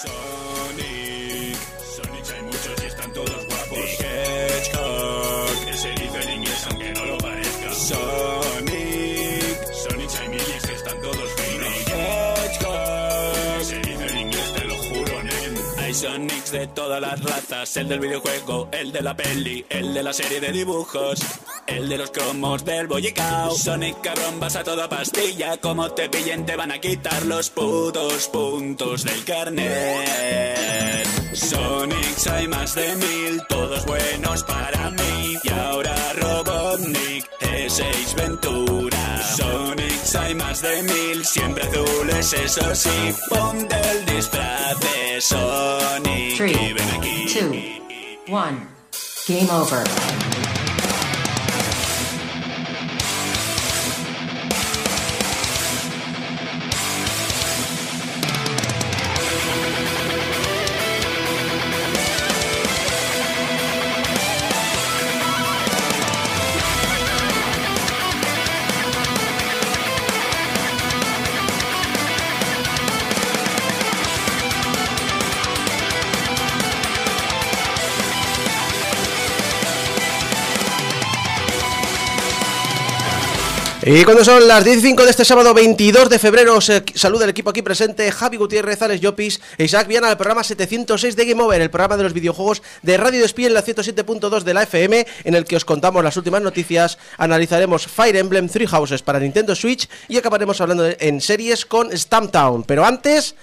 Sonic, Sonic hay muchos y están todos guapos. Y Hedgehog, ese dice en inglés aunque no lo parezca. Sonic, Sonic hay miles que están todos finos. Y Hedgehog, ese dice en inglés te lo juro, nen. Hay Sonics de todas las razas, el del videojuego, el de la peli, el de la serie de dibujos. El de los cromos del bollicao. Sonic cabrón vas a toda pastilla. Como te pillen te van a quitar los putos puntos del carnet. Sonics hay más de mil Todos buenos para mí. Y ahora Robotnik es Ace Ventura. Sonics hay más de mil Siempre azules eso sí. Ponte el disfraz de Sonic Three, Y ven aquí. two, one. Game over. Y cuando son las 15 de este sábado 22 de febrero, os eh, saluda el equipo aquí presente, Javi Gutiérrez, Alex Llopis e Isaac Viana, al programa 706 de Game Over, el programa de los videojuegos de Radio Despí en la 107.2 de la FM, en el que os contamos las últimas noticias, analizaremos Fire Emblem Three Houses para Nintendo Switch y acabaremos hablando de- en series con Stamptown. Pero antes,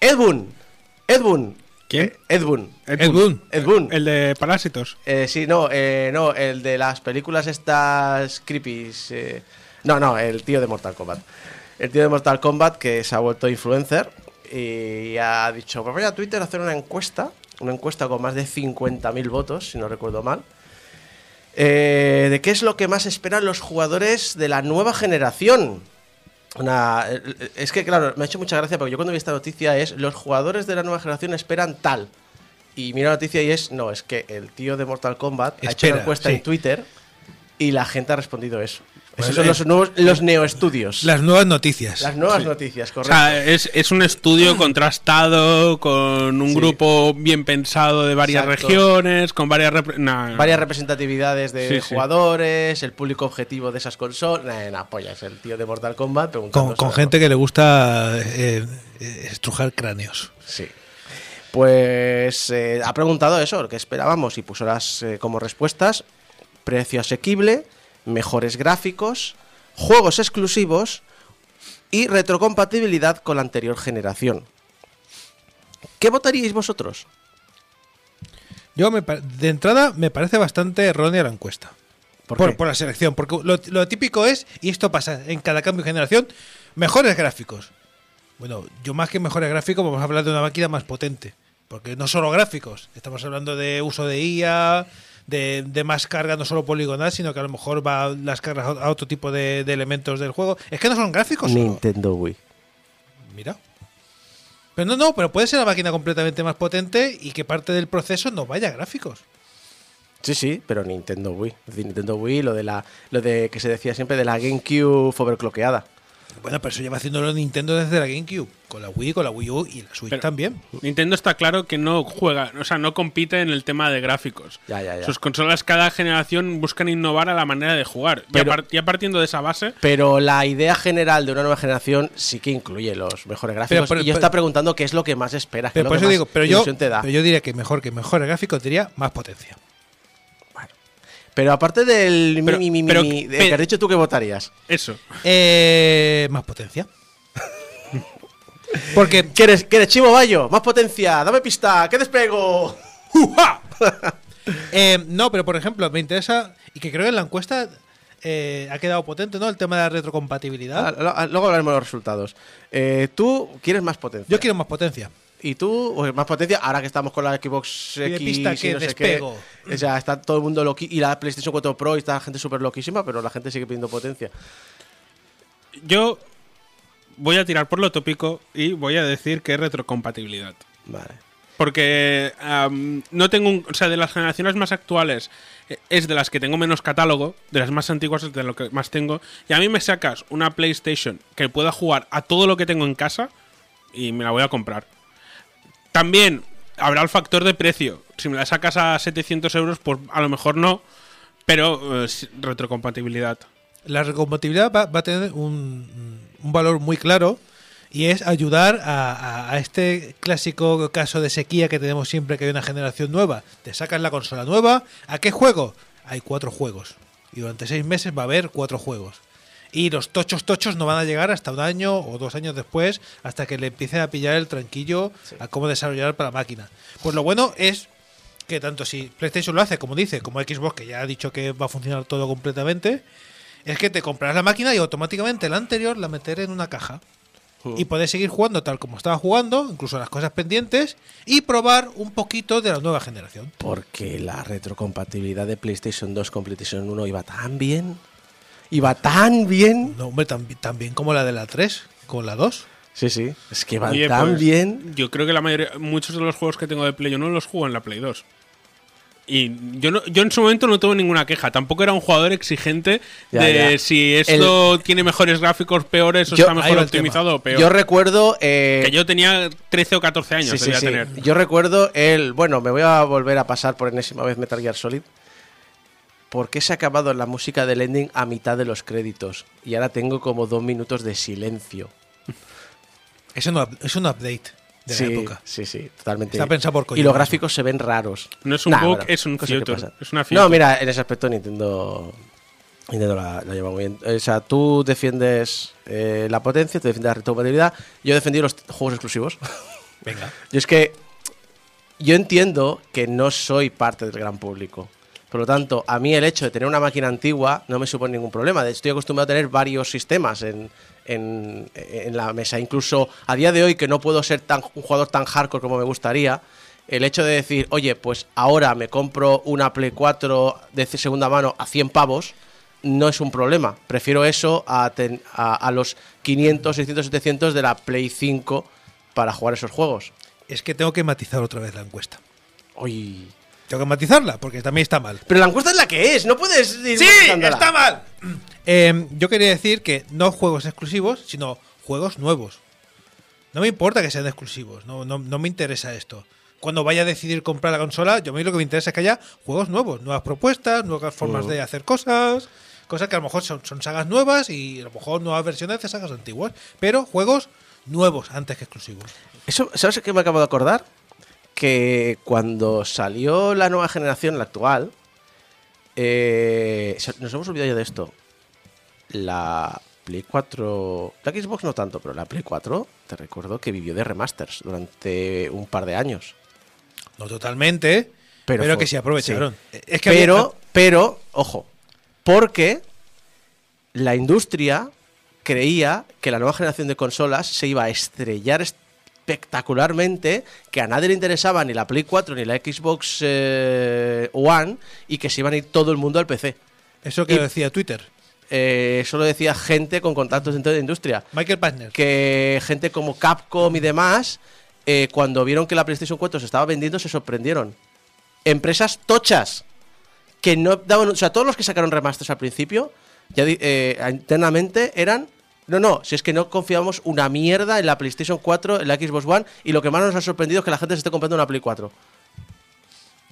Edwin, Edwin. ¿Quién? Eh, Edwin. Ed Boon. Ed Boon. El de Parásitos. Eh, sí, no, eh, no, el de las películas estas creepy. eh, no, no, el tío de Mortal Kombat. El tío de Mortal Kombat que se ha vuelto influencer y ha dicho, pues voy a Twitter a hacer una encuesta, una encuesta con más de 50.000 votos, si no recuerdo mal, eh, de qué es lo que más esperan los jugadores de la nueva generación. Una- eh, es que, claro, me ha hecho mucha gracia porque yo cuando vi esta noticia es los jugadores de la nueva generación esperan tal. Y mira la noticia y es, no, es que el tío de Mortal Kombat ha hecho una encuesta sí. en Twitter y la gente ha respondido eso. Pues Esos son es- los nuevos, los neoestudios. Las nuevas noticias. Las nuevas noticias, O correcto. sea, es, es un estudio contrastado con un Sí. grupo bien pensado de varias Exacto. regiones, con varias... nah, Varias representatividades de Sí, sí. jugadores, el público objetivo de esas consolas. Nah, nah, pollas, el tío de Mortal Kombat Con, gente que le gusta eh, eh, estrujar cráneos. Sí. Pues eh, ha preguntado eso, lo que esperábamos, y puso las eh, como respuestas: precio asequible, mejores gráficos, juegos exclusivos y retrocompatibilidad con la anterior generación. ¿Qué votaríais vosotros? Yo, me de entrada, me parece bastante errónea la encuesta. ¿Por por la selección. Porque lo, lo típico es, y esto pasa en cada cambio de generación, mejores gráficos. Bueno, yo más que mejores gráficos, vamos a hablar de una máquina más potente. Porque no solo gráficos, estamos hablando de uso de IA, de, de más carga, no solo poligonal, sino que a lo mejor va las cargas a otro tipo de, de elementos del juego. Es que no son gráficos solo. Nintendo Wii. Mira. Pero no, no, pero puede ser una máquina completamente más potente y que parte del proceso no vaya a gráficos. Sí, sí, pero Nintendo Wii. Es decir, Nintendo Wii, lo de la, lo de que se decía siempre de la GameCube overclockeada. Bueno, pero eso lleva haciéndolo Nintendo desde la GameCube, con la Wii, con la Wii U y la Switch Pero- también. Nintendo está claro que no juega, o sea, no compite en el tema de gráficos. Ya, ya, ya. Sus consolas cada generación buscan innovar a la manera de jugar. Pero- par- ya partiendo de esa base, Pero la idea general de una nueva generación sí que incluye los mejores gráficos. pero- y yo pero- está preguntando qué es lo que más esperas. qué es Pero lo por que eso más digo, pero yo, te da. pero yo diría que mejor que mejores gráficos diría más potencia. Pero aparte del Pero- mi, mi, mi, pero- mi, de pe- que has dicho tú que votarías. eso. Eh, más potencia. Porque ¿Qué eres, qué eres Chivo Bayo? Más potencia, dame pista, ¿qué despego? Eh, no, pero por ejemplo, me interesa, y que creo que en la encuesta eh, ha quedado potente, ¿no? El tema de la retrocompatibilidad. Ah, ah, Luego hablaremos de los resultados. Eh, tú quieres más potencia. Yo quiero más potencia. Y tú, pues, más potencia, ahora que estamos con la Xbox X pista y que no sé despego. qué. O sea, está todo el mundo loqui y la PlayStation 4 Pro y está la gente súper loquísima, pero la gente sigue pidiendo potencia. Yo voy a tirar por lo tópico y voy a decir que es retrocompatibilidad. Vale. Porque no tengo un. O sea, de las generaciones más actuales eh, es de las que tengo menos catálogo, de las más antiguas es de lo que más tengo. Y a mí me sacas una PlayStation que pueda jugar a todo lo que tengo en casa y me la voy a comprar. También habrá el factor de precio. Si me la sacas a 700 euros, pues a lo mejor no, pero eh, retrocompatibilidad. La recompatibilidad va, va a tener un, un valor muy claro y es ayudar a, a- a este clásico caso de sequía que tenemos siempre que hay una generación nueva. Te sacas la consola nueva, ¿a qué juego? Hay cuatro juegos. Y durante seis meses va a haber cuatro juegos. Y los tochos tochos no van a llegar hasta un año o dos años después, hasta que le empiecen a pillar el tranquillo a cómo desarrollar para la máquina. Pues lo bueno es que tanto si PlayStation lo hace, como dice, como Xbox, que ya ha dicho que va a funcionar todo completamente, es que te comprarás la máquina y automáticamente la anterior la meteré en una caja. Y puedes seguir jugando tal como estaba jugando, incluso las cosas pendientes, y probar un poquito de la nueva generación. Porque la retrocompatibilidad de PlayStation 2 con PlayStation 1 iba tan bien. Iba tan bien. No, hombre, tan, tan bien como la de la 3, con la 2. Sí, sí. Es que iba Oye, tan pues, bien. Yo creo que la mayoría, muchos de los juegos que tengo de Play 1 los juego en la Play 2. Y yo, no, yo en su momento no tuve ninguna queja. Tampoco era un jugador exigente Ya, de ya. si esto tiene mejores gráficos, peores, o Yo- está mejor optimizado o peor. Yo recuerdo. eh, que yo tenía 13 o 14 años, sí, sí, debía sí. tener. Yo recuerdo el. Bueno, me voy a volver a pasar por enésima vez Metal Gear Solid. ¿Por qué se ha acabado la música del ending a mitad de los créditos? Y ahora tengo como dos minutos de silencio. Es un, up- es un update de sí, la época. sí, sí, totalmente. Está pensado por Y los gráficos se ven raros. No es un Nah, bug, bueno, es un pasan. es una No, feature. mira, en ese aspecto Nintendo. Nintendo la, la lleva muy bien. O sea, tú defiendes eh, la potencia, tú defiendes la retrocompatibilidad. Yo he defendido los juegos exclusivos. Venga. Yo es que yo entiendo que no soy parte del gran público. Por lo tanto, a mí el hecho de tener una máquina antigua no me supone ningún problema. De hecho, Estoy acostumbrado a tener varios sistemas en, en- en la mesa. Incluso a día de hoy, que no puedo ser tan, un jugador tan hardcore como me gustaría, el hecho de decir, oye, pues ahora me compro una Play 4 de segunda mano a 100 pavos, no es un problema. Prefiero eso a, ten- a, a los 500, 600, 700 de la Play 5 para jugar esos juegos. Es que tengo que matizar otra vez la encuesta. Uy. Tengo que matizarla, porque también está mal. Pero la encuesta es la que es, no puedes ir ¡Sí! matizándola. ¡Está mal! Eh, yo quería decir que no juegos exclusivos, sino juegos nuevos. No me importa que sean exclusivos, no, no, no me interesa esto. Cuando vaya a decidir comprar la consola, yo a mí lo que me interesa es que haya juegos nuevos, nuevas propuestas, nuevas formas de hacer cosas, cosas que a lo mejor son, son sagas nuevas y a lo mejor nuevas versiones de sagas antiguas, pero juegos nuevos antes que exclusivos. Eso, ¿Sabes qué me acabo de acordar? Que cuando salió la nueva generación, la actual, eh, nos hemos olvidado ya de esto. La Play 4, la Xbox no tanto, pero la Play 4, te recuerdo que vivió de remasters durante un par de años. No totalmente, pero, Pero fue- que se aprovecharon. sí. Es que pero, había- pero, ojo, porque la industria creía que la nueva generación de consolas se iba a estrellar espectacularmente, que a nadie le interesaba ni la Play 4 ni la Xbox eh, One y que se iban a ir todo el mundo al PC. eso que y- decía Twitter. Eh, eso lo decía gente con contactos dentro de la industria. Michael Partner. Que gente como Capcom y demás, eh, cuando vieron que la PlayStation 4 se estaba vendiendo, se sorprendieron. Empresas tochas que no daban. O sea, todos los que sacaron remasters al principio, ya eh, internamente eran. No, no, si es que no confiábamos una mierda en la PlayStation 4, en la Xbox One, y lo que más nos ha sorprendido es que la gente se esté comprando una Play 4.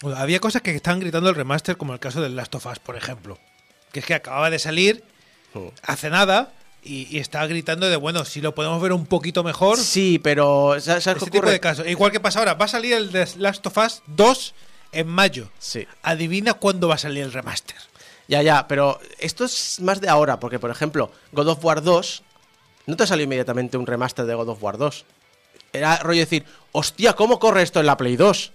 Bueno, había cosas que estaban gritando el remaster, como el caso del Last of Us, por ejemplo. Que es que acababa de salir Hmm. hace nada y, y estaba gritando de, bueno, si lo podemos ver un poquito mejor. Sí, pero. ¿Sabes tipo de casos. Igual que pasa ahora, va a salir el de Last of Us 2 en mayo. Sí. Adivina cuándo va a salir el remaster. Ya, ya, pero esto es más de ahora, porque por ejemplo, God of War 2, no te salió inmediatamente un remaster de God of War 2. Era rollo decir, hostia, ¿cómo corre esto en la Play 2?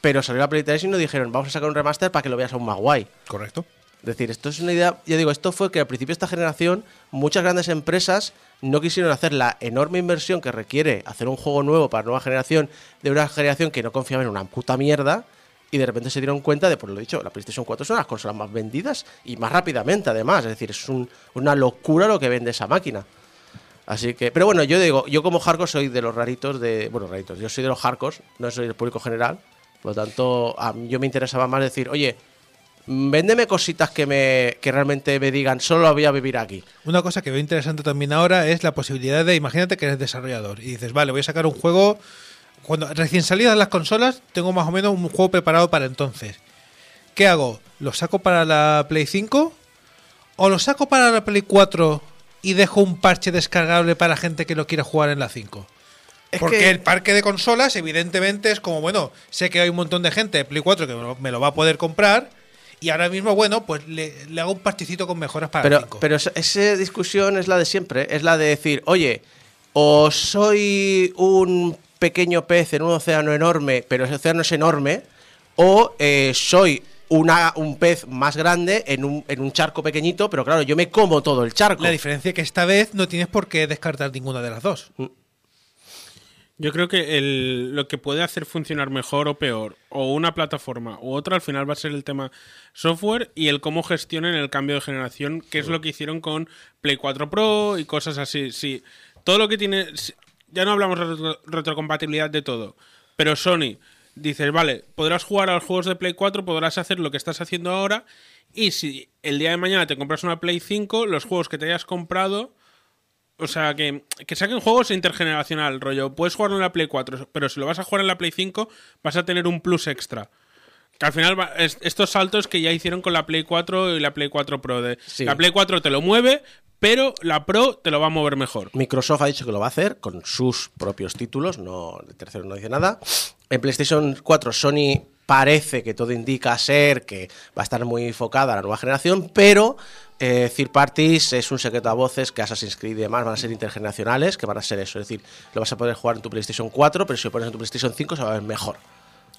Pero salió la Play 3 y nos dijeron, vamos a sacar un remaster para que lo veas aún más guay. Correcto. Es decir, esto es una idea, ya digo, esto fue que al principio de esta generación muchas grandes empresas no quisieron hacer la enorme inversión que requiere hacer un juego nuevo para nueva generación, de una generación que no confiaba en una puta mierda, y de repente se dieron cuenta de, por lo dicho, la PlayStation 4 son las consolas más vendidas y más rápidamente además, es decir, es un- una locura lo que vende esa máquina. Así que, pero bueno, yo digo, yo como hardcore soy de los raritos de, bueno, raritos, yo soy de los hardcores, no soy del público general, por lo tanto, a mí yo me interesaba más decir, oye, véndeme cositas que me que realmente me digan, solo voy a vivir aquí. Una cosa que veo interesante también ahora es la posibilidad de, imagínate que eres desarrollador y dices, vale, voy a sacar un juego cuando recién salidas las consolas, tengo más o menos un juego preparado para entonces. ¿Qué hago? ¿Lo saco para la Play 5? ¿O lo saco para la Play 4 y dejo un parche descargable para gente que lo quiera jugar en la 5? Es Porque que- el parque de consolas, evidentemente, es como, bueno, sé que hay un montón de gente de Play 4 que me lo, va a poder comprar. Y ahora mismo, bueno, pues le, le hago un parchecito con mejoras para Pero, el 5. pero esa- esa discusión es la de siempre. Es la de decir, oye, o soy un pequeño pez en un océano enorme, pero ese océano es enorme, o eh, soy una, un pez más grande en un, en un charco pequeñito, pero claro, yo me como todo el charco. La diferencia es que esta vez no tienes por qué descartar ninguna de las dos. Yo creo que el- lo que puede hacer funcionar mejor o peor, o una plataforma u otra, al final va a ser el tema software y el cómo gestionen el cambio de generación, que es lo que hicieron con Play 4 Pro y cosas así. Sí, todo lo que tiene. Ya no hablamos de retro- retrocompatibilidad de todo, pero Sony dices, vale, podrás jugar a los juegos de Play 4, podrás hacer lo que estás haciendo ahora, y si el día de mañana te compras una Play 5, los juegos que te hayas comprado. O sea, que, que saquen juegos intergeneracional, rollo. Puedes jugarlo en la Play 4, pero si lo vas a jugar en la Play 5, vas a tener un plus extra. Que al final, va- es- estos saltos que ya hicieron con la Play 4 y la Play 4 Pro. De, Sí. La Play 4 te lo mueve, pero la Pro te lo va a mover mejor. Microsoft ha dicho que lo va a hacer con sus propios títulos, no el tercero no dice nada. En PlayStation 4 Sony parece que todo indica ser que va a estar muy enfocada a la nueva generación, pero eh, third parties es un secreto a voces que Assassin's Creed y demás van a ser intergeneracionales, que van a ser eso, es decir, lo vas a poder jugar en tu PlayStation 4, pero si lo pones en tu PlayStation 5 se va a ver mejor.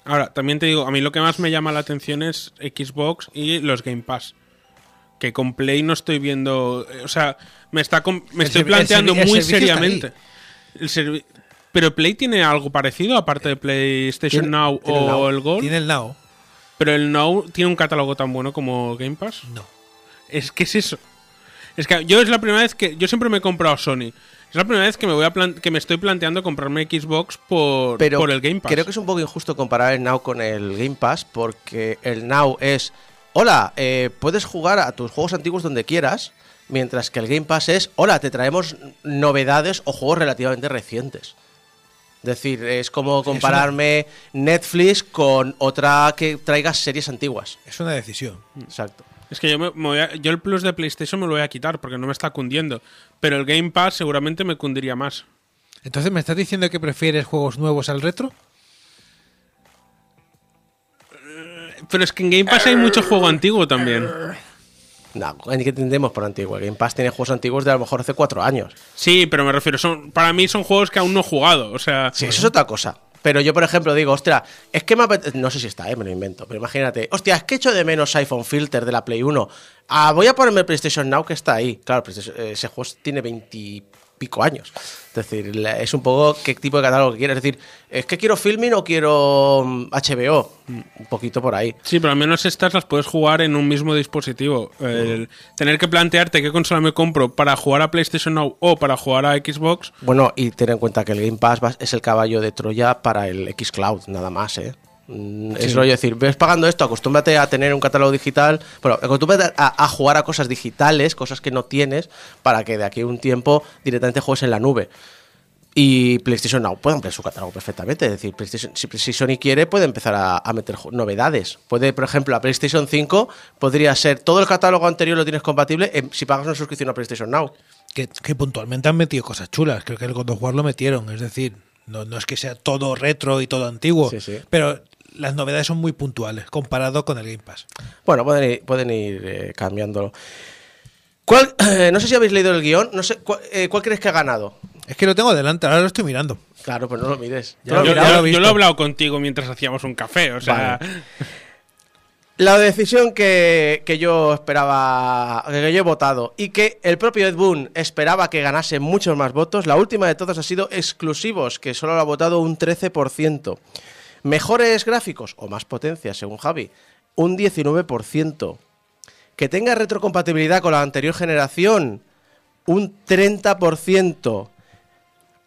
Ahora, también te digo, a mí lo que más me llama la atención es Xbox y los Game Pass. Que con Play no estoy viendo. O sea, me, está me estoy planteando muy seriamente. El Pero Play tiene algo parecido, aparte de PlayStation Tiene- Now tiene o Now. el Gold. Tiene el Now. Pero el Now tiene un catálogo tan bueno como Game Pass. No. Es que es eso. Es que yo es la primera vez que. Yo siempre me he comprado Sony. Es la primera vez que me voy a que me estoy planteando comprarme Xbox por, Pero por el Game Pass. creo que es un poco injusto comparar el Now con el Game Pass porque el Now es, hola, eh, puedes jugar a tus juegos antiguos donde quieras, mientras que el Game Pass es, hola, te traemos novedades o juegos relativamente recientes. Es decir, es como compararme Netflix con otra que traiga series antiguas. Es una decisión. Exacto. Es que yo, me, me voy a- yo el plus de PlayStation me lo voy a quitar porque no me está cundiendo. Pero el Game Pass seguramente me cundiría más. Entonces, ¿me estás diciendo que prefieres juegos nuevos al retro? Pero es que en Game Pass hay mucho juego antiguo también. No, ¿qué entendemos por antiguo? Game Pass tiene juegos antiguos de a lo mejor hace cuatro años. Sí, pero me refiero, son para mí son juegos que aún no he jugado. O sea, Sí, eso es otra cosa. Pero yo, por ejemplo, digo, ostras, es que me apete- No sé si está, eh, me lo invento. Pero imagínate, hostia, es que echo de menos iPhone Filter de la Play 1. Ah, voy a ponerme el PlayStation Now que está ahí. Claro, ese juego tiene veintipico años. Es decir, es un poco qué tipo de catálogo que quieres. Es decir, es que quiero filming o quiero mm, HBO. Un poquito por ahí. sí, pero al menos estas las puedes jugar en un mismo dispositivo. El tener que plantearte qué consola me compro para jugar a PlayStation Now o para jugar a Xbox. Bueno, y ten en cuenta que el Game Pass es el caballo de Troya para el Xcloud, nada más, ¿eh? Mm, Es rollo decir, ves pagando esto, acostúmbrate a tener un catálogo digital, bueno, acostúmbrate a, a jugar a cosas digitales, cosas que no tienes, para que de aquí a un tiempo directamente juegues en la nube. Y PlayStation Now puede ampliar su catálogo perfectamente. Es decir, PlayStation- si, si Sony quiere, puede empezar a, a meter novedades. Puede, por ejemplo, la PlayStation 5 podría ser todo el catálogo anterior lo tienes compatible en- si pagas una suscripción a PlayStation Now. Que, que puntualmente han metido cosas chulas. Creo que el God of War lo metieron. Es decir, no, no es que sea todo retro y todo antiguo. Sí, sí. Pero las novedades son muy puntuales comparado con el Game Pass. Bueno, pueden ir, pueden ir eh, cambiándolo. ¿Cuál, no sé si habéis leído el guion, no sé, ¿cuál, eh, ¿cuál crees que ha ganado? Es que lo tengo delante, ahora lo estoy mirando. Claro, pero no lo mires. Ya ¿Tú lo yo, has lo- mirado? ya yo- lo he yo visto. lo he hablado contigo mientras hacíamos un café. O sea, Vale. La decisión que, que yo esperaba, que yo he votado y que el propio Ed Boon esperaba que ganase muchos más votos, la última de todas ha sido exclusivos, que solo lo ha votado un 13%. Mejores gráficos o más potencia, según Javi, un 19%. Que tenga retrocompatibilidad con la anterior generación, un 30%.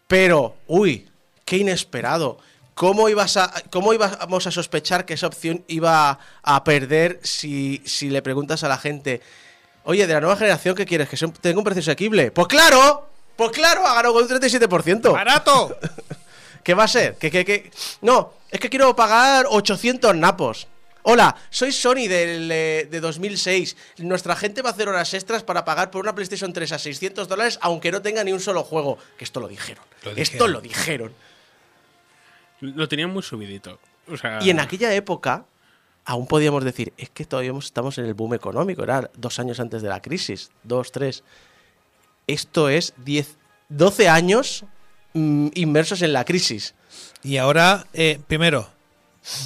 Pero, uy, qué inesperado. ¿Cómo, ibas a, ¿Cómo íbamos a sospechar que esa opción iba a perder si, si le preguntas a la gente, oye, de la nueva generación, ¿qué quieres? ¿Que tenga un precio asequible? Pues claro, pues claro, ha ganado con un 37%. ¡Barato! ¿Qué va a ser? ¿Qué, qué, qué? No, es que quiero pagar 800 napos. Hola, soy Sony del, eh, de 2006. Nuestra gente va a hacer horas extras para pagar por una PlayStation 3 a 600 dólares, aunque no tenga ni un solo juego. Que esto lo dijeron. Lo Esto lo dijeron. Lo tenían muy subidito. O sea, Y en aquella época, aún podíamos decir, es que todavía estamos en el boom económico, era dos años antes de la crisis, dos, tres. Esto es 10, 12 años mm, inmersos en la crisis. Y ahora, eh, primero,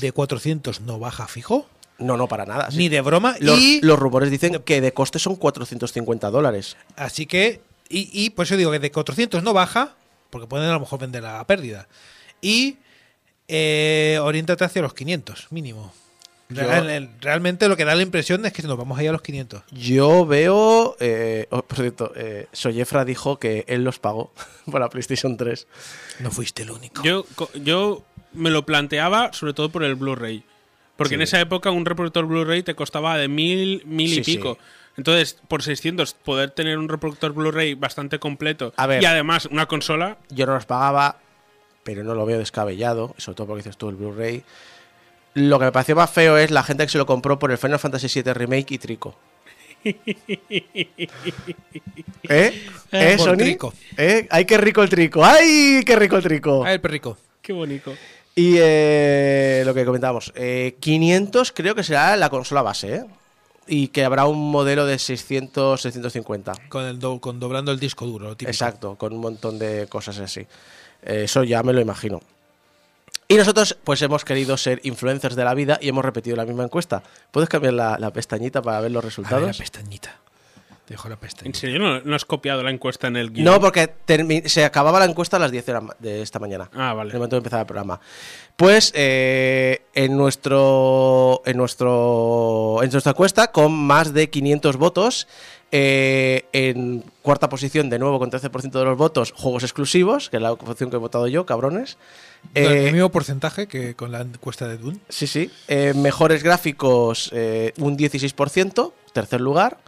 de 400 no baja fijo, No, no, para nada. sí. ni de broma. Los, y los rumores dicen que de coste son 450 dólares. Así que, y, y por eso digo que de 400 no baja, porque pueden a lo mejor vender a pérdida. Y eh, oriéntate hacia los 500, mínimo. Real- realmente lo que da la impresión es que nos vamos a ir a los 500. Yo veo. eh, oh, por cierto, eh, Soyefra dijo que él los pagó por la PlayStation 3. No fuiste el único. yo, yo me lo planteaba sobre todo por el Blu-ray. Porque Sí. en esa época un reproductor Blu-ray te costaba de mil, mil y Sí, sí. pico. Entonces, por 600, poder tener un reproductor Blu-ray bastante completo A ver. y además una consola, Yo no los pagaba, pero no lo veo descabellado, sobre todo porque dices tú el Blu-ray. Lo que me pareció más feo es la gente que se lo compró por el Final Fantasy VII Remake y Trico. ¿Eh? ¿Eh, por Sony? Trico. ¿Eh? ¡Ay, qué rico el Trico! ¡Ay, qué rico el Trico! Ah, el perrico. qué bonito. Y eh, lo que comentábamos, eh, 500 creo que será la consola base, ¿eh? Y que habrá un modelo de 600, 650. Con, el do- con doblando el disco duro, lo. Exacto, con un montón de cosas así. Eh, Eso ya me lo imagino. Y nosotros, pues hemos querido ser influencers de la vida y hemos repetido la misma encuesta. ¿Puedes cambiar la, la pestañita para ver los A ver, la resultados? pestañita. Te dejo la ¿En pestañita. serio no, no has copiado la encuesta en el guion? No, porque se acababa la encuesta a las 10 de, esta mañana. Ah, En el vale. momento de empezar el programa. Pues eh, en nuestro en nuestro en nuestra encuesta con más de 500 votos eh, en cuarta posición de nuevo con 13% de los votos juegos exclusivos, que es la opción que he votado yo, cabrones. Con Eh, el mismo porcentaje que con la encuesta de Dune. Sí, sí. Eh, mejores gráficos, eh, un 16%, tercer lugar.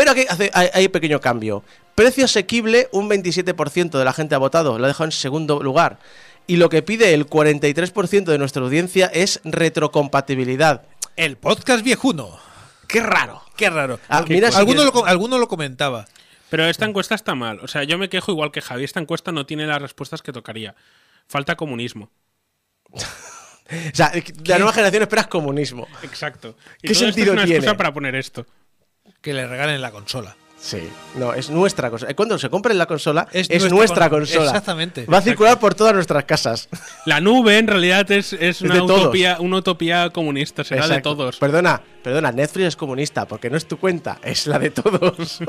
Pero aquí hace- hay, hay pequeño cambio. Precio asequible, un 27% de la gente ha votado, lo ha dejado en segundo lugar. Y lo que pide el 43% de nuestra audiencia es retrocompatibilidad. El podcast viejuno. ¡Qué raro! Qué raro. Ah, Porque mira si alguno, quieres- lo, co- alguno lo comentaba. Pero esta encuesta está mal. O sea, yo me quejo igual que Javi. Esta encuesta no tiene las respuestas que tocaría. Falta comunismo. O sea, la nueva generación espera comunismo. Exacto. Y ¿Qué todo esto sentido es una excusa tiene? para poner esto. Que le regalen la consola. Sí, no, es nuestra consola. Cuando se compre la consola, es, Es nuestra, nuestra con- consola. exactamente. Va a circular por todas nuestras casas. La nube en realidad es, es una, de utopía, una utopía comunista. Será de Exacto. todos. Perdona, perdona, Netflix es comunista porque no es tu cuenta, es la de todos.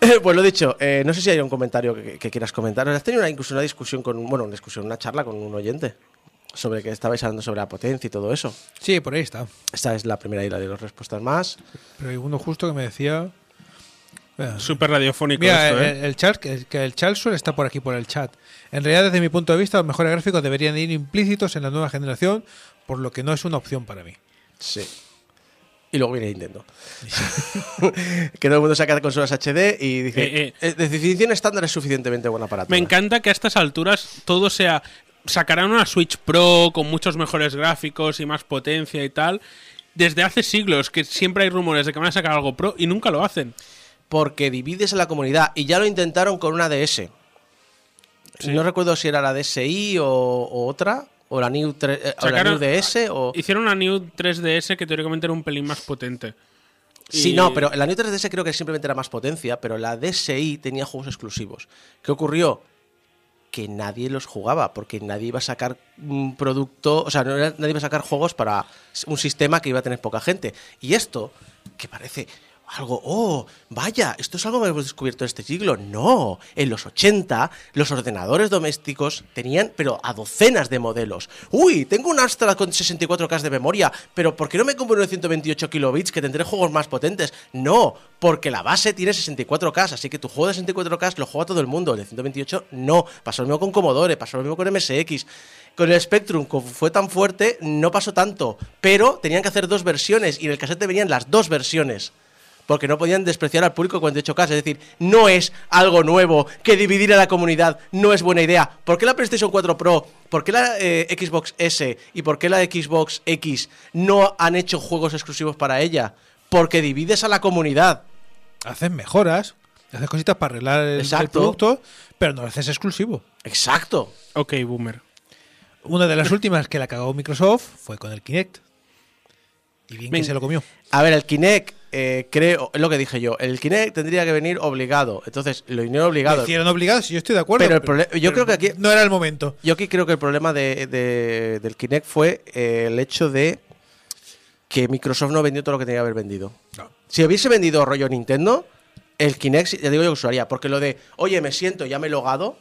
Eh, pues lo dicho, eh, no sé si hay un comentario que, que quieras comentar. ¿Has tenido una, incluso una discusión con, bueno, una discusión, una charla con un oyente sobre que estabais hablando sobre la potencia y todo eso? Sí, por ahí está. Esta es la primera isla de las respuestas más. Pero hay uno justo que me decía. Mira, Súper radiofónico Mira, esto, el, ¿eh? el chat, que, que el chat suele estar por aquí por el chat. En realidad, desde mi punto de vista, los mejores gráficos deberían ir implícitos en la nueva generación, por lo que no es una opción para mí. Sí. Y luego viene Nintendo. que todo el mundo saca consolas HD y dice: Eh, eh. "Eh, de definición estándar es suficientemente buena para Me todas". encanta que a estas alturas todo sea. Sacarán una Switch Pro con muchos mejores gráficos y más potencia y tal. Desde hace siglos que siempre hay rumores de que van a sacar algo Pro y nunca lo hacen. porque divides a la comunidad y ya lo intentaron con una DS. No recuerdo si era la DSi o, o otra, o la New, eh, o la Sacaron- New DS o... Hicieron una New 3DS que teóricamente era un pelín más potente. Sí, Y- no, pero la New 3DS creo que simplemente era más potencia, pero la DSi tenía juegos exclusivos. ¿Qué ocurrió? Que nadie los jugaba, porque nadie iba a sacar un producto, o sea, nadie iba a sacar juegos para un sistema que iba a tener poca gente. Y esto, que parece algo, oh, vaya, esto es algo que hemos descubierto en este siglo. No, en los 80 los ordenadores domésticos tenían, pero a docenas de modelos. Uy, tengo un Astra con 64K de memoria, pero ¿por qué no me compro uno de 128 kilobits que tendré juegos más potentes? No, porque la base tiene 64K, así que tu juego de 64K lo juega todo el mundo, el de 128 no. Pasó lo mismo con Commodore, pasó lo mismo con MSX. Con el Spectrum, como fue tan fuerte, no pasó tanto, pero tenían que hacer dos versiones y en el cassette venían las dos versiones. Porque no podían despreciar al público de 48K. Es decir, no es algo nuevo que dividir a la comunidad no es buena idea. ¿Por qué la PlayStation 4 Pro, por qué la eh, Xbox S y por qué la Xbox X no han hecho juegos exclusivos para ella? Porque divides a la comunidad. Haces mejoras, haces cositas para arreglar el, producto, pero no lo haces exclusivo. Exacto. Ok, boomer. Una de las últimas que la cagó Microsoft fue con el Kinect. Y bien que se lo comió. A ver, el Kinect, eh, creo, es lo que dije yo, el Kinect tendría que venir obligado. Entonces, lo vinieron Lo obligado. hicieron obligados, y yo estoy de acuerdo. Pero el prole- yo creo que aquí- No era el momento. Yo aquí creo que el problema de, de- del Kinect fue eh, el hecho de que Microsoft no vendió todo lo que tenía que haber vendido. Si hubiese vendido rollo Nintendo, el Kinect, ya digo yo que usaría, porque lo de, oye, me siento, ya me he logado,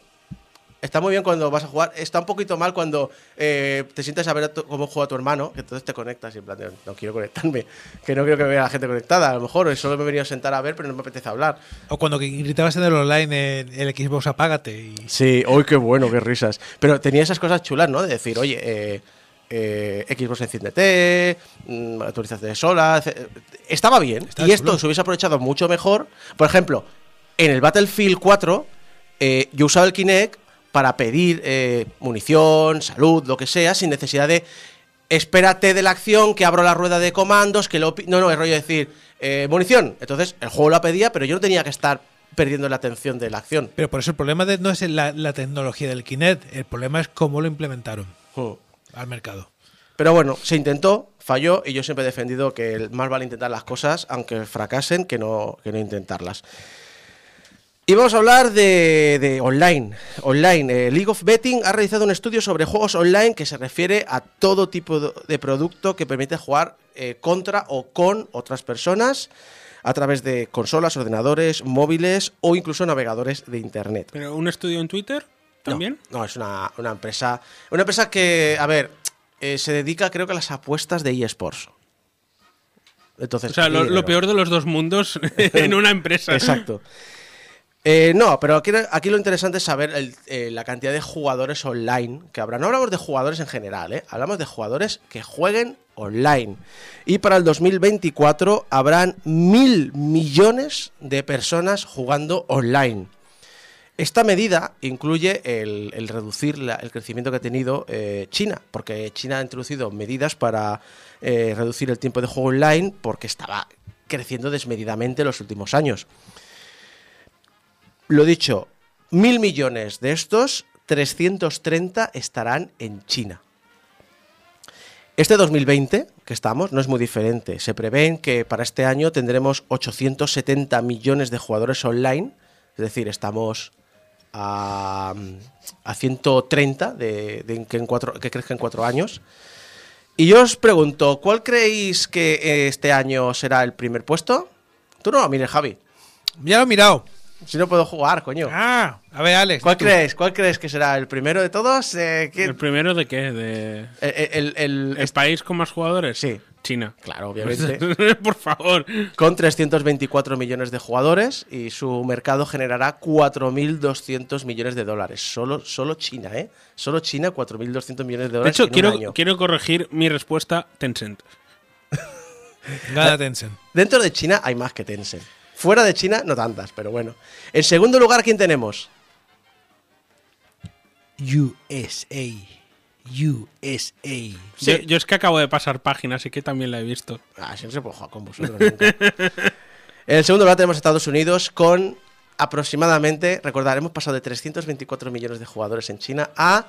está muy bien cuando vas a jugar, está un poquito mal cuando eh, te sientes a ver a tu- cómo juega tu hermano, que entonces te conectas y en plan, de, no quiero conectarme, que no quiero que vea a la gente conectada, a lo mejor solo me he venido a sentar a ver, pero no me apetece hablar. O cuando gritabas en el online el, el Xbox apágate. Y... Sí, uy, qué bueno, qué risas. Pero tenía esas cosas chulas, ¿no? De decir, oye, eh, eh, Xbox enciéndete, mm, actualizaciones solas. eh, Estaba bien. Y esto se hubiese aprovechado mucho mejor. Por ejemplo, en el Battlefield 4, eh, yo usaba el Kinect para pedir eh, munición, salud, lo que sea, sin necesidad de. Espérate de la acción, que abro la rueda de comandos, que lo. pi-". No, no, es rollo decir, eh, munición. Entonces, el juego la pedía, pero yo no tenía que estar perdiendo la atención de la acción. Pero por eso el problema de- no es la, la tecnología del Kinect, el problema es cómo lo implementaron Hmm. al mercado. Pero bueno, se intentó, falló y yo siempre he defendido que el- más vale intentar las cosas, aunque fracasen, que no, que no intentarlas. Y vamos a hablar de, de online. Online. Eh, League of Betting ha realizado un estudio sobre juegos online que se refiere a todo tipo de- producto que permite jugar eh, contra o con otras personas a través de consolas, ordenadores, móviles o incluso navegadores de Internet. ¿Pero un estudio en Twitter también? No, no, es una, una empresa. Una empresa que, a ver, eh, se dedica creo que a las apuestas de eSports. Entonces, O sea, lo, peor de los dos mundos en una empresa. Exacto. Eh, no, pero aquí, lo interesante es saber eh, la cantidad de jugadores online que habrá. No hablamos de jugadores en general, ¿eh? hablamos de jugadores que jueguen online. Y para el 2024 habrán mil millones de personas jugando online. Esta medida incluye el, reducir el crecimiento que ha tenido eh, China, porque China ha introducido medidas para reducir el tiempo de juego online porque estaba creciendo desmedidamente en los últimos años. Lo dicho, mil millones de estos, 330 estarán en China. Este 2020, que estamos, no es muy diferente. Se prevén que para este año tendremos 870 millones de jugadores online, es decir, estamos a, a 130 de, de que, en cuatro, crezca en cuatro años. Y yo os pregunto, ¿cuál creéis que eh, este año será el primer puesto? Tú no, mire, Javi. Ya lo he mirado. Si no puedo jugar, coño. Ah, a ver, Alex. ¿Cuál tú. crees? ¿Cuál crees que será el primero de todos? Eh. ¿El primero de qué? ¿De El, el- el- el país con más jugadores? Sí. China. Claro, obviamente. Por favor. con 324 millones de jugadores y su mercado generará 4.200 millones de dólares. Solo, solo China, ¿eh? Solo China, 4.200 millones de De dólares hecho, en un quiero, año. quiero corregir mi respuesta Tencent. Gana Tencent. Dentro de China hay más que Tencent. Fuera de China, no tantas, pero bueno. En segundo lugar, ¿quién tenemos? USA. USA. Yo, yo es que acabo de pasar página, así que también la he visto. Ah, si no se puede jugar con vosotros nunca. en el segundo lugar tenemos Estados Unidos con aproximadamente, recordar, hemos pasado de 324 millones de jugadores en China a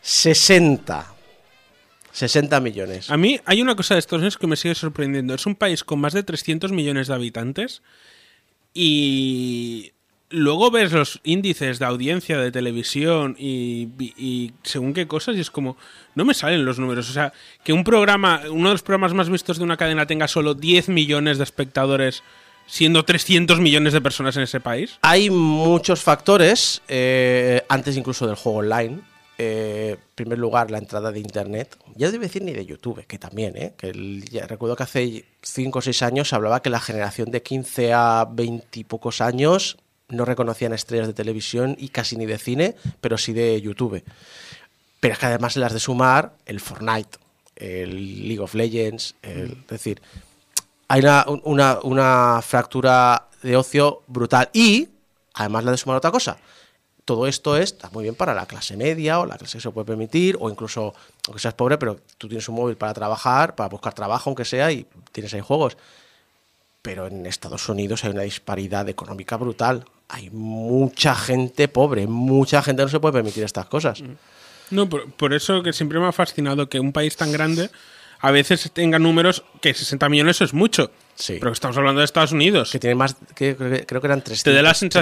60. 60 millones. A mí hay una cosa de Estados Unidos que me sigue sorprendiendo. Es un país con más de 300 millones de habitantes y luego ves los índices de audiencia de televisión y, y según qué cosas y es como, no me salen los números. O sea, que un programa, uno de los programas más vistos de una cadena tenga solo 10 millones de espectadores siendo 300 millones de personas en ese país. Hay muchos factores, eh, antes incluso del juego online. Eh, en primer lugar, la entrada de Internet. Ya debe decir ni de YouTube, que también, ¿eh? Que el- ya recuerdo que hace 5 o 6 años se hablaba que la generación de 15 a 20 y pocos años no reconocían estrellas de televisión y casi ni de cine, pero sí de YouTube. Pero es que además las de sumar el Fortnite, el League of Legends, el- es decir, hay una, una- una fractura de ocio brutal. Y, además, le de sumar otra cosa. Todo esto es, está muy bien para la clase media o la clase que se puede permitir, o incluso, aunque seas pobre, pero tú tienes un móvil para trabajar, para buscar trabajo, aunque sea, y tienes ahí juegos. Pero en Estados Unidos hay una disparidad económica brutal. Hay mucha gente pobre, mucha gente no se puede permitir estas cosas. No, por eso que siempre me ha fascinado que un país tan grande a veces tenga números que 60 millones es mucho. Sí. Pero estamos hablando de Estados Unidos. Que tiene más, que, creo que- creo que eran Te da la sensación-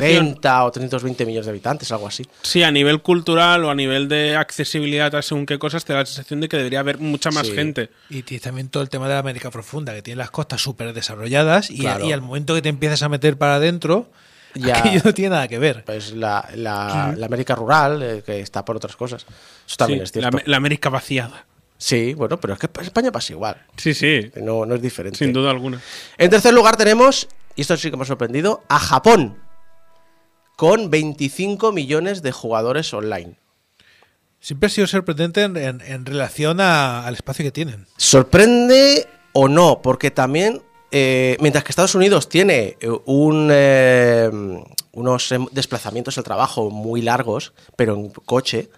330 o 320 millones de habitantes, algo así. Sí, a nivel cultural o a nivel de accesibilidad a según qué cosas, te da la sensación de que debería haber mucha más Sí. gente. Y tienes también todo el tema de la América Profunda, que tiene las costas súper desarrollalladas y, Claro. y al momento que te empiezas a meter para adentro, Ya. aquello no tiene nada que ver. Pues la, la, la América rural, eh, que está por otras cosas. Eso también Sí, es la, cierto. la América vaciada. Sí, bueno, pero es que España pasa igual. Sí, sí, No, no es diferente. sin duda alguna. En tercer lugar tenemos, y esto sí que me ha sorprendido, a Japón. Con 25 millones de jugadores online. Siempre ha sido sorprendente en, en- en relación a- al espacio que tienen. ¿Sorprende o no? Porque también, eh, mientras que Estados Unidos tiene eh, un, eh, unos em, desplazamientos al trabajo muy largos, pero en coche,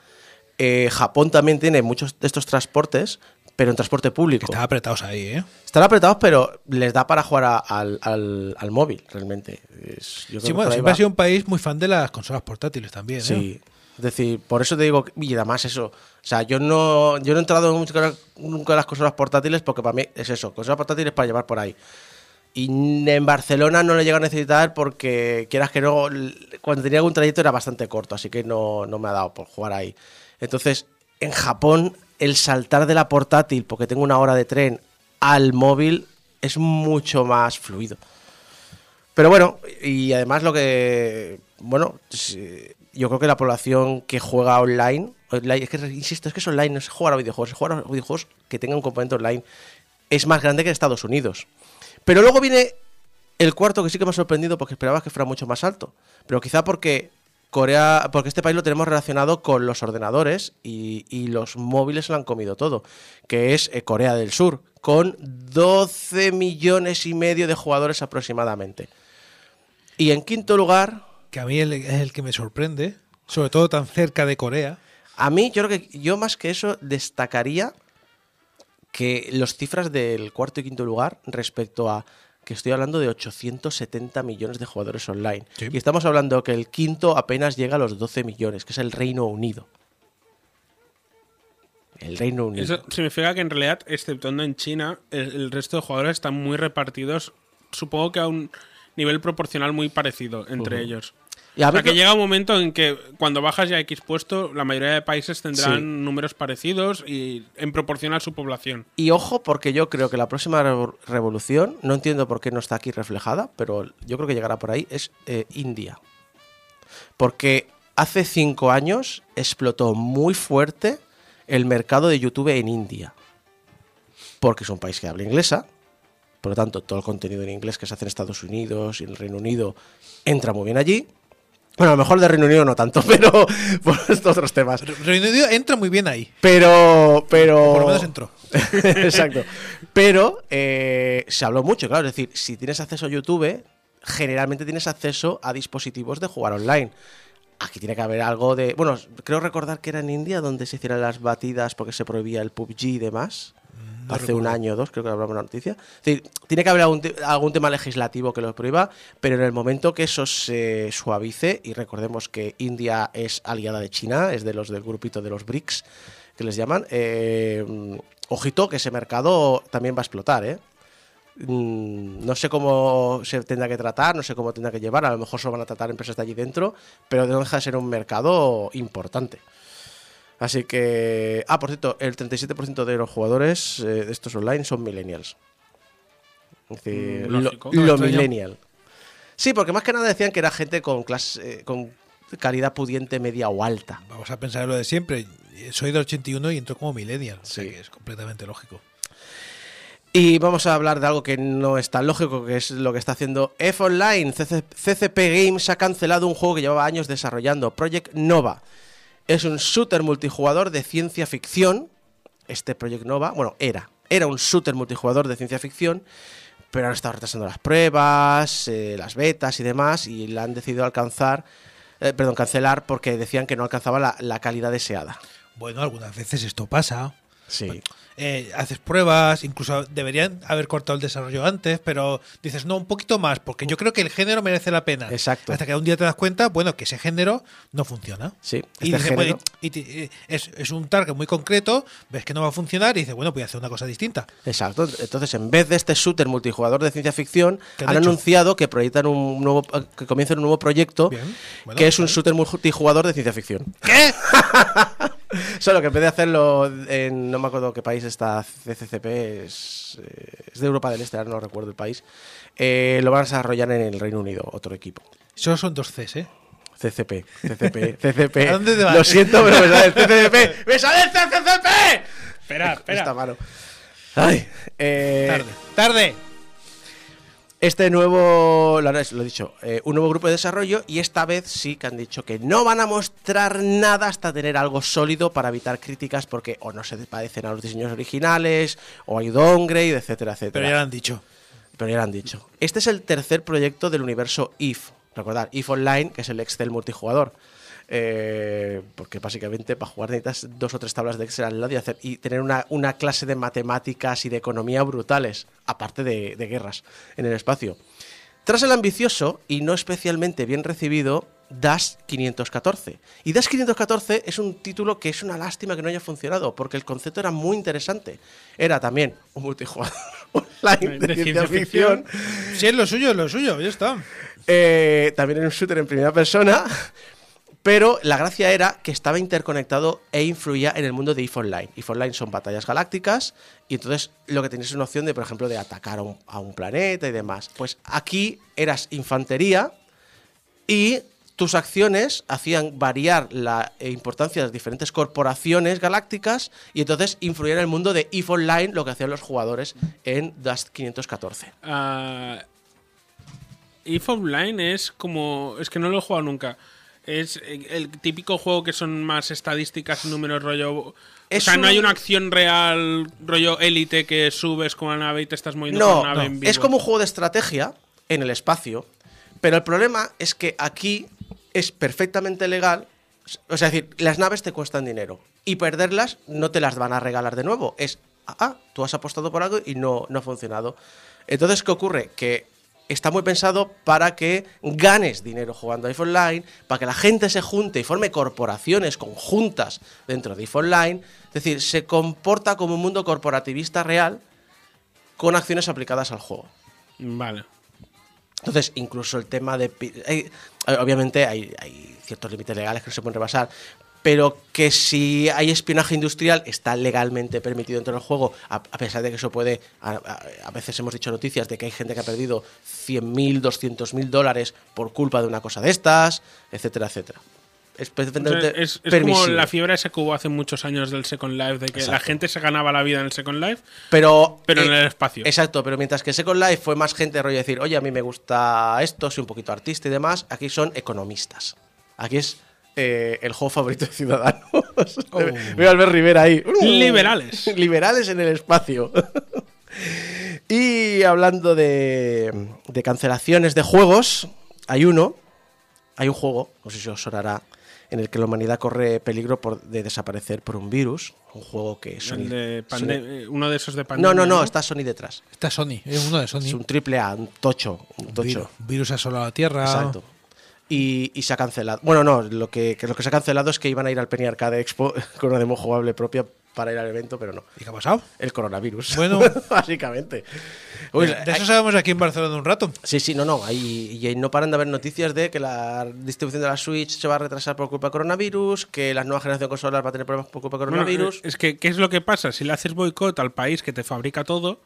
eh, Japón también tiene muchos de estos transportes, pero en transporte público. Están apretados ahí, ¿eh? Están apretados, pero les da para jugar a- al, al- al móvil, realmente. Es- yo creo Sí, bueno, siempre va. ha sido un país muy fan de las consolas portátiles también, ¿eh? Sí. Es decir, por eso te digo, y además eso, o sea, yo no, yo no he entrado nunca en las consolas portátiles porque para mí es eso, consolas portátiles para llevar por ahí. Y en Barcelona no lo llega a necesitar porque, quieras que no, cuando tenía algún trayecto era bastante corto, así que no, no me ha dado por jugar ahí. Entonces, en Japón, el saltar de la portátil, porque tengo una hora de tren, al móvil es mucho más fluido. Pero bueno, y además lo que. Bueno, yo creo que la población que juega online. es insisto, es que es online, no es jugar a videojuegos, es jugar a videojuegos que tengan un componente online. Es más grande que Estados Unidos. Pero luego viene el cuarto que sí que me ha sorprendido porque esperaba que fuera mucho más alto. Pero quizá porque Corea, porque este país lo tenemos relacionado con los ordenadores y, y los móviles lo han comido todo, que es eh, Corea del Sur, con 12 millones y medio de jugadores aproximadamente. Y en quinto lugar, Que a mí es el que me sorprende, sobre todo tan cerca de Corea. a mí yo creo que yo más que eso destacaría que las cifras del cuarto y quinto lugar respecto a que estoy hablando de 870 millones de jugadores online. Sí. Y estamos hablando que el quinto apenas llega a los 12 millones, que es el Reino Unido. El Reino Unido. Eso significa que en realidad, exceptuando en China, el, el resto de jugadores están muy repartidos, supongo que a un nivel proporcional muy parecido entre ellos. Y a O sea, que llega un momento en que cuando bajas ya X puesto, la mayoría de países tendrán Sí. números parecidos y en proporción a su población. Y ojo, porque yo creo que la próxima revo- revolución, no entiendo por qué no está aquí reflejada, pero yo creo que llegará por ahí, es eh, India. Porque hace cinco años explotó muy fuerte el mercado de YouTube en India. Porque es un país que habla inglesa, por lo tanto, todo el contenido en inglés que se hace en Estados Unidos y en el Reino Unido entra muy bien allí. Bueno, a lo mejor de Reino Unido no tanto, pero por estos otros temas. Reino Unido entra muy bien ahí. Pero, pero. Por lo menos entró. Exacto. Pero eh, se habló mucho, claro. Es decir, si tienes acceso a YouTube, generalmente tienes acceso a dispositivos de jugar online. Aquí tiene que haber algo de. Bueno, creo recordar que era en India donde se hicieran las batidas porque se prohibía el PUBG y demás. Hace un año o dos, creo que hablamos una noticia. Es decir, tiene que haber algún, algún tema legislativo que lo prohíba, pero en el momento que eso se suavice, y recordemos que India es aliada de China, es de los del grupito de los BRICS, que les llaman, eh, ojito que ese mercado también va a explotar, ¿eh? Mm, No sé cómo se tendrá que tratar, no sé cómo tendrá que llevar, a lo mejor solo van a tratar empresas de allí dentro, pero no deja de ser un mercado importante. Así que. Ah, por cierto, el 37% de los jugadores eh, de estos online son millennials. Es decir, Mm, lo, millennial. Sí, porque más que nada decían que era gente con clase, eh, con calidad pudiente media o alta. Vamos a pensar en lo de siempre. Soy del 81 y entro como millennial. O sea Sí. que es completamente lógico. Y vamos a hablar de algo que no es tan lógico, que es lo que está haciendo F Online. CC CCP Games ha cancelado un juego que llevaba años desarrollando, Project Nova. Es un shooter multijugador de ciencia ficción. Este Project Nova, bueno, era. Era un shooter multijugador de ciencia ficción, pero han estado retrasando las pruebas, eh, las betas y demás, y la han decidido alcanzar, eh, perdón, cancelar porque decían que no alcanzaba la, la calidad deseada. Bueno, algunas veces esto pasa. Sí. Eh, haces pruebas, incluso deberían haber cortado el desarrollo antes, pero dices, no, un poquito más, porque yo creo que el género merece la pena. Exacto. Hasta que un día te das cuenta, bueno, que ese género no funciona. Sí, Y, este género- y- te- eh, es, es un target muy concreto, ves que no va a funcionar y dices, bueno, voy a hacer una cosa distinta. Exacto. Entonces, en vez de este shooter multijugador de ciencia ficción, ¿Qué han han anunciado que proyectan un nuevo, que comienzan un nuevo proyecto Bien. Bueno, que es un shooter multijugador de ciencia ficción. ¿Qué? Solo que en vez de hacerlo en no me acuerdo qué país está CCCP, es, eh, es de Europa del Este, ahora no recuerdo el país, eh, lo van a desarrollar en el Reino Unido, otro equipo. Solo son dos Cs, ¿eh? CCP, CCP, CCP. ¿A dónde te vas? Lo siento, pero me sale el CCP. ¡Me sale el CCP! Espera, espera. Esta mano. Ay, eh, Tarde. ¡Tarde! Este nuevo, lo, he dicho, eh, un nuevo grupo de desarrollo y esta vez sí que han dicho que no van a mostrar nada hasta tener algo sólido para evitar críticas porque o no se parecen a los diseños originales o hay downgrade, etcétera, etcétera. Pero ya lo han dicho. Pero ya lo han dicho. Este es el tercer proyecto del universo IF. Recordad, IF Online, que es el Excel multijugador. Eh, porque básicamente para jugar necesitas dos o tres tablas de Excel al lado y, hacer, y tener una, una clase de matemáticas y de economía brutales, aparte de, de guerras en el espacio. Tras el ambicioso y no especialmente bien recibido Dash 514. Y Dash 514 es un título que es una lástima que no haya funcionado, porque el concepto era muy interesante. Era también un multijugador online de, De ciencia, ciencia ficción. Si es lo suyo, es lo suyo, ya está. Eh, también era un shooter en primera persona. Pero la gracia era que estaba interconectado e influía en el mundo de EVE Online. EVE Online son batallas galácticas y entonces lo que tenías es una opción de, por ejemplo, de atacar a un, planeta y demás. Pues aquí eras infantería y tus acciones hacían variar la eh, importancia de las diferentes corporaciones galácticas y entonces influía en el mundo de EVE Online lo que hacían los jugadores en Dust 514. Ah, If Online es como. Es que no lo he jugado nunca. Es eh, el típico juego que son más estadísticas y números rollo. Es o sea, no hay una acción real, rollo élite, que subes con la nave y te estás moviendo No, con la nave no. en vivo. es como un juego de estrategia en el espacio, pero el problema es que aquí es perfectamente legal, o sea, es decir, las naves te cuestan dinero y perderlas no te las van a regalar de nuevo, es, ah, ah, tú has apostado por algo y no, no ha funcionado. Entonces, ¿qué ocurre? Que está muy pensado para que ganes dinero jugando a IF Online, para que la gente se junte y forme corporaciones conjuntas dentro de IF Online, es decir, se comporta como un mundo corporativista real con acciones aplicadas al juego. Vale. Entonces, incluso el tema de... hay- obviamente hay, hay ciertos límites legales que no se pueden rebasar, pero que si hay espionaje industrial está legalmente permitido dentro del juego, a, a pesar de que eso puede... A, veces hemos dicho noticias de que hay gente que ha perdido 100.000, 200.000 dólares por culpa de una cosa de estas, etcétera, etcétera. Es perfectamente es es como la fiebre esa que hubo hace muchos años del Second Life, de que la gente se ganaba la vida en el Second Life, Pero, pero en eh, el espacio. Exacto, pero mientras que Second Life fue más gente rollo decir, oye, a mí me gusta esto, soy un poquito artista y demás, aquí son economistas. Aquí es eh, el juego favorito de Ciudadanos. Veo a Albert Rivera ahí. Oh. Liberales. Liberales en el espacio. y hablando de, de cancelaciones de juegos, hay uno, hay un juego, no sé si os sonará, en el que la humanidad corre peligro por, de desaparecer por un virus. Un juego que Sony... De Sony- eh, uno de esos de pandemia. no, no, no, está Sony detrás. Está Sony, es uno de Sony. Es un triple A, un tocho. Un tocho. Virus, virus asolado la Tierra. Exacto. Y, y se ha cancelado. Bueno, no, lo que, que lo que se ha cancelado es que iban a ir al Penny Arcade Expo con una demo jugable propia para ir al evento, pero no. ¿Y qué ha pasado? El coronavirus. Bueno. básicamente. Uy, de de hay- eso sabemos aquí en Barcelona un rato. Sí, sí, no, no. Hay, y no paran de haber noticias de que la distribución de la Switch se va a retrasar por culpa de coronavirus, que la nueva generación de consolas va a tener problemas por culpa de Bueno, coronavirus. es que, ¿qué es lo que pasa? Si le haces boicot al país que te fabrica todo,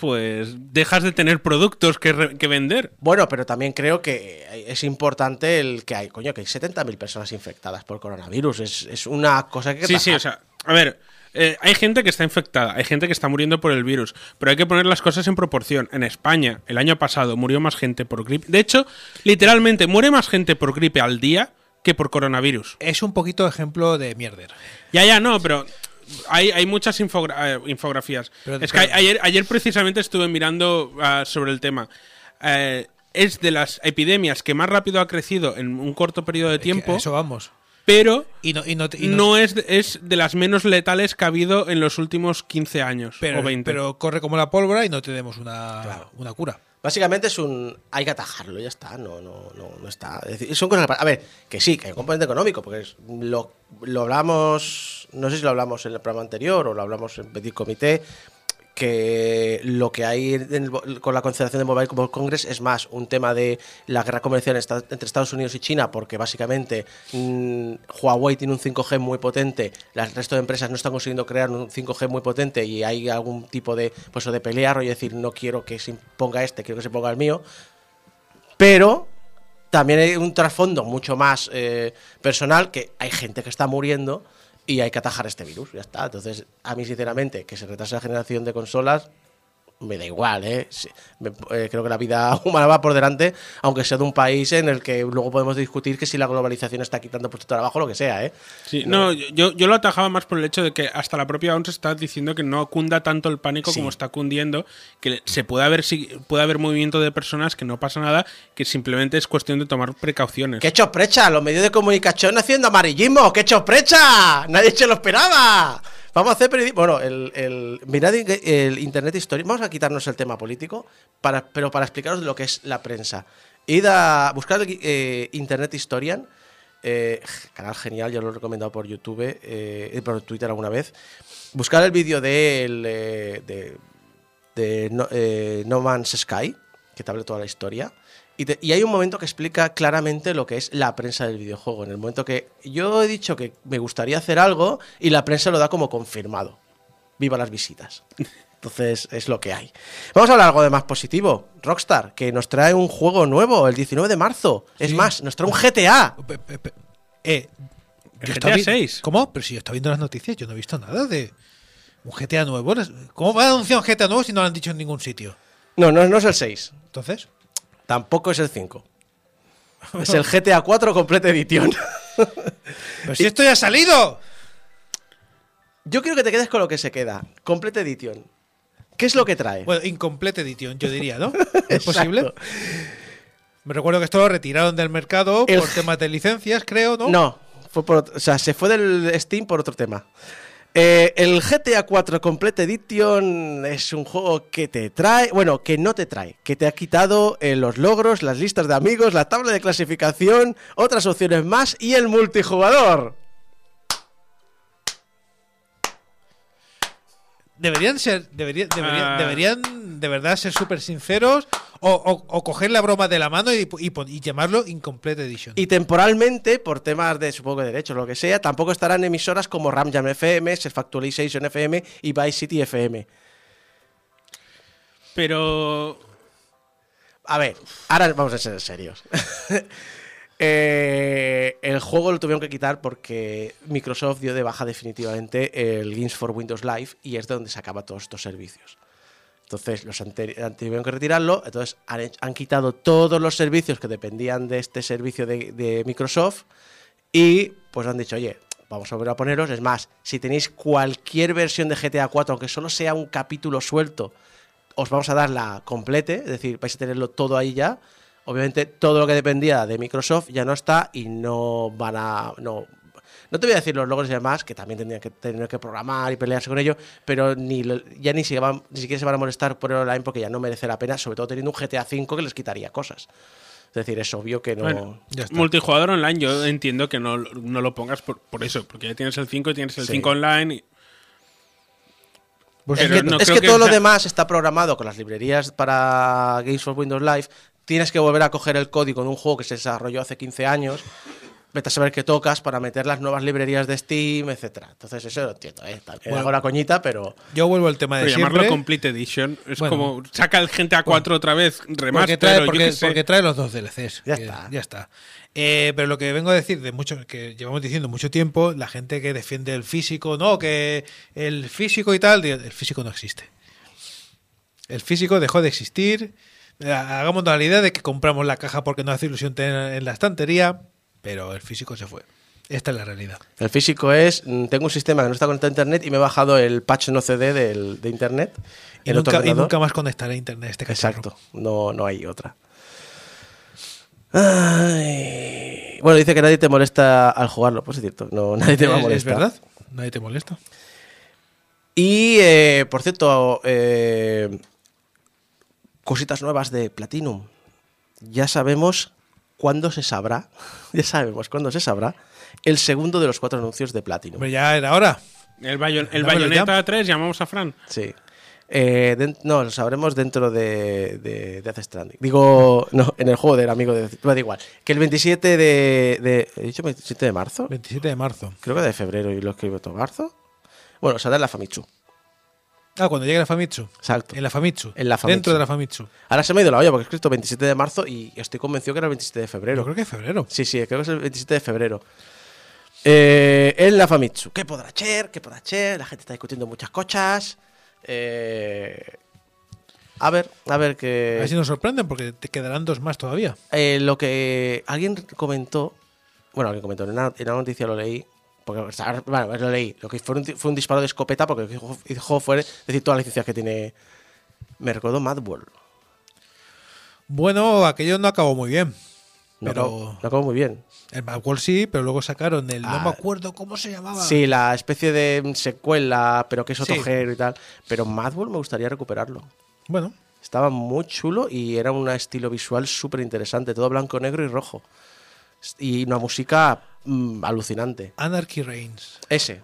pues dejas de tener productos que, re- que vender. Bueno, pero también creo que es importante el que hay, coño, que hay 70.000 personas infectadas por coronavirus. Es, es una cosa que Sí, sí, o sea, a ver, eh, hay gente que está infectada, hay gente que está muriendo por el virus, pero hay que poner las cosas en proporción. En España, el año pasado, murió más gente por gripe. De hecho, literalmente, muere más gente por gripe al día que por coronavirus. Es un poquito ejemplo de mierder. Ya, ya, no, pero hay, hay muchas infogra- eh, infografías. Pero- es que pero- ayer, ayer precisamente estuve mirando ah, sobre el tema. Eh, es de las epidemias que más rápido ha crecido en un corto periodo de Que tiempo, eso vamos. pero Y no, y no, y no- no es, de- es de las menos letales que ha habido en los últimos 15 años pero, o 20. pero corre como la pólvora y no tenemos una, una cura. Básicamente es un. Hay que atajarlo, ya está. No, no, no, no está. Es decir, son cosas. A ver, que sí, que hay un componente económico, porque es- lo, lo hablamos. No sé si lo hablamos en el programa anterior o lo hablamos en Petit Comité. Que lo que hay con la concentración de Mobile World Congress es más un tema de la guerra comercial entre Estados Unidos y China, porque básicamente mm, Huawei tiene un 5G muy potente, el resto de empresas no están consiguiendo crear un 5G muy potente y hay algún tipo de, pues, de pelear o decir no quiero que se imponga este, quiero que se ponga el mío. Pero también hay un trasfondo mucho más eh, personal que hay gente que está muriendo y hay que atajar este virus, ya está. Entonces, a mí sinceramente, que se retrase la generación de consolas, me da igual, ¿eh? Eh, creo que la vida humana va por delante, aunque sea de un país en el que luego podemos discutir que si la globalización está quitando puestos de trabajo lo que sea, ¿eh? Sí, no, yo, yo lo atajaba más por el hecho de que hasta la propia ONS está diciendo que no cunda tanto el pánico Sí. como está cundiendo, que se puede haber, si- puede haber movimiento de personas, que no pasa nada, que simplemente es cuestión de tomar precauciones. ¡Qué chosprecha! Los medios de comunicación haciendo amarillismo. ¡Qué chosprecha! Nadie se lo esperaba. Vamos a hacer periodismo. Bueno, el, el, mirad el, Internet History. Vamos a quitarnos el tema político, para, pero para explicaros lo que es la prensa. Id a buscar eh, Internet Historian. eh, canal genial, yo lo he recomendado por YouTube, eh, por Twitter alguna vez. Buscar el vídeo de, de, de no, No Man's Sky, que te habla toda la historia. Y, te- y hay un momento que explica claramente lo que es la prensa del videojuego. En el momento que yo he dicho que me gustaría hacer algo y la prensa lo da como confirmado. Viva las visitas. Entonces es lo que hay. Vamos a hablar algo de más positivo. Rockstar, que nos trae un juego nuevo el 19 de marzo. Es más, nos trae un GTA. Pe- pe- pe- Eh, yo GTA estaba vi- 6. ¿Cómo? Pero si yo estaba viendo las noticias, yo no he visto nada de un GTA nuevo. ¿Cómo va a anunciar un GTA nuevo si no lo han dicho en ningún sitio? No, no, no es el 6. Entonces, Tampoco es el 5. Es el GTA 4 Complete Edition. pero si esto ya ha salido. Yo quiero que te quedes con lo que se queda. Complete Edition. ¿Qué es lo que trae? Bueno, incomplete edición, yo diría, ¿no? ¿Es posible? Me recuerdo que esto lo retiraron del mercado El- por temas de licencias, creo, ¿no? No, fue por otro- o sea, se fue del Steam por otro tema. Eh, el GTA 4 Complete Edition es un juego que te trae, bueno, que no te trae, que te ha quitado eh, los logros, las listas de amigos, la tabla de clasificación, otras opciones más y el multijugador. Deberían ser, deberían, deberían, Ah. deberían de verdad ser súper sinceros o, o- o coger la broma de la mano y, y pon- y llamarlo Incomplete Edition. Y temporalmente, por temas de, supongo, de derechos o lo que sea, tampoco estarán emisoras como Ram Jam FM, Self Actualization FM y Vice City FM. Pero A ver, ahora vamos a ser serios. Eh, el juego lo tuvieron que quitar porque Microsoft dio de baja definitivamente el Games for Windows Live y es de donde sacaba todos estos servicios. Entonces, los han- tuvieron que retirarlo, entonces han, quitado todos los servicios que dependían de este servicio de, de Microsoft y pues han dicho, oye, vamos a volver a poneros. Es más, si tenéis cualquier versión de GTA 4, aunque solo sea un capítulo suelto, os vamos a dar la complete, es decir, vais a tenerlo todo ahí ya. Obviamente todo lo que dependía de Microsoft ya no está y no van a... No, no te voy a decir los logros y demás, que también tendrían que tener que programar y pelearse con ello, pero ni ya ni, se van- ni siquiera se van a molestar por el online porque ya no merece la pena, sobre todo teniendo un GTA V que les quitaría cosas. Es decir, es obvio que no... Bueno, multijugador online, yo entiendo que no, no lo pongas por, por eso, porque ya tienes el 5 y tienes el Sí. 5 online. y- Es Pero que, no es creo que que todo lo demás está programado con las librerías para Games for Windows Live. Tienes que volver a coger el código de un juego que se desarrolló hace 15 años. Vete a saber qué tocas para meter las nuevas librerías de Steam, etcétera. Entonces eso lo entiendo, ¿eh? También Bueno. hago la coñita, pero... Yo vuelvo al tema de Pero siempre. llamarlo Complete Edition es Bueno. como saca el GTA 4 otra vez, remaster, porque trae, yo porque, qué sé. porque trae los dos DLCs. Ya que- está. Ya está. Eh, pero lo que vengo a decir de mucho, que llevamos diciendo mucho tiempo, la gente que defiende el físico, no, que el físico y tal, el físico no existe. El físico dejó de existir. Eh, Hagamos la idea de que compramos la caja porque nos hace ilusión tener en la estantería, pero el físico se fue. Esta es la realidad. El físico es, mm, tengo un sistema que no está conectado a internet y me he bajado el patch no CD del, de internet. Y otro nunca, y ordenador. nunca más conectaré a internet este cacharro. Exacto, no, no hay otra. Ay. Bueno, dice que nadie te molesta al jugarlo, pues es cierto, no, nadie te va a ¿Es- ¿Es molestar. verdad? Nadie te molesta. Y, eh, por cierto, eh, cositas nuevas de Platinum. Ya sabemos cuándo se sabrá, ya sabemos cuándo se sabrá el segundo de los cuatro anuncios de Platinum. Hombre, ya era hora. El, Bayo- el Bayonetta 3, llamamos a Fran. Sí. Eh, no, lo sabremos dentro de, de, Death Stranding. Digo, no, en el juego del amigo de... Me da igual. Que el 27 de... de ¿He dicho 27 de marzo? 27 de marzo. Creo que de febrero y lo escribo todo marzo. Bueno, saldrá en la Famitsu. Ah, cuando llegue la Famitsu. Exacto. En la Famitsu. En la Famitsu. Dentro de la Famitsu. Ahora se me ha ido la olla porque he escrito 27 de marzo y estoy convencido que era el 27 de febrero. Yo creo que es febrero. Sí, sí, creo que es el 27 de febrero. Eh, en la Famitsu. ¿Qué podrá ser? ¿Qué podrá ser? La gente está discutiendo muchas cosas. Eh, a ver, a ver A qué. ver si nos sorprenden porque te quedarán dos más todavía. Eh, lo que alguien comentó, bueno, alguien comentó, en una, en una noticia lo leí, porque, o sea, bueno, lo leí, lo que fue un, fue un disparo de escopeta, porque lo que dijo- fue decir todas las licencias que tiene. Me recordó Mad World. Bueno, aquello no acabó muy bien. No, Pero- acabó, no acabó muy bien. El Mad World sí, pero luego sacaron el. No Ah. me acuerdo cómo se llamaba. Sí, la especie de secuela, pero que es otro Sí. género y tal. Pero Mad World me gustaría recuperarlo. Bueno, Estaba muy chulo y era un estilo visual súper interesante, todo blanco, negro y rojo. Y una música mm, alucinante. Anarchy Reigns. Ese.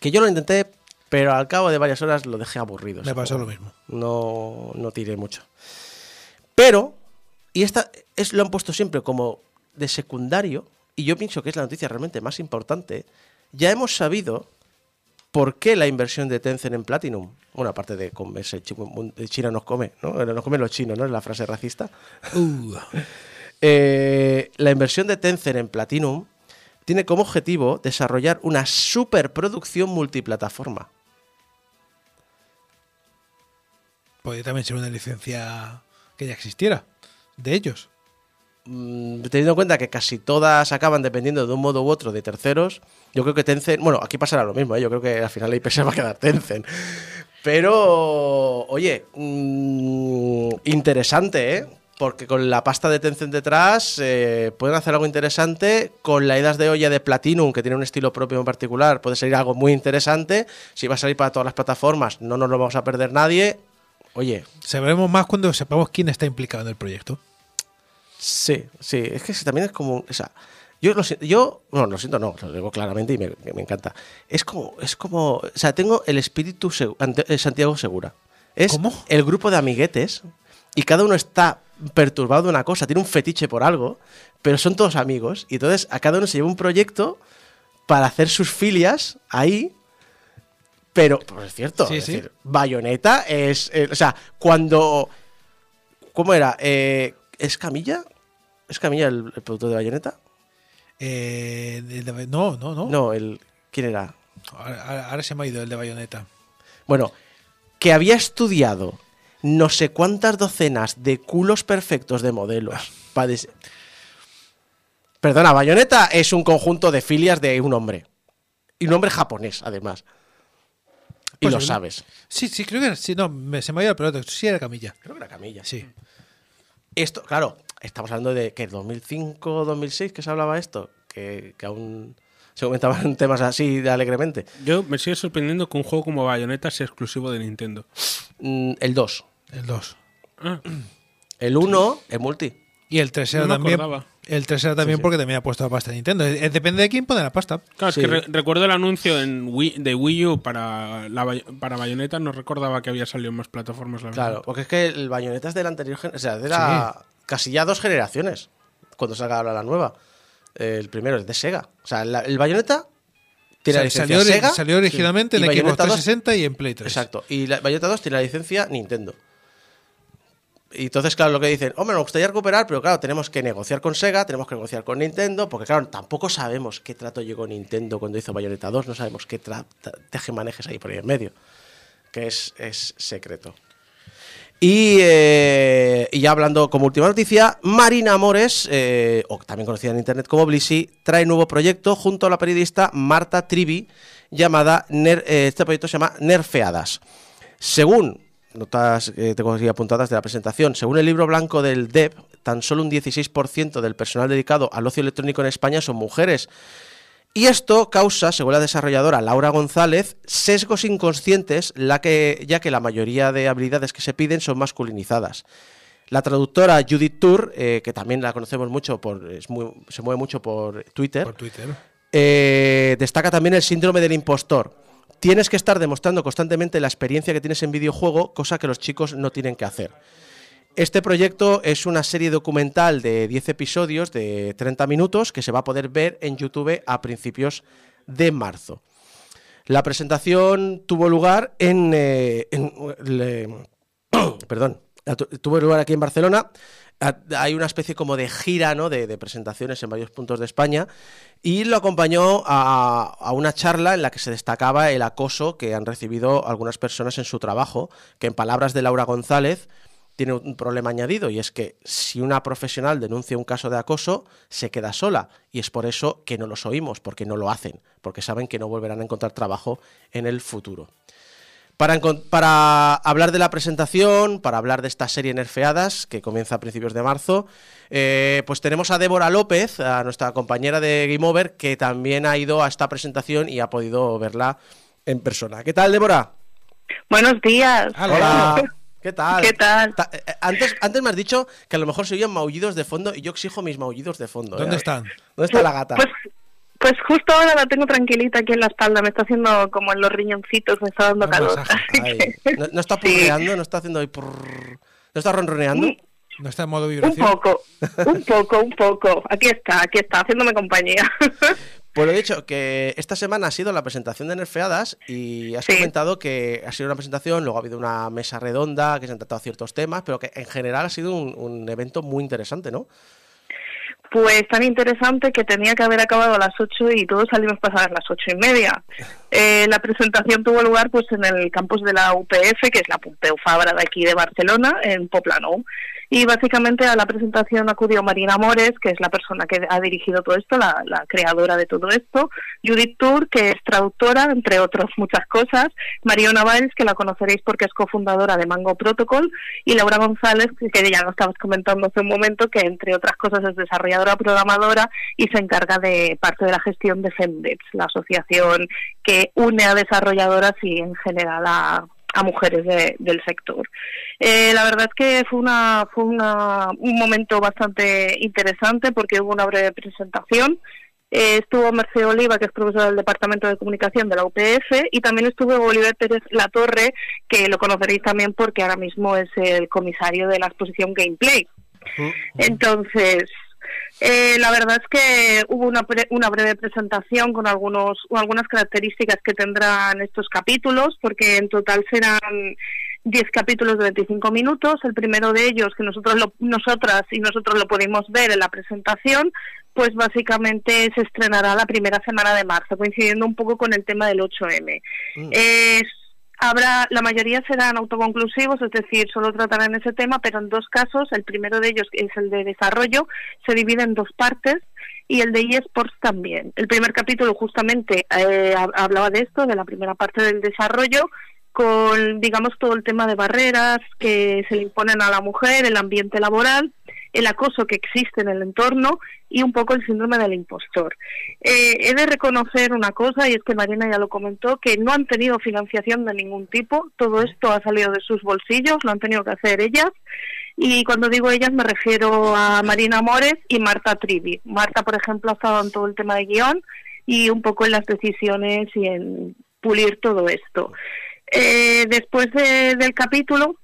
Que yo lo intenté, pero al cabo de varias horas lo dejé aburrido. Me pasó lo mismo. No, no tiré mucho. Pero, y esta es, lo han puesto siempre como de secundario, y yo pienso que es la noticia realmente más importante. Ya hemos sabido por qué la inversión de Tencent en Platinum. Bueno, aparte de comerse, China nos come, ¿no? Nos comen los chinos, ¿no? Es la frase racista. Uh, Eh, la inversión de Tencent en Platinum tiene como objetivo desarrollar una superproducción multiplataforma. podría también ser una licencia que ya existiera. De ellos. Mm, teniendo en cuenta que casi todas acaban dependiendo de un modo u otro de terceros, yo creo que Tencent, bueno, aquí pasará lo mismo, ¿eh? yo creo que al final la IP se va a quedar Tencent. Pero, oye, mm, interesante, ¿eh? Porque con la pasta de Tencent detrás eh, pueden hacer algo interesante. Con la Idas de olla de Platinum, que tiene un estilo propio en particular, puede salir algo muy interesante. Si va a salir para todas las plataformas, no nos lo vamos a perder nadie. Oye, Sabremos más cuando sepamos quién está implicado en el proyecto. Sí, sí, es que también es como, o sea, yo lo siento, yo, no, lo siento, no, lo digo claramente y me, encanta. Es como, es como, o sea, tengo el espíritu eh, Santiago Segura. Es ¿Cómo? el grupo de amiguetes y cada uno está perturbado de una cosa, tiene un fetiche por algo, pero son todos amigos y entonces a cada uno se lleva un proyecto para hacer sus filias ahí. Pero, pues es cierto, Sí, es sí. decir, Bayonetta es, eh, o sea, cuando ¿Cómo era? Eh, ¿Es Camilla? ¿Es Camilla el, el productor de Bayonetta? Eh, de- no, no, no. No, el. ¿Quién era? Ahora, ahora- ahora se me ha ido el de Bayonetta. Bueno, que había estudiado no sé cuántas docenas de culos perfectos de modelos. Perdona, Bayonetta es un conjunto de filias de un hombre. Y un hombre japonés, además. Y lo Posible. sabes. Sí, sí, creo que era- sí, no, me- se me ha ido el pelota. Sí, era Camilla. Creo que era Camilla. Sí. Esto, claro, estamos hablando de que 2005, 2006 que se hablaba esto, que, que aún se comentaban temas así de alegremente. Yo me sigue sorprendiendo que un juego como Bayonetta sea exclusivo de Nintendo. Mm, el 2. El 2. Ah, El 1 es multi. Y el 3 era No también. acordaba. El 3 era también sí. porque también ha puesto la pasta de Nintendo. Eh, Depende de quién pone la pasta. claro, Sí. es que re- recuerdo el anuncio en Wii- de Wii U para, la, para Bayonetta, no recordaba que había salido en más plataformas. La verdad. Claro, porque es que el Bayonetta es de la anterior. O sea, de la, casi ya dos generaciones. Cuando salga ahora la nueva. El primero es de Sega. O sea, la- el Bayonetta tiene la Sa- licencia salió, Sega. salió originalmente sí. en Xbox Bayonetta 2 360 y en Play 3. Exacto. Y la Bayonetta 2 tiene la licencia Nintendo. Entonces, claro, lo que dicen, hombre, nos gustaría recuperar, pero claro, tenemos que negociar con Sega, tenemos que negociar con Nintendo, porque claro, tampoco sabemos qué trato llegó Nintendo cuando hizo Bayonetta 2, no sabemos qué tra- tejemanejes hay por ahí en medio, que es, es secreto. Y, eh, y ya hablando como última noticia, Marina Amores, eh, o también conocida en internet como Blissy, trae nuevo proyecto junto a la periodista Marta Trivi, llamada eh, este proyecto se llama Nerfeadas. Según notas que tengo aquí apuntadas de la presentación, según el libro blanco del DEP, tan solo un 16% del personal dedicado al ocio electrónico en España son mujeres. Y esto causa, según la desarrolladora Laura González, sesgos inconscientes, la que, ya que la mayoría de habilidades que se piden son masculinizadas. La traductora Judith Tour, eh, que también la conocemos mucho por, es muy- se mueve mucho por Twitter, Por Twitter. eh, destaca también el síndrome del impostor. Tienes que estar demostrando constantemente la experiencia que tienes en videojuego, cosa que los chicos no tienen que hacer. Este proyecto es una serie documental de 10 episodios de 30 minutos que se va a poder ver en YouTube a principios de marzo. La presentación tuvo lugar en, eh, le- perdón, tuvo lugar aquí en Barcelona. Hay una especie como de gira ¿no? de, de presentaciones en varios puntos de España y lo acompañó a, a una charla en la que se destacaba el acoso que han recibido algunas personas en su trabajo, que en palabras de Laura González tiene un problema añadido y es que si una profesional denuncia un caso de acoso, se queda sola y es por eso que no los oímos, porque no lo hacen, porque saben que no volverán a encontrar trabajo en el futuro. Para, para hablar de la presentación, para hablar de esta serie Nerfeadas, que comienza a principios de marzo, eh, pues tenemos a Débora López, a nuestra compañera de Game Over, que también ha ido a esta presentación y ha podido verla en persona. ¿Qué tal, Débora? Buenos días. Hola. ¿Qué tal? ¿Qué tal? Ta- eh, Antes, antes me has dicho que a lo mejor se oían maullidos de fondo y yo exijo mis maullidos de fondo. ¿eh? ¿Dónde están? ¿Dónde está la gata? Pues, pues justo ahora la tengo tranquilita aquí en la espalda. Me está haciendo como en los riñoncitos, me está dando Un calor. ¿no, no está Sí. purreando? ¿No está haciendo ahí purr? ¿No está ronroneando? ¿No está en modo Un vibración? poco, un poco, un poco. Aquí está, aquí está, haciéndome compañía. Pues lo he dicho, que esta semana ha sido la presentación de Nerfeadas y has Sí. comentado que ha sido una presentación, luego ha habido una mesa redonda, que se han tratado ciertos temas, pero que en general ha sido un, un evento muy interesante, ¿no? Pues tan interesante que tenía que haber acabado a las 8 y todos salimos pasadas las ocho y media. Eh, la presentación tuvo lugar pues en el campus de la UPF, que es la Pompeu Fabra de aquí de Barcelona, en Poplano. Y básicamente a la presentación acudió Marina Mores, que es la persona que ha dirigido todo esto, la, creadora de todo esto, Judith Tour, que es traductora, entre otras muchas cosas, Mariona Valls, que la conoceréis porque es cofundadora de Mango Protocol, y Laura González, que ya lo estabas comentando hace un momento, que entre otras cosas es desarrolladora programadora y se encarga de parte de la gestión de FEMDEPS, la asociación que une a desarrolladoras y en general a, a mujeres de- del sector. Eh, la verdad es que fue una fue una, un momento bastante interesante porque hubo una breve presentación. Eh, estuvo Merced Oliva, que es profesora del Departamento de Comunicación de la UPF, y también estuvo Oliver Pérez Latorre, que lo conoceréis también porque ahora mismo es el comisario de la exposición Gameplay. Entonces, eh, la verdad es que hubo una, pre- una breve presentación con algunos, algunas características que tendrán estos capítulos, porque en total serán 10 capítulos de 25 minutos. El primero de ellos, que nosotros lo- nosotras y nosotros lo pudimos ver en la presentación, pues básicamente se estrenará la primera semana de marzo, coincidiendo un poco con el tema del 8M. Mm. Es- habrá, la mayoría serán autoconclusivos, es decir, solo tratarán ese tema, pero en dos casos, el primero de ellos, es el de desarrollo, se divide en dos partes y el de eSports también. El primer capítulo justamente eh, hab- hablaba de esto, de la primera parte del desarrollo, con, digamos, todo el tema de barreras que se le imponen a la mujer, el ambiente laboral, el acoso que existe en el entorno y un poco el síndrome del impostor. Eh, he de reconocer una cosa, y es que Marina ya lo comentó, que no han tenido financiación de ningún tipo, todo esto ha salido de sus bolsillos, lo han tenido que hacer ellas, y cuando digo ellas me refiero a Marina Mores y Marta Trivi. Marta, por ejemplo, ha estado en todo el tema de guion y un poco en las decisiones y en pulir todo esto. Eh, después de- del capítulo,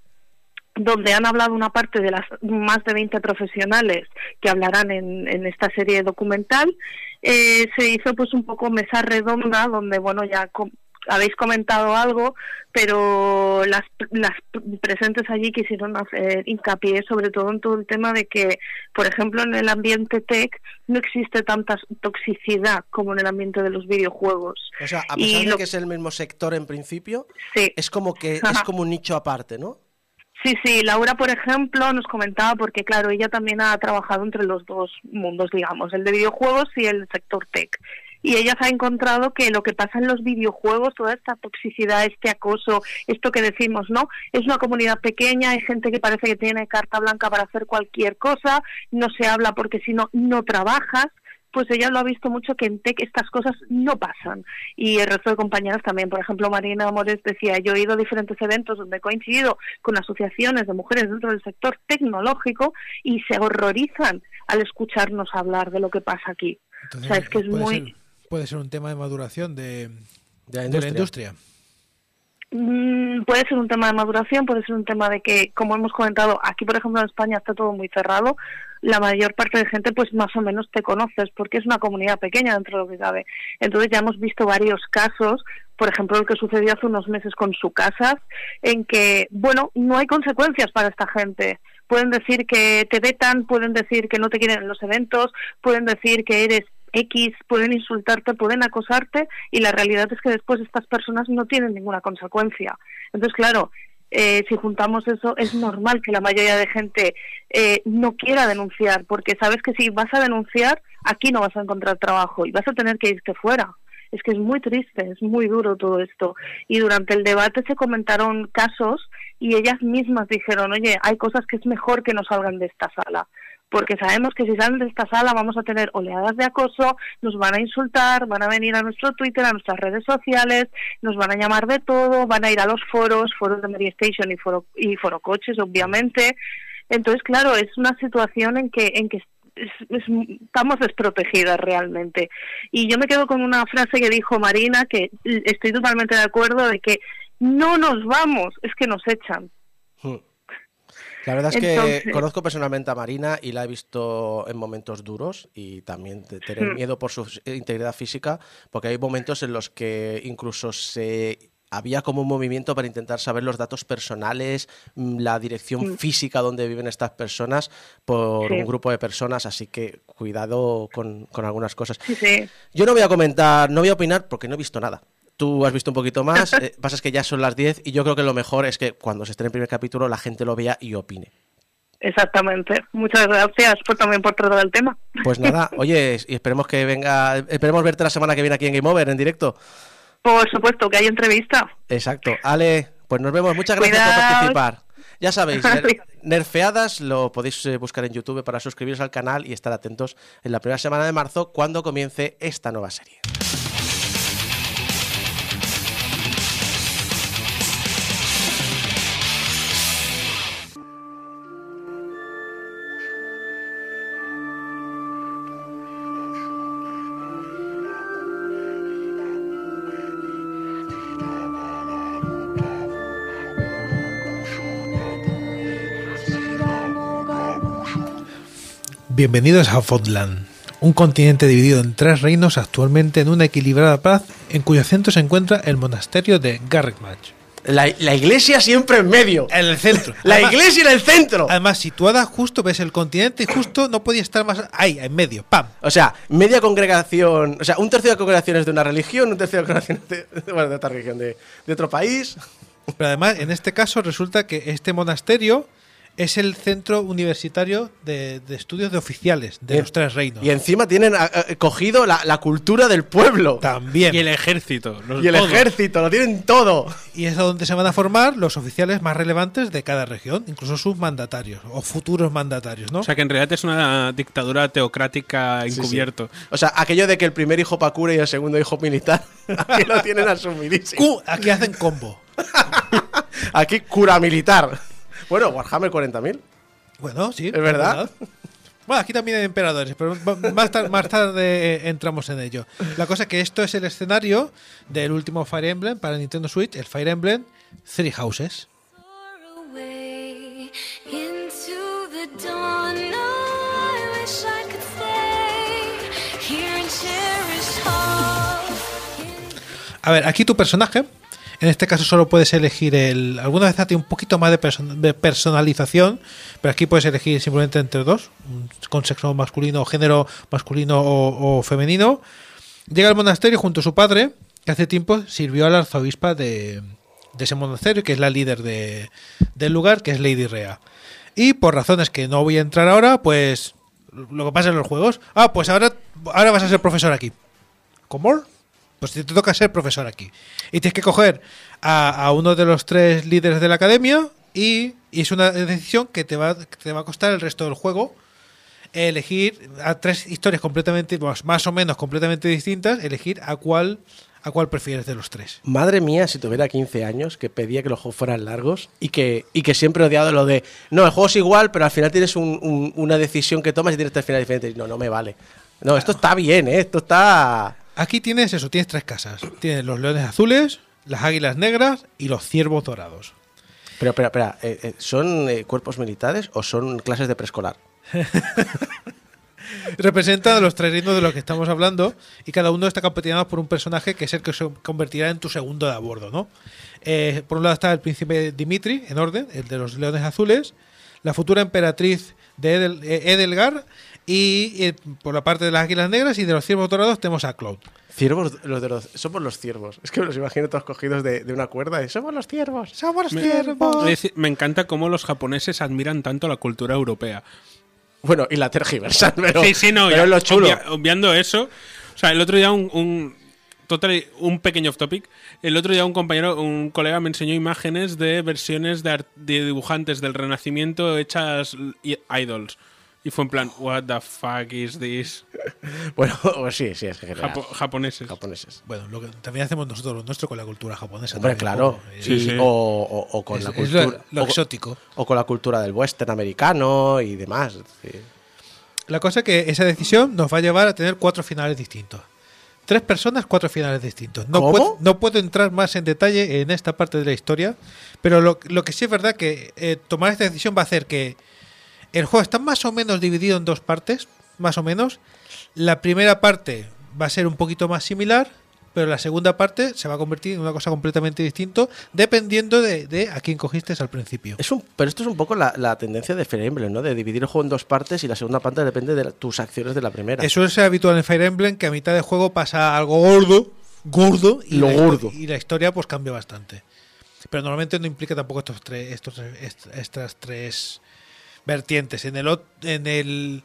donde han hablado una parte de las más de 20 profesionales que hablarán en, en esta serie documental, eh, se hizo pues un poco mesa redonda donde, bueno, ya com- habéis comentado algo, pero las, las presentes allí quisieron hacer hincapié sobre todo en todo el tema de que, por ejemplo, en el ambiente tech no existe tanta toxicidad como en el ambiente de los videojuegos. O sea, a Y pesar de lo- que es el mismo sector en principio, Sí. es como que es como un nicho aparte, ¿no? Sí, sí, Laura, por ejemplo, nos comentaba, porque claro, ella también ha trabajado entre los dos mundos, digamos, el de videojuegos y el sector tech. Y ella se ha encontrado que lo que pasa en los videojuegos, toda esta toxicidad, este acoso, esto que decimos, ¿no? Es una comunidad pequeña, hay gente que parece que tiene carta blanca para hacer cualquier cosa, no se habla porque si no, no trabajas pues ella lo ha visto mucho que en TEC estas cosas no pasan. Y el resto de compañeras también. Por ejemplo, Marina Amores decía, yo he ido a diferentes eventos donde he coincidido con asociaciones de mujeres dentro del sector tecnológico y se horrorizan al escucharnos hablar de lo que pasa aquí. Entonces, o sea, es que es puede muy... Ser, puede ser un tema de maduración de, De la de la industria. industria. Mm, puede ser un tema de maduración, puede ser un tema de que, como hemos comentado, aquí por ejemplo en España está todo muy cerrado, la mayor parte de gente pues más o menos te conoces porque es una comunidad pequeña dentro de lo que cabe. Entonces ya hemos visto varios casos, por ejemplo el que sucedió hace unos meses con su casa, en que, bueno, no hay consecuencias para esta gente. Pueden decir que te vetan, pueden decir que no te quieren en los eventos, pueden decir que eres X, pueden insultarte, pueden acosarte y la realidad es que después estas personas no tienen ninguna consecuencia. Entonces, claro, eh, si juntamos eso, es normal que la mayoría de gente eh, no quiera denunciar, porque sabes que si vas a denunciar, aquí no vas a encontrar trabajo y vas a tener que irte fuera. Es que es muy triste, es muy duro todo esto. Y durante el debate se comentaron casos y ellas mismas dijeron, oye, hay cosas que es mejor que no salgan de esta sala porque sabemos que si salen de esta sala vamos a tener oleadas de acoso, nos van a insultar, van a venir a nuestro Twitter, a nuestras redes sociales, nos van a llamar de todo, van a ir a los foros, foros de Mary Station y foro, y foro coches, obviamente. Entonces, claro, es una situación en que, en que es- es- estamos desprotegidas realmente. Y yo me quedo con una frase que dijo Marina, que estoy totalmente de acuerdo, de que no nos vamos, es que nos echan. Hmm. La verdad es que Entonces- conozco personalmente a Marina y la he visto en momentos duros y también tener Hmm. miedo por su integridad física, porque hay momentos en los que incluso se había como un movimiento para intentar saber los datos personales, mm, la dirección física donde viven estas personas por Sí. un grupo de personas, así que cuidado con, con algunas cosas. Sí, sí. Yo no voy a comentar, no voy a opinar porque no he visto nada. Tú has visto un poquito más, eh, pasa es que ya son las 10 y yo creo que lo mejor es que cuando se estrene el primer capítulo la gente lo vea y opine. Exactamente. Muchas gracias por también por tratar el tema. Pues nada, oye, y esperemos que venga, esperemos verte la semana que viene aquí en Game Over en directo. Por supuesto que hay entrevista. Exacto. Ale, pues nos vemos. Muchas gracias por participar. Ya sabéis, ner- Nerfeadas lo podéis eh, buscar en YouTube para suscribiros al canal y estar atentos en la primera semana de marzo cuando comience esta nueva serie. Bienvenidos a Fotland, un continente dividido en tres reinos actualmente en una equilibrada paz en cuyo centro se encuentra el monasterio de Garrickmatch. La, la iglesia siempre en medio. En el centro. La Además- iglesia en el centro. Además, situada justo, ves el continente y justo no podía estar más ahí, en medio, ¡pam! O sea, media congregación, o sea, un tercio de congregaciones de una religión, un tercio de congregaciones de, bueno, de otra religión, de, de otro país. Pero además, en este caso resulta que este monasterio es el centro universitario de, de estudios de oficiales de Y- los tres reinos. Y encima tienen a- a- cogido la, la cultura del pueblo. También. Y el ejército. los Y el todos. ejército, lo tienen todo. Y es a donde se van a formar los oficiales más relevantes de cada región, incluso sus mandatarios o futuros mandatarios, ¿no? O sea que en realidad es una dictadura teocrática encubierto. O sea, aquello de que el primer hijo pa' cura y el segundo hijo militar, aquí lo tienen asumidísimo. Aquí hacen combo. Aquí cura militar. Bueno, Warhammer 40.000. Bueno, sí. ¿Es verdad? Bueno, aquí también hay emperadores, pero más, tar- más tarde eh, entramos en ello. La cosa es que esto es el escenario del último Fire Emblem para Nintendo Switch, el Fire Emblem Three Houses. A ver, aquí tu personaje, en este caso solo puedes elegir el. Alguna vez tiene un poquito más de, person- de personalización, pero aquí puedes elegir simplemente entre dos, con sexo masculino, género masculino o, femenino. Llega al monasterio junto a su padre, que hace tiempo sirvió a la arzobispa de, ese monasterio, que es la líder de- del lugar, que es Lady Rea. Y por razones que no voy a entrar ahora, pues lo que pasa en los juegos. Ah, pues ahora, ahora vas a ser profesor aquí. ¿Cómo? Pues te toca ser profesor aquí. Y tienes que coger a, a uno de los tres líderes de la academia y, y es una decisión que te, va, que te va a costar el resto del juego elegir a tres historias completamente, pues, más o menos completamente distintas, elegir a cuál, a cuál prefieres de los tres. Madre mía, si tuviera 15 años, que pedía que los juegos fueran largos y que, y que siempre he odiado lo de, no, el juego es igual, pero al final tienes un- un- una decisión que tomas y tienes tres finales diferentes. No, no me vale. No, esto está bien, ¿eh? Esto está... Aquí tienes eso, tienes tres casas. Tienes los leones azules, las águilas negras y los ciervos dorados. Pero, espera, espera, eh, eh, ¿son eh, cuerpos militares o son clases de preescolar? Representan los tres reinos de los que estamos hablando y cada uno está capitaneado por un personaje que es el que se convertirá en tu segundo de a bordo, ¿no? Por un lado está el príncipe Dimitri, en orden, el de los leones azules, la futura emperatriz de Edel- Edelgar y eh, por la parte de las águilas negras y de los ciervos dorados tenemos a Cloud. Ciervos, los de los, somos los ciervos. Es que me los imagino todos cogidos de, de una cuerda y somos los ciervos. ¡Somos los Me, ciervos! es me encanta cómo los japoneses admiran tanto la cultura europea. Bueno, y la tergiversan, pero, sí, sí, no, pero ya, es lo chulo. obvia- obviando eso. O sea, el otro día un, un total, un pequeño off topic. El otro día un compañero, un colega me enseñó imágenes de versiones de, art- de dibujantes del Renacimiento hechas idols. Y fue en plan, what the fuck is this? Bueno, sí, sí, es que. Japo- japoneses. japoneses. Bueno, lo que también hacemos nosotros lo nuestro con la cultura japonesa. Hombre, claro. Sí. O, o- o con Es- la lo- cultura. lo o- exótico. O con la cultura del western americano y demás. sí. La cosa es que esa decisión nos va a llevar a tener cuatro finales distintos. Tres personas, cuatro finales distintos. No, ¿Cómo? Puedo, no puedo entrar más en detalle en esta parte de la historia, pero lo, lo que sí es verdad que eh, tomar esta decisión va a hacer que el juego está más o menos dividido en dos partes, más o menos. La primera parte va a ser un poquito más similar, pero la segunda parte se va a convertir en una cosa completamente distinta, dependiendo de, de a quién cogiste al principio. Es un, pero esto es un poco la, la tendencia de Fire Emblem, ¿no? De dividir el juego en dos partes y la segunda parte depende de la- tus acciones de la primera. Eso es habitual en Fire Emblem, que a mitad de juego pasa algo gordo, gordo, y, Lo la, histo- gordo. y la historia pues cambia bastante. Pero normalmente no implica tampoco estos tres, estos, estas tres vertientes. En el, en el,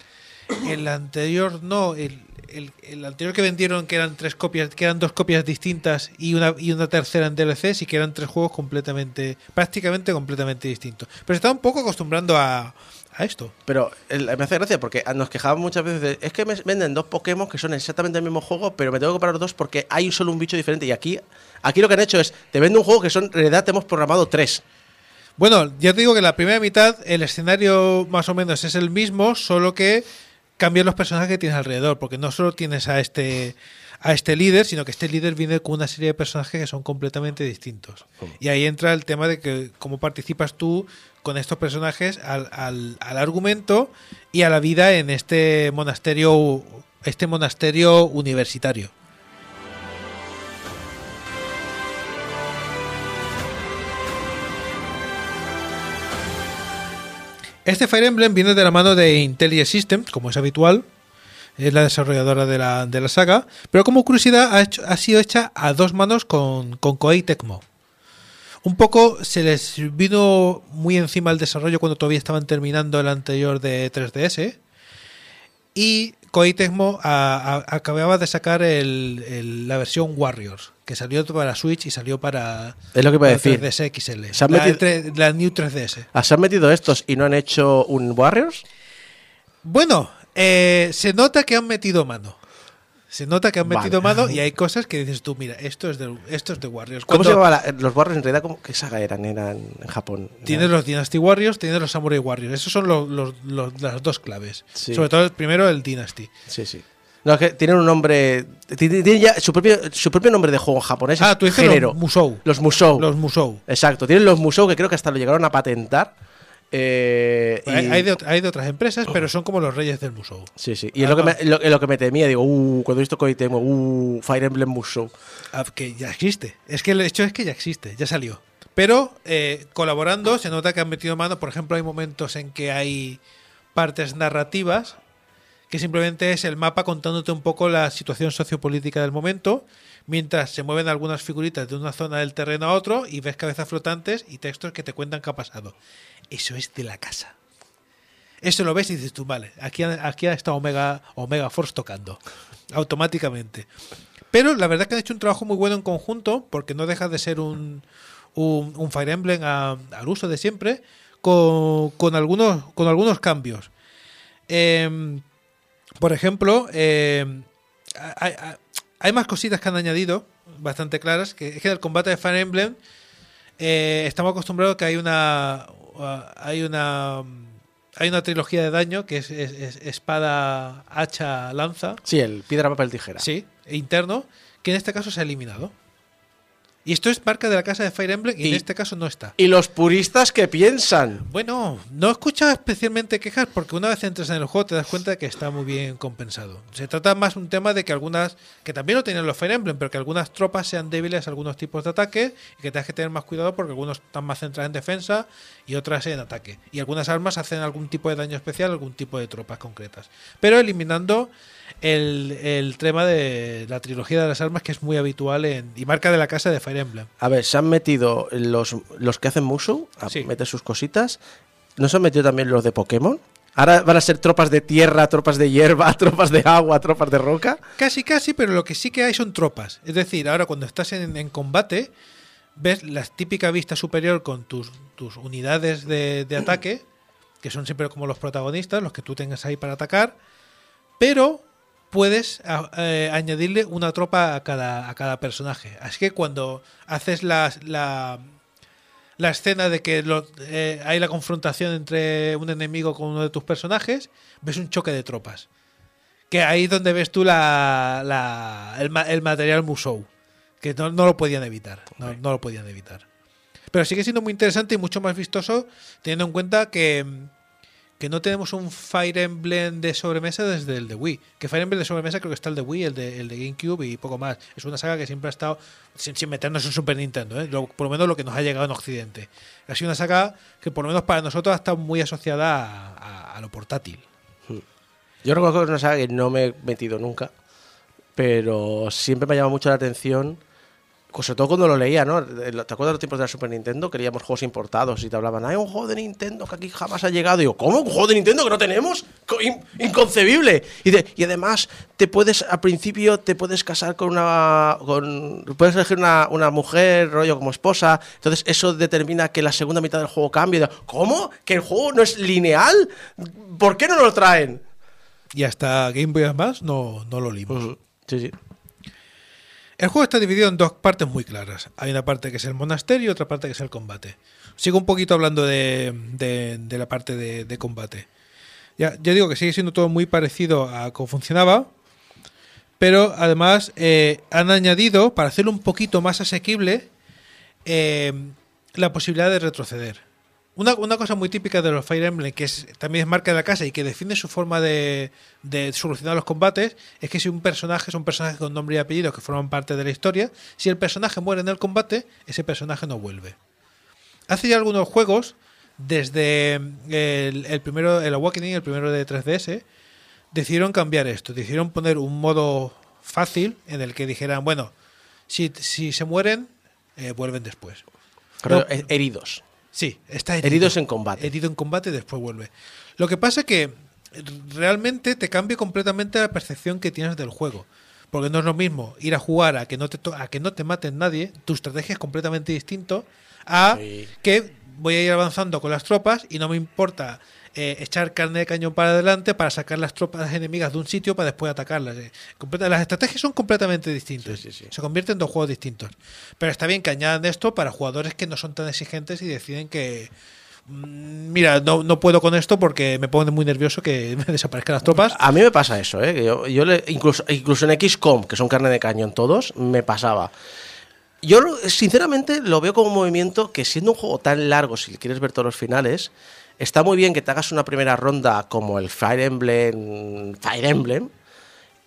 el anterior no, el, el- el anterior que vendieron que eran tres copias, que eran dos copias distintas y una y una tercera en DLC, sí que eran tres juegos completamente, prácticamente completamente distintos. Pero se está un poco acostumbrando a, a esto. Pero me hace gracia porque nos quejábamos muchas veces de, es que me venden dos Pokémon que son exactamente el mismo juego, pero me tengo que comprar dos porque hay solo un bicho diferente. Y aquí, aquí lo que han hecho es, te vende un juego que son, en realidad te hemos programado tres. Bueno, ya te digo que la primera mitad el escenario más o menos es el mismo, solo que cambian los personajes que tienes alrededor, porque no solo tienes a este a este líder, sino que este líder viene con una serie de personajes que son completamente distintos. Y ahí entra el tema de que cómo participas tú con estos personajes al, al- al argumento y a la vida en este monasterio este monasterio universitario. Este Fire Emblem viene de la mano de Intelligent Systems, como es habitual. Es la desarrolladora de la, de la saga. Pero como curiosidad, ha, sido hecha a dos manos con, con Koei Tecmo. Un poco se les vino muy encima el desarrollo cuando todavía estaban terminando el anterior de 3DS. Y Koei Tecmo acababa de sacar la versión Warriors, que salió para Switch y salió para, Es lo que iba a para decir. 3DS XL. Se han La, metido- la New 3DS. Ah, ¿Se han metido estos y no han hecho un Warriors? Bueno, eh, se nota que han metido mano. Se nota que han Vale. metido mano y hay cosas que dices tú, mira, esto es de, esto es de Warriors. ¿Cómo se llamaban la- los Warriors en realidad? ¿cómo, ¿Qué saga eran? Eran en Japón. Tienes los Dynasty Warriors, tienes los Samurai Warriors. Esos son los, los- los- las dos claves. Sí. Sobre todo el primero, el Dynasty. Sí, sí. No, es que tienen un nombre. Tienen ya su propio, su propio nombre de juego en japonés. Ah, tú dices género. los Musou. Los Musou. Los Musou. Exacto. Tienen los Musou que creo que hasta lo llegaron a patentar. Eh, y- Hay, de, hay de otras empresas, pero son como los reyes del Musou. Sí, sí. Y es lo que, me, lo, lo que me temía. Digo, uh, cuando he visto Koei Tecmo, uh, Fire Emblem Musou. Ah, que ya existe. Es que el hecho es que ya existe, ya salió. Pero eh, colaborando se nota que han metido mano. Por ejemplo, hay momentos en que hay partes narrativas que simplemente es el mapa contándote un poco la situación sociopolítica del momento, mientras se mueven algunas figuritas de una zona del terreno a otro y ves cabezas flotantes y textos que te cuentan qué ha pasado. Eso es de la casa. Eso lo ves y dices tú, vale, aquí, aquí estado Omega, Omega Force tocando automáticamente. Pero la verdad que han hecho un trabajo muy bueno en conjunto porque no deja de ser un, un, Fire Emblem al uso de siempre con, con algunos, con algunos cambios. Em, por ejemplo, em, hay, más cositas que han añadido, bastante claras, que es que en el combate de Fire Emblem eh, estamos acostumbrados que hay una hay una hay una trilogía de daño que es, es- es espada, hacha, lanza, Sí, el piedra, papel, tijera. sí, e interno, que en este caso se ha eliminado. Y esto es marca de la casa de Fire Emblem y, Y- en este caso no está. ¿Y los puristas qué piensan? Bueno, no he escuchado especialmente quejas porque una vez entras en el juego te das cuenta de que está muy bien compensado. Se trata más un tema de que algunas, que también lo tenían los Fire Emblem, pero que algunas tropas sean débiles a algunos tipos de ataque y que tengas que tener más cuidado porque algunos están más centrados en defensa y otras en ataque. Y algunas armas hacen algún tipo de daño especial a algún tipo de tropas concretas. Pero eliminando el, el tema de la trilogía de las armas que es muy habitual en, y marca de la casa de Fire Emblem. A ver, se han metido los, los que hacen Musou, a Sí. meter sus cositas. ¿No se han metido también los de Pokémon? Ahora van a ser tropas de tierra, tropas de hierba, tropas de agua, tropas de roca. Casi, casi, pero lo que sí que hay son tropas. Es decir, ahora cuando estás en, en combate, ves la típica vista superior con tus, tus unidades de, de ataque, que son siempre como los protagonistas, los que tú tengas ahí para atacar, pero puedes eh, añadirle una tropa a cada, a cada personaje. Así que cuando haces la, la, la escena de que lo- eh, hay la confrontación entre un enemigo con uno de tus personajes, ves un choque de tropas. Que ahí es donde ves tú la, la- el, el material Musou. Que no, no lo podían evitar. No, no lo podían evitar. Pero sigue siendo muy interesante y mucho más vistoso, teniendo en cuenta que, que no tenemos un Fire Emblem de sobremesa desde el de Wii. Que Fire Emblem de sobremesa creo que está el de Wii, el de, el de GameCube y poco más. Es una saga que siempre ha estado sin, sin meternos en Super Nintendo, ¿eh? Por lo menos lo que nos ha llegado en Occidente. Ha sido una saga que por lo menos para nosotros ha estado muy asociada a, a- lo portátil. Yo recuerdo que es una saga que no me he metido nunca, pero siempre me ha llamado mucho la atención, sobre todo cuando lo leía, ¿no? ¿Te acuerdas de los tiempos de la Super Nintendo? Queríamos juegos importados y te hablaban, hay un juego de Nintendo que aquí jamás ha llegado. Y yo, ¿cómo? ¿Un juego de Nintendo que no tenemos? Co- in- ¡Inconcebible! Y, de- y además, te puedes, al principio, te puedes casar con una. Con, puedes elegir una, una mujer, rollo, como esposa. Entonces, eso determina que la segunda mitad del juego cambie. ¿Cómo? ¿Que el juego no es lineal? ¿Por qué no lo traen? Y hasta Game Boy Advance no, no lo limos. Sí, sí. El juego está dividido en dos partes muy claras. Hay una parte que es el monasterio y otra parte que es el combate. Sigo un poquito hablando de, la parte de, combate. Ya, ya digo que sigue siendo todo muy parecido a cómo funcionaba, pero además eh, han añadido, para hacerlo un poquito más asequible, eh, la posibilidad de retroceder. Una, una cosa muy típica de los Fire Emblem, que es, también es marca de la casa y que define su forma de, de solucionar los combates, es que si un personaje es un personaje con nombre y apellido que forman parte de la historia, si el personaje muere en el combate, ese personaje no vuelve. Hace ya algunos juegos, desde el, el primero, el Awakening, el primero de 3DS, decidieron cambiar esto, decidieron poner un modo fácil en el que dijeran, bueno, si, si se mueren, eh, vuelven después. No. heridos. Sí, está herido. Heridos en combate. Herido en combate y después vuelve. Lo que pasa es que realmente te cambia completamente la percepción que tienes del juego. Porque no es lo mismo ir a jugar a que no te, a que no te maten nadie, tu estrategia es completamente distinto a Sí. que voy a ir avanzando con las tropas y no me importa eh, echar carne de cañón para adelante para sacar las tropas enemigas de un sitio para después atacarlas. eh. Las estrategias son completamente distintas. Sí, sí, sí. Se convierten en dos juegos distintos. Pero está bien que añadan esto para jugadores que no son tan exigentes y deciden que mm, mira, no, no puedo con esto porque me pone muy nervioso que me desaparezcan las tropas. A mí me pasa eso, ¿eh? Que Yo, yo le- incluso, incluso en XCOM, que son carne de cañón todos, me pasaba. Yo, sinceramente, lo veo como un movimiento que, siendo un juego tan largo, si quieres ver todos los finales, está muy bien que te hagas una primera ronda como el Fire Emblem. Fire Emblem.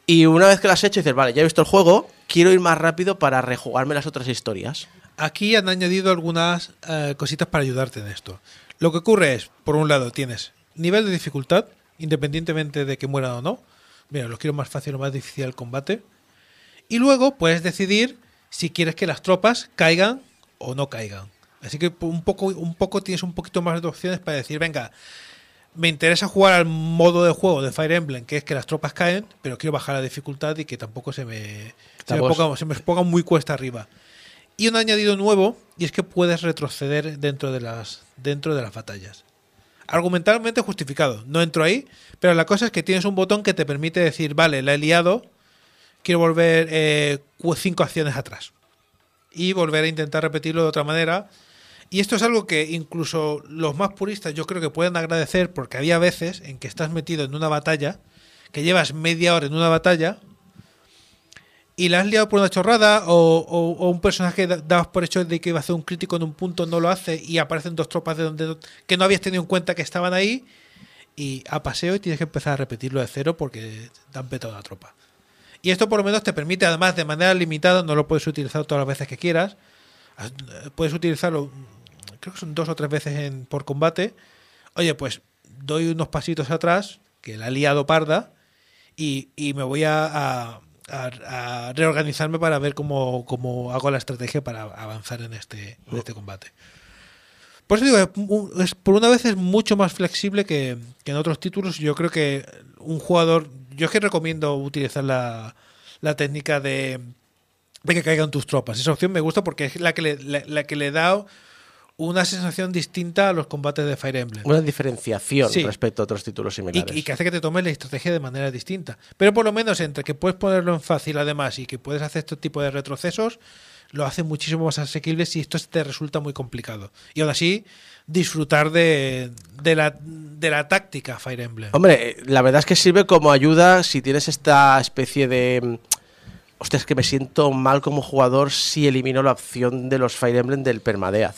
Y una vez que lo has hecho, dices, vale, ya he visto el juego, quiero ir más rápido para rejugarme las otras historias. Aquí han añadido algunas eh, cositas para ayudarte en esto. Lo que ocurre es, por un lado, tienes nivel de dificultad, independientemente de que mueran o no. Mira, los quiero más fácil o más difícil el combate. Y luego puedes decidir si quieres que las tropas caigan o no caigan. Así que un poco, un poco tienes un poquito más de opciones para decir, venga, me interesa jugar al modo de juego de Fire Emblem, que es que las tropas caen, pero quiero bajar la dificultad y que tampoco se me, se me, ponga, se me ponga muy cuesta arriba. Y un añadido nuevo, y es que puedes retroceder dentro de las, dentro de las batallas. Argumentalmente justificado, no entro ahí, pero la cosa es que tienes un botón que te permite decir, vale, la he liado, quiero volver eh, cinco acciones atrás. Y volver a intentar repetirlo de otra manera. Y esto es algo que incluso los más puristas yo creo que pueden agradecer porque había veces en que estás metido en una batalla, que llevas media hora en una batalla y la has liado por una chorrada o, un personaje da- dabas por hecho de que iba a hacer un crítico en un punto no lo hace y aparecen dos tropas de donde que no habías tenido en cuenta que estaban ahí y a paseo y tienes que empezar a repetirlo de cero porque te han petado la tropa. Y esto por lo menos te permite, además, de manera limitada, no lo puedes utilizar todas las veces que quieras. As- eh, Puedes utilizarlo, creo que son dos o tres veces en- por combate. Oye, pues doy unos pasitos atrás, que la he liado parda, y, y me voy a, reorganizarme para ver cómo, cómo hago la estrategia para avanzar en este, en este combate. Por eso digo, es- por una vez es mucho más flexible que, que en otros títulos. Yo creo que un jugador, yo es que recomiendo utilizar la, la técnica de, de que caigan tus tropas. Esa opción me gusta porque es la que le, la, la que le da una sensación distinta a los combates de Fire Emblem. Una diferenciación Sí. respecto a otros títulos similares. y que hace que te tomes la estrategia de manera distinta. Pero por lo menos entre que puedes ponerlo en fácil además y que puedes hacer este tipo de retrocesos, lo hace muchísimo más asequible si esto te resulta muy complicado. Y aún así, disfrutar de, de, la, de la táctica Fire Emblem. Hombre, eh, la verdad es que sirve como ayuda si tienes esta especie de... mm, Hostia, es que me siento mal como jugador si elimino la opción de los Fire Emblem del permadeath.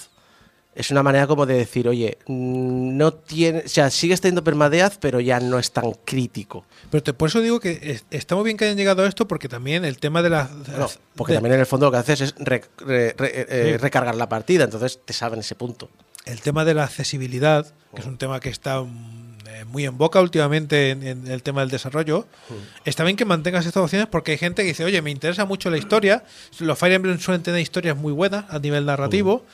Es una manera como de decir, oye, mm, no tiene, o sea, sigues teniendo permadeath, pero ya no es tan crítico. Pero te- por eso digo que es- está muy bien que hayan llegado a esto porque también el tema de la... Bueno, porque de- también en el fondo lo que haces es re- re- re- eh, eh, recargar la partida, entonces te saben ese punto. el tema de la accesibilidad, que es un tema que está mm, eh, muy en boca últimamente en, en el tema del desarrollo, está bien que mantengas estas opciones porque hay gente que dice, oye, me interesa mucho la historia, los Fire Emblem suelen tener historias muy buenas a nivel narrativo,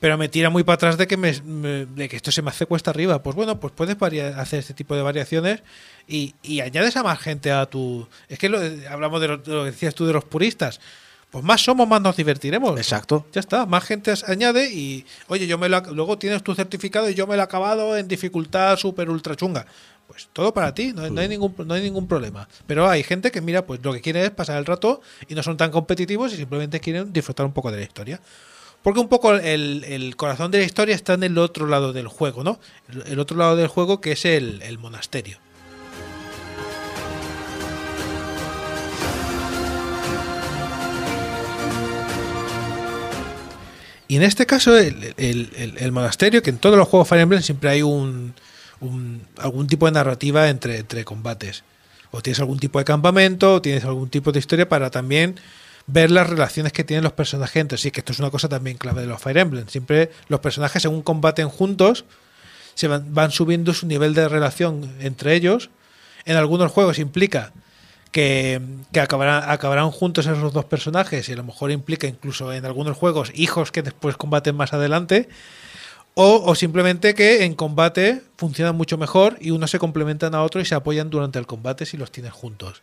pero me tira muy para atrás de que, me, me- de que esto se me hace cuesta arriba. Pues bueno, pues puedes hacer este tipo de variaciones y, y añades a más gente a tu... Es que lo- hablamos de lo, de lo que decías tú de los puristas. Pues más somos, más nos divertiremos. Exacto. Ya está, más gente añade y, oye, yo me lo, luego tienes tu certificado y yo me lo he acabado en dificultad super ultra chunga. Pues todo para ti, no, hay- no hay ningún, no hay ningún problema. Pero hay gente que, mira, pues lo que quiere es pasar el rato y no son tan competitivos y simplemente quieren disfrutar un poco de la historia. Porque un poco el, corazón de la historia está en el otro lado del juego, ¿no? El, otro lado del juego que es el, monasterio. Y en este caso, el- el monasterio, que en todos los juegos Fire Emblem siempre hay un, un- algún tipo de narrativa entre, entre combates. O tienes algún tipo de campamento, o tienes algún tipo de historia para también ver las relaciones que tienen los personajes entre sí, que esto es una cosa también clave de los Fire Emblem. Siempre los personajes, según combaten juntos, se van, van subiendo su nivel de relación entre ellos. En algunos juegos implica que, que acabarán, acabarán juntos esos dos personajes y a lo mejor implica incluso en algunos juegos hijos que después combaten más adelante. O, o simplemente que en combate funcionan mucho mejor y unos se complementan a otro y se apoyan durante el combate si los tienes juntos.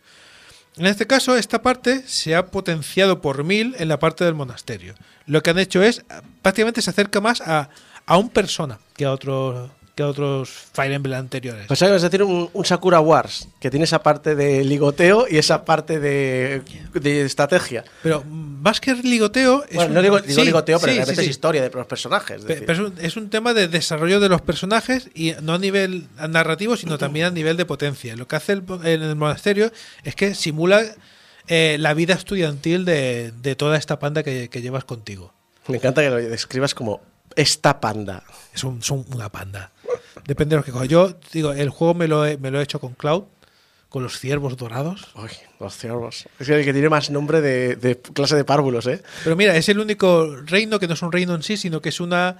En este caso, esta parte se ha potenciado por mil en la parte del monasterio. Lo que han hecho es, prácticamente se acerca más a, a un persona que a, otro, que a otros Fire Emblem anteriores. Pues es decir, un, un Sakura Wars, que tiene esa parte de ligoteo y esa parte de, de estrategia. Pero más que ligoteo... es Bueno, un- no digo, digo sí, ligoteo, pero sí, realmente sí, es historia de los personajes. es. Pero es un, es un tema de desarrollo de los personajes y no a nivel narrativo, sino también a nivel de potencia. Lo que hace el, en el monasterio es que simula eh, la vida estudiantil de, de toda esta panda que, que llevas contigo. Me encanta que lo describas como esta panda. Es un- son una panda. Depende de lo que cojas. Yo digo, el juego me lo he, me lo he hecho con Cloud, con los ciervos dorados. Uy, los ciervos. Es el que tiene más nombre de, de clase de párvulos, ¿eh? Pero mira, es el único reino que no es un reino en sí, sino que es una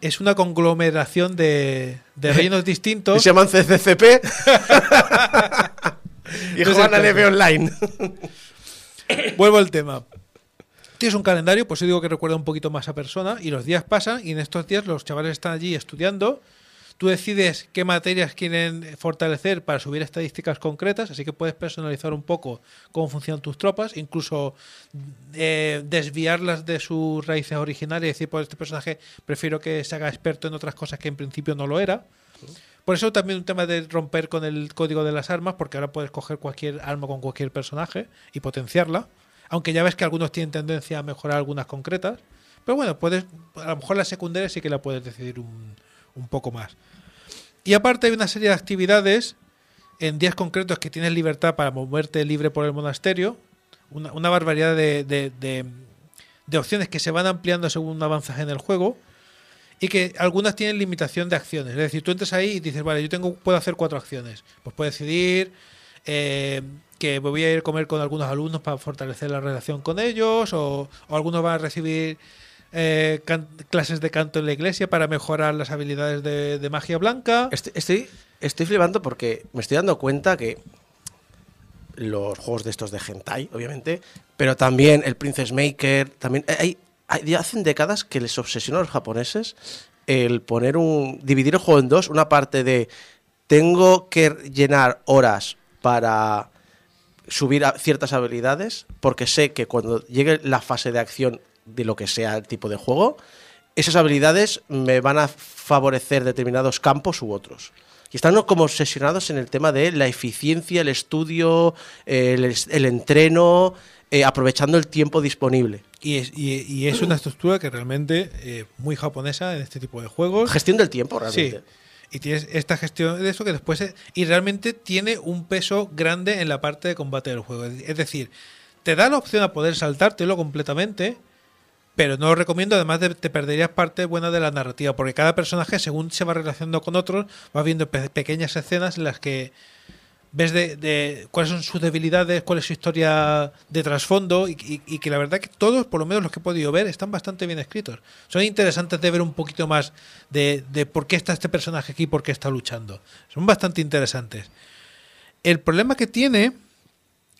es una conglomeración de, de reinos distintos. se llaman CCCP. y No es juegan EVE caso. Online. Vuelvo al tema. Tienes un calendario, pues yo digo que recuerda un poquito más a persona, y los días pasan, y en estos días los chavales están allí estudiando. Tú decides qué materias quieren fortalecer para subir estadísticas concretas, así que puedes personalizar un poco cómo funcionan tus tropas, incluso eh, desviarlas de sus raíces originales y decir, pues este personaje prefiero que se haga experto en otras cosas que en principio no lo era. Por eso también un tema de romper con el código de las armas, porque ahora puedes coger cualquier arma con cualquier personaje y potenciarla. Aunque ya ves que algunos tienen tendencia a mejorar algunas concretas. Pero bueno, puedes, a lo mejor la secundaria sí que la puedes decidir un, un poco más. Y aparte hay una serie de actividades en días concretos que tienes libertad para moverte libre por el monasterio. Una, una barbaridad de, de- opciones que se van ampliando según avanzas en el juego y que algunas tienen limitación de acciones. Es decir, tú entras ahí y dices, vale, yo tengo, puedo hacer cuatro acciones. Pues puedes decidir eh, que voy a ir a comer con algunos alumnos para fortalecer la relación con ellos, o, o algunos van a recibir eh, clases de canto en la iglesia para mejorar las habilidades de, magia blanca. Estoy, estoy, estoy flipando porque me estoy dando cuenta que los juegos de estos de hentai, obviamente, pero también el Princess Maker, también hay, hay- hacen décadas que les obsesiona a los japoneses el poner un dividir el juego en dos, una parte de tengo que llenar horas para subir ciertas habilidades porque sé que cuando llegue la fase de acción de lo que sea el tipo de juego, esas habilidades me van a favorecer determinados campos u otros. Y están como obsesionados en el tema de la eficiencia, el estudio, el, entreno, eh, aprovechando el tiempo disponible. Y es, y, y es una estructura que realmente eh, muy japonesa en este tipo de juegos. Gestión del tiempo, Sí. realmente. Y tienes esta gestión de eso que después... es- y realmente tiene un peso grande en la parte de combate del juego. Es decir, te da la opción a poder saltártelo completamente, pero no lo recomiendo. Además, de, te perderías parte buena de la narrativa, porque cada personaje, según se va relacionando con otros, va viendo pe- pequeñas escenas en las que ves de, cuáles son sus debilidades, cuál es su historia de trasfondo y que la verdad que todos, por lo menos los que he podido ver, están bastante bien escritos. Son interesantes de ver un poquito más de, de por qué está este personaje aquí, por qué está luchando. Son bastante interesantes. El problema que tiene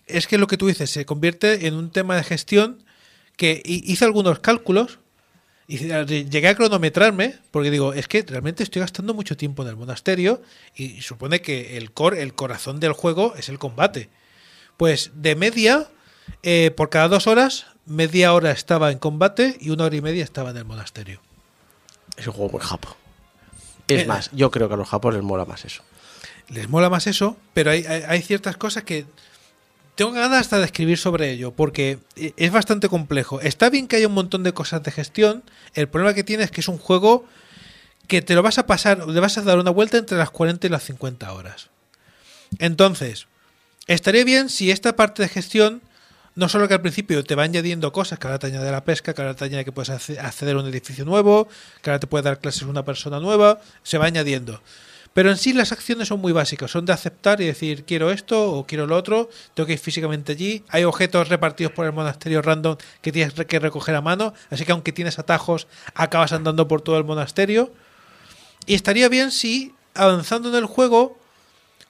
es que lo que tú dices se convierte en un tema de gestión que hi- hice algunos cálculos y llegué a cronometrarme porque digo, es que realmente estoy gastando mucho tiempo en el monasterio y supone que el core, el corazón del juego es el combate. Pues de media, eh, por cada dos horas, media hora estaba en combate y una hora y media estaba en el monasterio. Es un juego muy japo. Es Eh, más, yo creo que a los japoneses les mola más eso. les mola más eso, pero hay, hay- hay ciertas cosas que tengo ganas hasta de escribir sobre ello, porque e- es bastante complejo. Está bien que haya un montón de cosas de gestión, el problema que tiene es que es un juego que te lo vas a pasar, le vas a dar una vuelta entre las 40 y las 50 horas. Entonces, estaría bien si esta parte de gestión, no solo que al principio te va añadiendo cosas, que ahora te añade la pesca, que ahora te añade que puedes acce- acceder a un edificio nuevo, que ahora te puede dar clases una persona nueva, se va añadiendo. Pero en sí las acciones son muy básicas, son de aceptar y decir quiero esto o quiero lo otro, tengo que ir físicamente allí, hay objetos repartidos por el monasterio random que tienes que recoger a mano, así que aunque tienes atajos, acabas andando por todo el monasterio. Y estaría bien si avanzando en el juego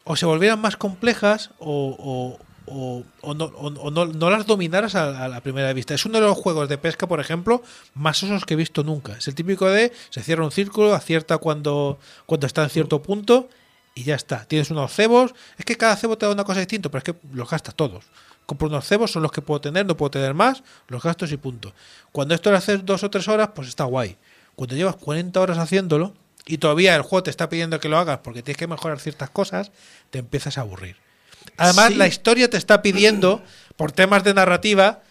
o se volvieran más complejas o, o- o- no, o- no- no las dominaras a, a la primera vista. Es uno de los juegos de pesca, por ejemplo, más osos que he visto nunca. Es el típico de se cierra un círculo, acierta cuando, cuando está en cierto punto y ya está. Tienes unos cebos. Es que cada cebo te da una cosa distinta, pero es que los gastas todos. Compro unos cebos, son los que puedo tener, no puedo tener más, los gastos y punto. Cuando esto lo haces dos o tres horas, pues está guay. Cuando llevas 40 horas haciéndolo y todavía el juego te está pidiendo que lo hagas porque tienes que mejorar ciertas cosas, te empiezas a aburrir. Además, Sí. la historia te está pidiendo, por temas de narrativa,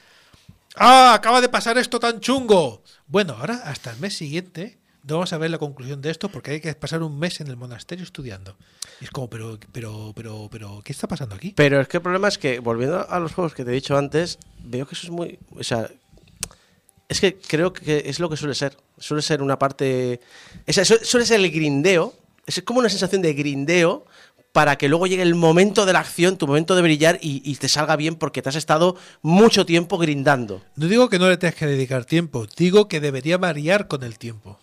¡ah! Acaba de pasar esto tan chungo. Bueno, ahora hasta el mes siguiente no vamos a ver la conclusión de esto porque hay que pasar un mes en el monasterio estudiando. Y es como, pero, pero, pero, pero, ¿qué está pasando aquí? Pero es que el problema es que, volviendo a los juegos que te he dicho antes, veo que eso es muy. O sea. Es que creo que es lo que suele ser. Suele ser una parte. o sea, su- suele ser el grindeo. Es como una sensación de grindeo para que luego llegue el momento de la acción, tu momento de brillar y, y te salga bien porque te has estado mucho tiempo grindando. No digo que no le tengas que dedicar tiempo, digo que debería variar con el tiempo.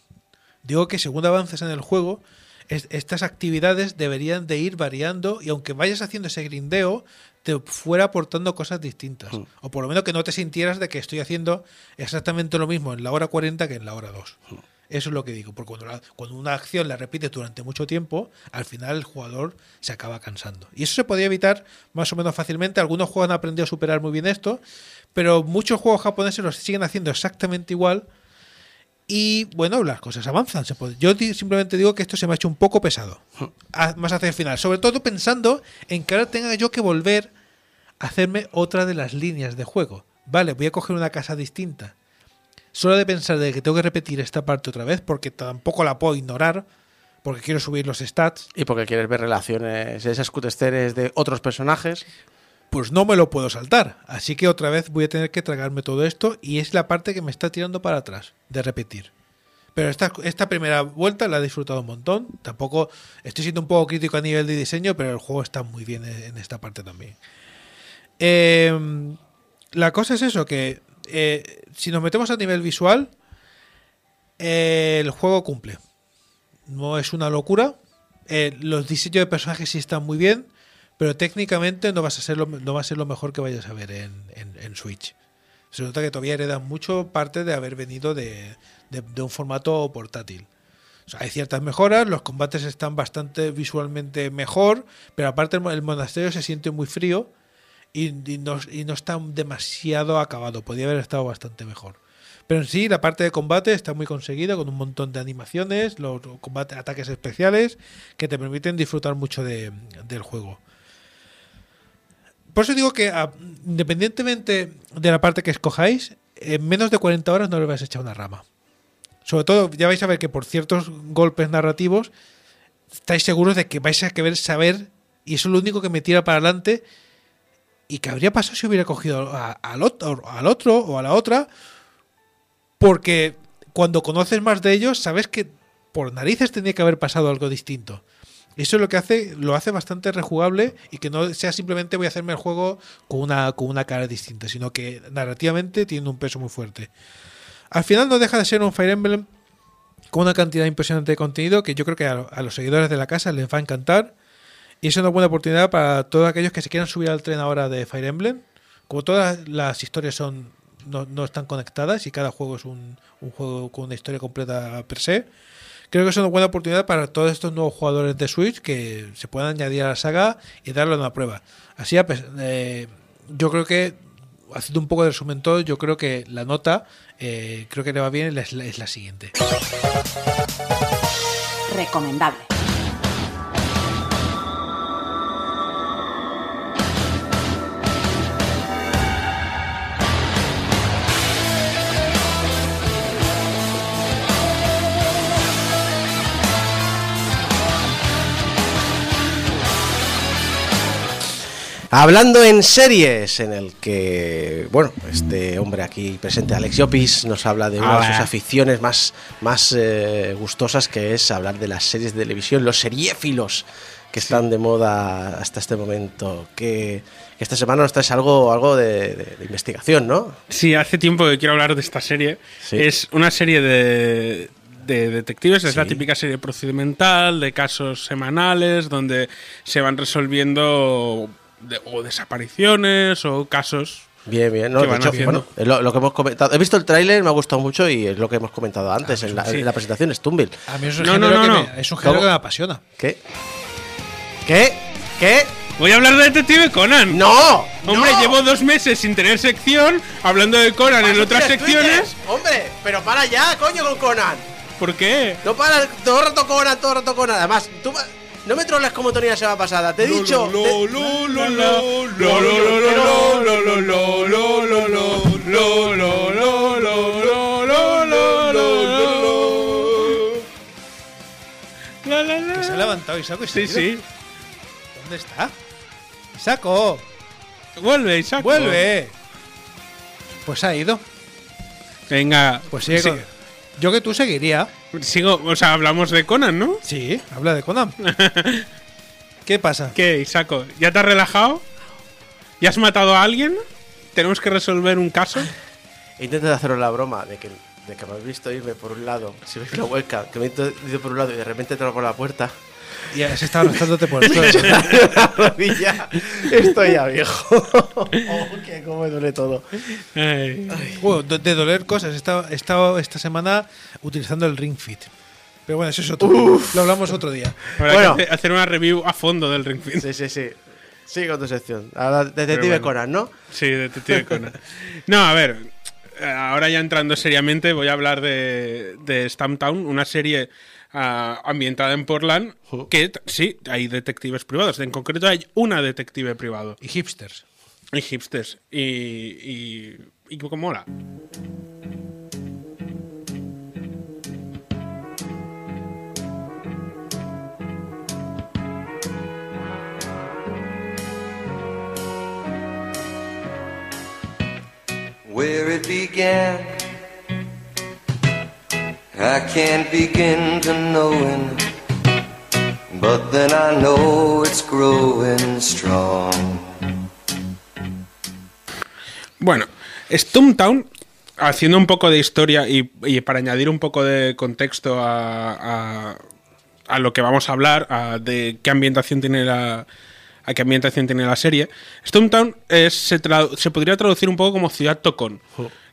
Digo que según avances en el juego, es- estas actividades deberían de ir variando y aunque vayas haciendo ese grindeo, te fuera aportando cosas distintas. Mm. O por lo menos que no te sintieras de que estoy haciendo exactamente lo mismo en la hora 40 que en la hora 2. Mm. Eso es lo que digo, porque cuando, la- cuando una acción la repites durante mucho tiempo, al final el jugador se acaba cansando. Y eso se podía evitar más o menos fácilmente. Algunos juegos han aprendido a superar muy bien esto, pero muchos juegos japoneses lo siguen haciendo exactamente igual. Y bueno, las cosas avanzan. Yo simplemente digo que esto se me ha hecho un poco pesado. más hacia el final. Sobre todo pensando en que ahora tenga yo que volver a hacerme otra de las líneas de juego. Vale, voy a coger una casa distinta. Solo de pensar de que tengo que repetir esta parte otra vez, porque tampoco la puedo ignorar, porque quiero subir los stats, Y porque quieres ver relaciones, esas cutesteres de otros personajes. pues no me lo puedo saltar. Así que otra vez voy a tener que tragarme todo esto y es la parte que me está tirando para atrás, de repetir. Pero esta, esta primera vuelta la he disfrutado un montón. Tampoco estoy siendo un poco crítico a nivel de diseño, pero el juego está muy bien en en esta parte también. Eh, la cosa es eso, que eh, si nos metemos a nivel visual, eh, el juego cumple. No es una locura. Eh, los diseños de personajes sí están muy bien, pero técnicamente no, vas a ser lo, va a ser lo mejor que vayas a ver en, Switch. Se nota que todavía heredan mucho parte de haber venido de, un formato portátil. Hay ciertas mejoras, los combates están bastante visualmente mejor, pero aparte el monasterio se siente muy frío y, no, está demasiado acabado. Podría haber estado bastante mejor. Pero en sí, la parte de combate está muy conseguida con un montón de animaciones, los combate, ataques especiales que te permiten disfrutar mucho de- del juego. Por eso digo que, a- independientemente de la parte que escojáis, en menos de 40 horas no le vais a echar una rama. Sobre todo, ya vais a ver que por ciertos golpes narrativos estáis seguros de que vais a querer saber, y eso es lo único que me tira para adelante. ¿Y qué habría pasado si hubiera cogido al, otro, al otro o a la otra? Porque cuando conoces más de ellos, sabes que por narices tenía que haber pasado algo distinto. Eso es lo que hace, lo hace bastante rejugable y que no sea simplemente voy a hacerme el juego con una, con una cara distinta, sino que narrativamente tiene un peso muy fuerte. Al final no deja de ser un Fire Emblem con una cantidad impresionante de contenido que yo creo que a, a los seguidores de la casa les va a encantar. Y es una buena oportunidad para todos aquellos que se quieran subir al tren ahora de Fire Emblem. Como todas las historias son no, no están conectadas y cada juego es un, un juego con una historia completa per se, creo que es una buena oportunidad para todos estos nuevos jugadores de Switch que se puedan añadir a la saga y darle una prueba. Así, a pes- eh, yo creo que, haciendo un poco de resumen todo, yo creo que la nota, eh, creo que le va bien, la, es la siguiente. Recomendable. Hablando en series, en el que, bueno, este hombre aquí presente, Alex Llopis, nos habla de una de sus aficiones más, más eh, gustosas, que es hablar de las series de televisión, los seriéfilos que están de moda hasta este momento. Que, que esta semana nos traes algo, algo de, de- de investigación, ¿no? Sí, hace tiempo que quiero hablar de esta serie. Sí. Es una serie de, de detectives, es la típica serie procedimental, de casos semanales, donde se van resolviendo de- o desapariciones o casos. Bien, bien. No, es lo, lo que hemos comentado. He visto el tráiler, me ha gustado mucho y es lo que hemos comentado antes en la, sí. en la presentación, Stumble. A mí es un No, género, no, no, que, no. Me, es un género que me apasiona. ¿Qué? ¿Qué? ¿Qué? Voy a hablar de Detective Conan. ¡No! Hombre, ¡No! llevo dos meses sin tener sección, hablando de Conan en otras secciones. Twitter. Hombre, pero para ya, coño, con Conan. ¿Por qué? No para todo el rato Conan, todo el rato Conan. Además, tú no me troles como Tony la semana pasada. Te he dicho. Que se ha levantado Isaco Sí, sí. ¿Dónde está? Isaco, Vuelve, Isaac. vuelve. Pues ha ido. Venga, Pues sigue Yo que tú seguiría. sigo, o sea, hablamos de Conan, ¿no? Sí, habla de Conan. ¿Qué pasa? ¿Qué, Isaco? ¿Ya te has relajado? ¿Ya has matado a alguien? ¿Tenemos que resolver un caso? He intentado haceros la broma de que de que me habéis visto irme por un lado, si veis la hueca, que me he ido por un lado y de repente entro por la puerta, Y has estado arrastrándote por el suelo. la rodilla, estoy ya viejo. oh, que cómo me duele todo. Ay. Bueno, de doler cosas. He estado, he estado esta semana utilizando el Ring Fit. Pero bueno, eso es otro. Lo hablamos otro día. Habrá Bueno. que hacer una review a fondo del Ring Fit. Sí, sí, sí. Sigue con tu sección. Ahora, Detective bueno. Conan, ¿no? Sí, Detective Conan. No, a ver, eh, ahora ya entrando seriamente voy a hablar de, de Stamptown, una serie ambientada en Portland que sí, hay detectives privados. En concreto hay una detective privado. Y hipsters. Y hipsters. Y, y, y cómo mola. where it began. I can't begin to knowing, but then I know it's growing strong. Bueno, Stumptown, haciendo un poco de historia y, y para añadir un poco de contexto a, a- a lo que vamos a hablar, a de qué ambientación tiene la a qué ambientación tiene la serie, Stumptown es, se, tradu- se podría traducir un poco como ciudad tocón,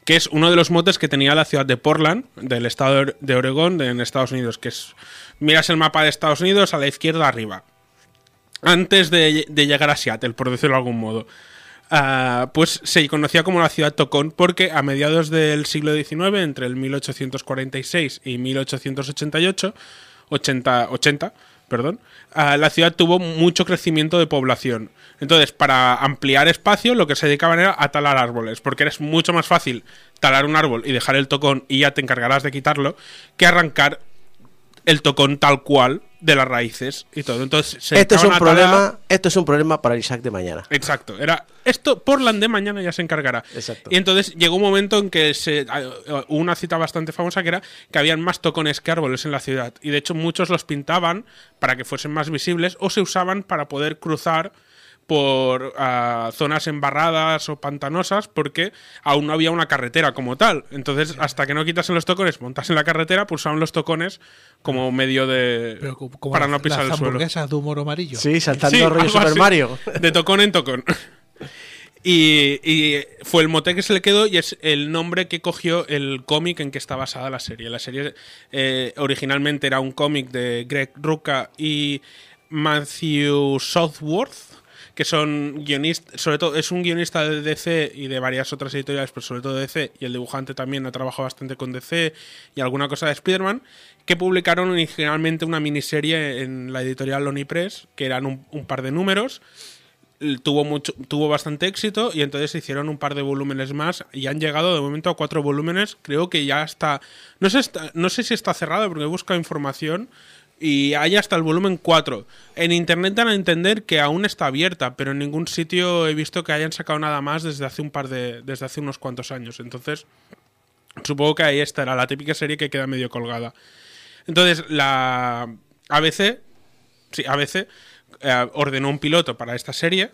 que es uno de los motes que tenía la ciudad de Portland, del estado de- Oregón, de- en Estados Unidos, que es, miras el mapa de Estados Unidos a la izquierda arriba, antes de, de llegar a Seattle, por decirlo de algún modo. Ah, pues se conocía como la ciudad Tocón porque a mediados del siglo XIX, entre el 1846 y 1888, 80, 80 perdón, la ciudad tuvo mucho crecimiento de población. Entonces, para ampliar espacio, lo que se dedicaban era a talar árboles, porque es mucho más fácil talar un árbol y dejar el tocón y ya te encargarás de quitarlo, que arrancar el tocón tal cual de las raíces y todo. Entonces, se Esto es un problema, esto es un problema para el Isaac de mañana. Exacto, era esto Portland de mañana ya se encargará. Exacto. Y entonces llegó un momento en que se hubo una cita bastante famosa que era que habían más tocones que árboles en la ciudad y de hecho muchos los pintaban para que fuesen más visibles o se usaban para poder cruzar por ah, zonas embarradas o pantanosas porque aún no había una carretera como tal. Entonces, hasta que no quitasen los tocones, montasen la carretera, pulsaban los tocones como medio de Pero co- como para no pisar las el suelo. de humor amarillo. Sí, saltando Sí, rollo Super así. Mario. De tocón en tocón. Y, y fue el mote que se le quedó y es el nombre que cogió el cómic en que está basada la serie. La serie eh, originalmente era un cómic de Greg Rucka y Matthew Southworth, que son guionistas, sobre todo es un guionista de DC y de varias otras editoriales, pero sobre todo de DC, y el dibujante también ha trabajado bastante con DC y alguna cosa de Spider-Man, que publicaron originalmente una miniserie en la editorial Loney Press, que eran un, par de números, tuvo mucho tuvo bastante éxito y entonces hicieron un par de volúmenes más y han llegado de momento a cuatro volúmenes creo que ya está no sé está- no sé si está cerrado porque he buscado información y hay hasta el volumen 4 en internet dan a entender que aún está abierta pero en ningún sitio he visto que hayan sacado nada más desde hace un par de desde hace unos cuantos años. Entonces supongo que ahí estará la típica serie que queda medio colgada. Entonces la ABC sí, ABC eh, ordenó un piloto para esta serie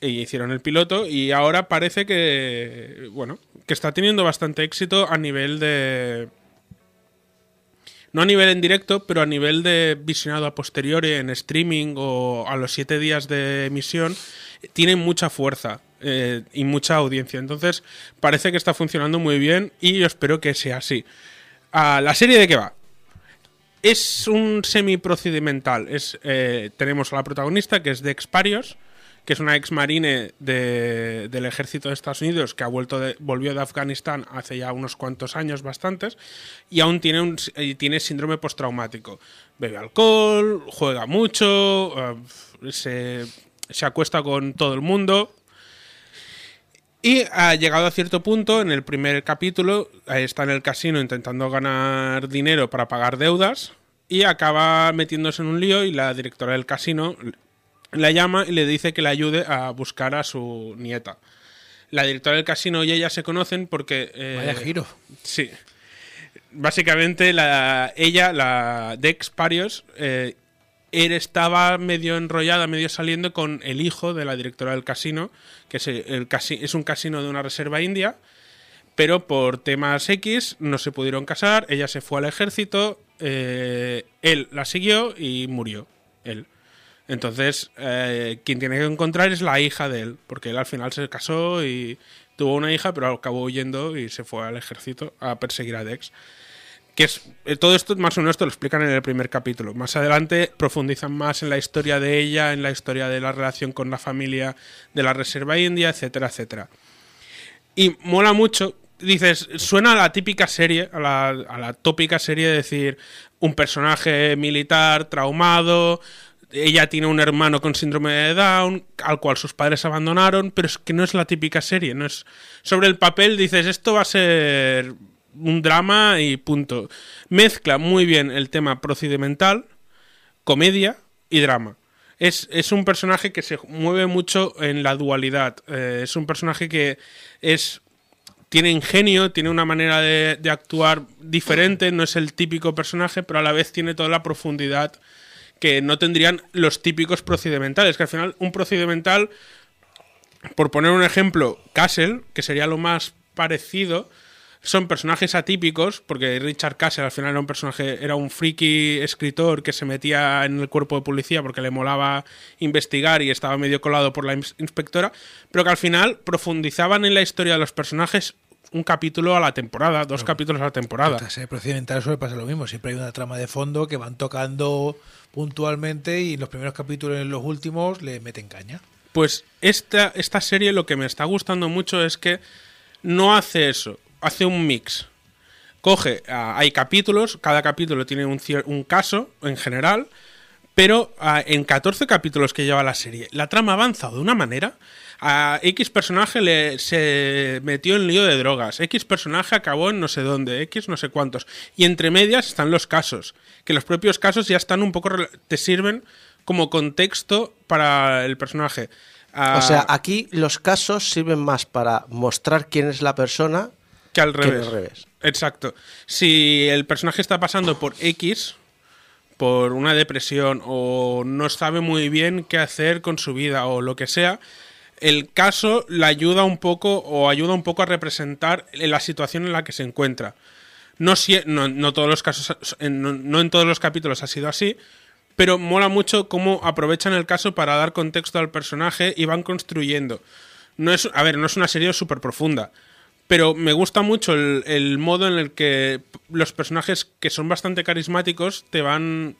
y hicieron el piloto y ahora parece que bueno que está teniendo bastante éxito a nivel de no a nivel en directo pero a nivel de visionado a posteriori en streaming o a los siete días de emisión tiene mucha fuerza eh, y mucha audiencia. Entonces parece que está funcionando muy bien y yo espero que sea así. Ah, la serie de qué va. Es un semi-procedimental. Eh, tenemos a la protagonista, que es Dex Parios, que es una ex marine de- del ejército de Estados Unidos que ha vuelto volvió de Afganistán hace ya unos cuantos años, bastantes, y aún tiene, un, tiene síndrome postraumático. Bebe alcohol, juega mucho, eh, se, se acuesta con todo el mundo, y ha llegado a cierto punto, en el primer capítulo, está en el casino intentando ganar dinero para pagar deudas y acaba metiéndose en un lío y la directora del casino la llama y le dice que le ayude a buscar a su nieta. La directora del casino y ella se conocen porque... eh, Vaya giro. Sí. Básicamente, la, ella, la Dex Parios, eh, él estaba medio enrollada, medio saliendo con el hijo de la directora del casino, que es, el casi- es un casino de una reserva india, pero por temas X no se pudieron casar, ella se fue al ejército, eh, él la siguió y murió, él. Entonces, eh, quien tiene que encontrar es la hija de él, porque él al final se casó y tuvo una hija, pero acabó huyendo y se fue al ejército a perseguir a Dex. Que es, eh, todo esto más o menos te lo explican en el primer capítulo. Más adelante profundizan más en la historia de ella, en la historia de la relación con la familia de la Reserva India, etcétera, etcétera. Y mola mucho. Dices, suena a la típica serie, a la, a la tópica serie de decir un personaje militar traumado, ella tiene un hermano con síndrome de Down, al cual sus padres abandonaron, pero es que no es la típica serie, no es sobre el papel dices, esto va a ser un drama y punto. Mezcla muy bien el tema procedimental, comedia y drama. Es, es un personaje que se mueve mucho en la dualidad. Eh, es un personaje que es tiene ingenio, tiene una manera de, de actuar diferente, no es el típico personaje, pero a la vez tiene toda la profundidad que no tendrían los típicos procedimentales. Que al final, un procedimental, por poner un ejemplo, Castle, que sería lo más parecido, son personajes atípicos, porque Richard Castle al final era un personaje, era un friki escritor que se metía en el cuerpo de policía porque le molaba investigar y estaba medio colado por la ins- inspectora, pero que al final profundizaban en la historia de los personajes un capítulo a la temporada, dos capítulos a la temporada. En serie procedimental suele pasar lo mismo. Siempre hay una trama de fondo que van tocando puntualmente y los primeros capítulos y los últimos le meten caña. Pues esta, esta serie lo que me está gustando mucho es que no hace eso, hace un mix. Coge, ah, hay capítulos, cada capítulo tiene un, un caso en general, pero ah, en 14 capítulos que lleva la serie, la trama ha avanzado de una manera. A X personaje le, se metió en lío de drogas, X personaje acabó en no sé dónde, X no sé cuántos. Y entre medias están los casos, que los propios casos ya están un poco, te sirven como contexto para el personaje. O sea, aquí los casos sirven más para mostrar quién es la persona que al que revés. al revés. Exacto. Si el personaje está pasando por X, por una depresión, o no sabe muy bien qué hacer con su vida, o lo que sea, el caso le ayuda un poco, o ayuda un poco a representar la situación en la que se encuentra. No, sie- no, no todos los casos, no en todos los capítulos ha sido así, pero mola mucho cómo aprovechan el caso para dar contexto al personaje y van construyendo. No es, a ver, no es una serie súper profunda, pero me gusta mucho el, el modo en el que los personajes que son bastante carismáticos te van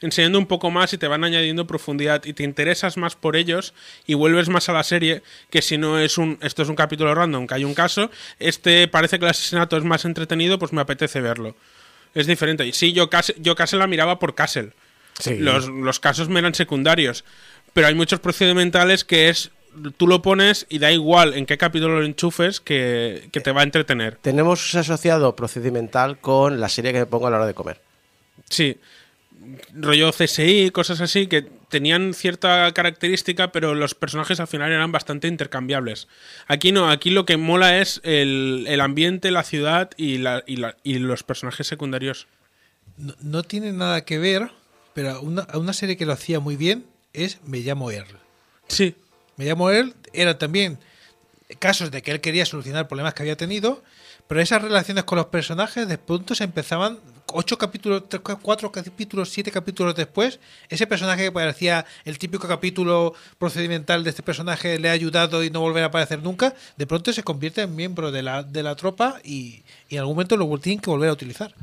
enseñando un poco más y te van añadiendo profundidad y te interesas más por ellos y vuelves más a la serie que si no es un esto es un capítulo random que hay un caso este parece que el asesinato es más entretenido pues me apetece verlo es diferente y sí yo Cas- yo Castle la miraba por Castle Sí. los, los casos me eran secundarios. Pero hay muchos procedimentales que es. Tú lo pones y da igual en qué capítulo lo enchufes que, que te va a entretener. Tenemos asociado procedimental con la serie que me pongo a la hora de comer. Sí. Rollo CSI, cosas así que tenían cierta característica, pero los personajes al final eran bastante intercambiables. Aquí no, aquí lo que mola es el, el ambiente, la ciudad y, la, y, la- y los personajes secundarios. No, no tiene nada que ver, pero una, una serie que lo hacía muy bien es Me llamo Earl. Sí, Me llamo Earl era también casos de que él quería solucionar problemas que había tenido, pero esas relaciones con los personajes de pronto se empezaban ocho capítulos, cuatro capítulos, siete capítulos después, ese personaje que parecía el típico capítulo procedimental de este personaje le ha ayudado y no volverá a aparecer nunca, de pronto se convierte en miembro de la, de la tropa y, y en algún momento lo tienen que volver a utilizar.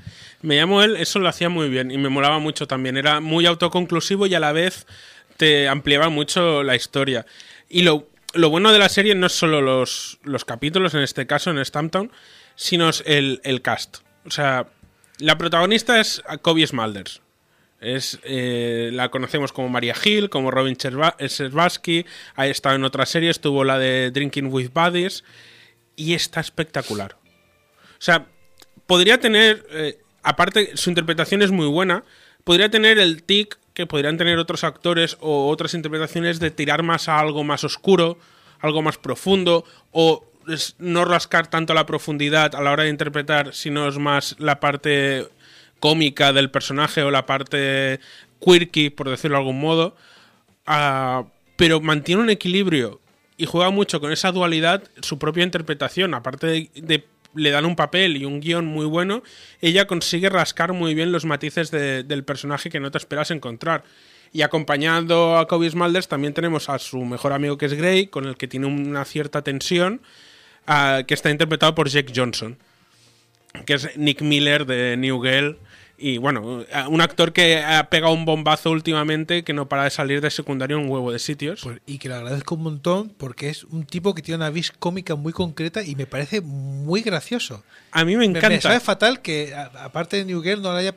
Me llamo él, eso lo hacía muy bien y me molaba mucho también. Era muy autoconclusivo y a la vez te ampliaba mucho la historia. Y lo, lo bueno de la serie no es solo los, los capítulos, en este caso, en Stamptown, sino el, el cast. O sea, la protagonista es Kobe Smulders. Es, eh, la conocemos como Maria Hill, como Robin Scherbatsky, ha estado en otras series, tuvo la de Drinking with Buddies y está espectacular. O sea, podría tener, eh, aparte su interpretación es muy buena, podría tener el tic que podrían tener otros actores o otras interpretaciones de tirar más a algo más oscuro, algo más profundo, o es no rascar tanto la profundidad a la hora de interpretar, sino es más la parte cómica del personaje o la parte quirky, por decirlo de algún modo. Ah, pero mantiene un equilibrio y juega mucho con esa dualidad, su propia interpretación, aparte de, le dan un papel y un guion muy bueno, ella consigue rascar muy bien los matices de- del personaje que no te esperas encontrar. Y acompañando a Kobe Smulders también tenemos a su mejor amigo que es Grey, con el que tiene una cierta tensión, que está interpretado por Jake Johnson, que es Nick Miller de New Girl. Y bueno, un actor que ha pegado un bombazo últimamente que no para de salir de secundario en un huevo de sitios. Pues- y que le agradezco un montón porque es un tipo que tiene una vis cómica muy concreta y me parece muy gracioso. a mí me Me, me encanta. sabe fatal que, a- aparte de New Girl, no le haya.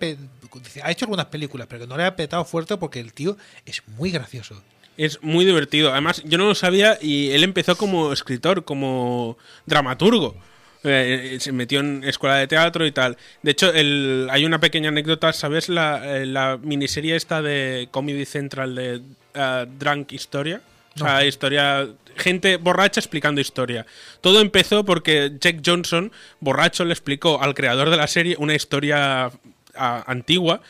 Ha hecho algunas películas, pero que no le haya petado fuerte porque el tío es muy gracioso. Es muy divertido. Además, yo no lo sabía y él empezó como escritor, como dramaturgo. Eh, se metió en escuela de teatro y tal. De hecho, el- hay una pequeña anécdota, ¿sabes? La, eh, la miniserie esta de Comedy Central de eh, Drunk Historia. O sea, historia. Gente borracha explicando historia. Todo empezó porque Jack Johnson, borracho, le explicó al creador de la serie una historia ah, antigua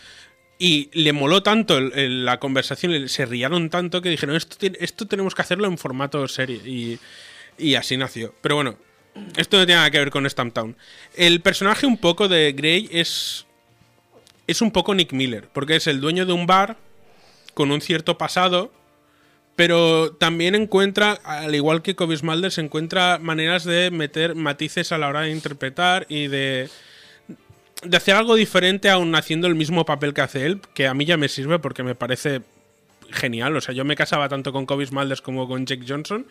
y le moló tanto la conversación, se riaron tanto que dijeron, esto, esto tenemos que hacerlo en formato serie. Y, y así nació. Pero bueno, esto no tiene nada que ver con Stamptown. El personaje un poco de Grey es, es un poco Nick Miller, porque es el dueño de un bar con un cierto pasado, pero también encuentra, al igual que Kobe Smulders, encuentra maneras de meter matices a la hora de interpretar y de de hacer algo diferente aún haciendo el mismo papel que hace él, que a mí ya me sirve porque me parece genial. O sea, yo me casaba tanto con Kobe Smulders como con Jake Johnson.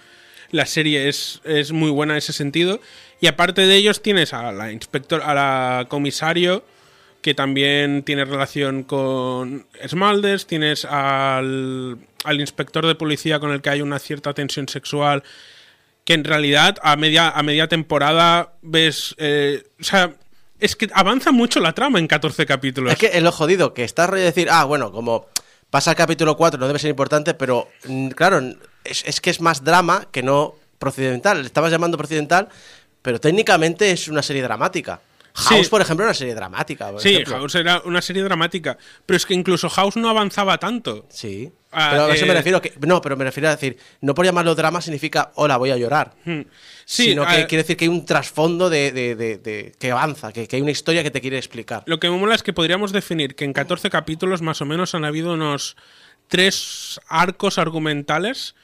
La serie es, es muy buena en ese sentido. Y aparte de ellos tienes a la inspector, a la comisario, que también tiene relación con Smulders. Tienes al, al inspector de policía con el que hay una cierta tensión sexual. Que en realidad a media, a media temporada ves... eh, o sea, es que avanza mucho la trama en 14 capítulos. Es que es lo jodido, que está rollo de decir, ah, bueno, como pasa el capítulo 4 no debe ser importante, pero mm, claro, es, es que es más drama que no procedimental. Le estabas llamando procedimental, pero técnicamente es una serie dramática. Sí. House, por ejemplo, era una serie dramática. por Sí, ejemplo. House era una serie dramática. Pero es que incluso House no avanzaba tanto. Sí. Ah, pero a eso eh, me refiero que. No, pero me refiero a decir, no por llamarlo drama significa hola, voy a llorar. Hmm. Sí, sino que ah, quiere decir que hay un trasfondo de, de- de- de- que avanza, que, que hay una historia que te quiere explicar. Lo que me mola es que podríamos definir que en 14 capítulos más o menos han habido unos tres arcos argumentales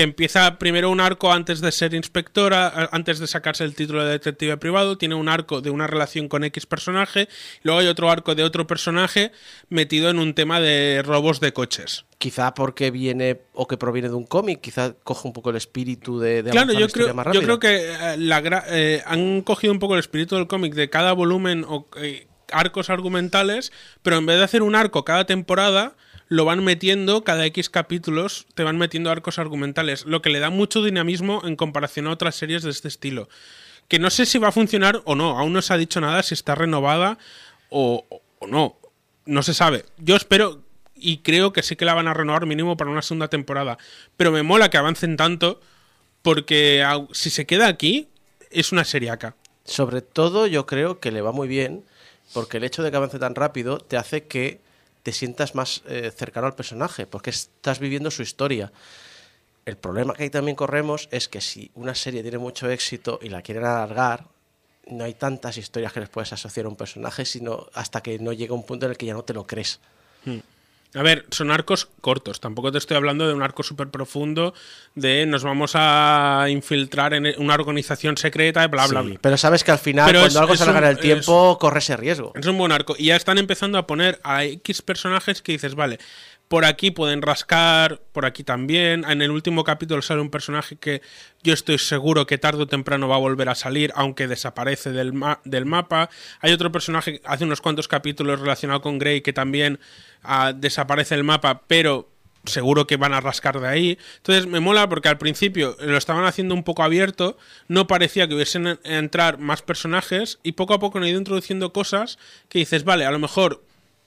que empieza primero un arco antes de ser inspectora, antes de sacarse el título de detective privado, tiene un arco de una relación con X personaje, luego hay otro arco de otro personaje metido en un tema de robos de coches. Quizá porque viene o que proviene de un cómic, quizá coge un poco el espíritu de, de Claro, yo creo, más yo creo que eh, la gra- eh, han cogido un poco el espíritu del cómic de cada volumen o eh, arcos argumentales, pero en vez de hacer un arco cada temporada, lo van metiendo cada X capítulos, te van metiendo arcos argumentales, lo que le da mucho dinamismo en comparación a otras series de este estilo. Que no sé si va a funcionar o no, aún no se ha dicho nada si está renovada o, o no, no se sabe. Yo espero y creo que sí que la van a renovar mínimo para una segunda temporada, pero me mola que avancen tanto porque si se queda aquí, es una seriaca. Sobre todo yo creo que le va muy bien porque el hecho de que avance tan rápido te hace que te sientas más eh, cercano al personaje, porque estás viviendo su historia. El problema que ahí también corremos es que si una serie tiene mucho éxito y la quieren alargar, no hay tantas historias que les puedes asociar a un personaje, sino hasta que no llega un punto en el que ya no te lo crees. A ver, son arcos cortos. Tampoco te estoy hablando de un arco súper profundo de nos vamos a infiltrar en una organización secreta, bla, bla, Sí, bla. Pero sabes que al final, Pero cuando es- algo es se alarga en el tiempo, corre ese riesgo. Es un buen arco. Y ya están empezando a poner a X personajes que dices, vale, por aquí pueden rascar, por aquí también. En el último capítulo sale un personaje que yo estoy seguro que tarde o temprano va a volver a salir, aunque desaparece del, ma- del mapa. Hay otro personaje hace unos cuantos capítulos relacionado con Grey que también ah, desaparece del mapa, pero seguro que van a rascar de ahí. Entonces me mola porque al principio lo estaban haciendo un poco abierto, no parecía que hubiesen entrar más personajes y poco a poco han ido introduciendo cosas que dices, vale, a lo mejor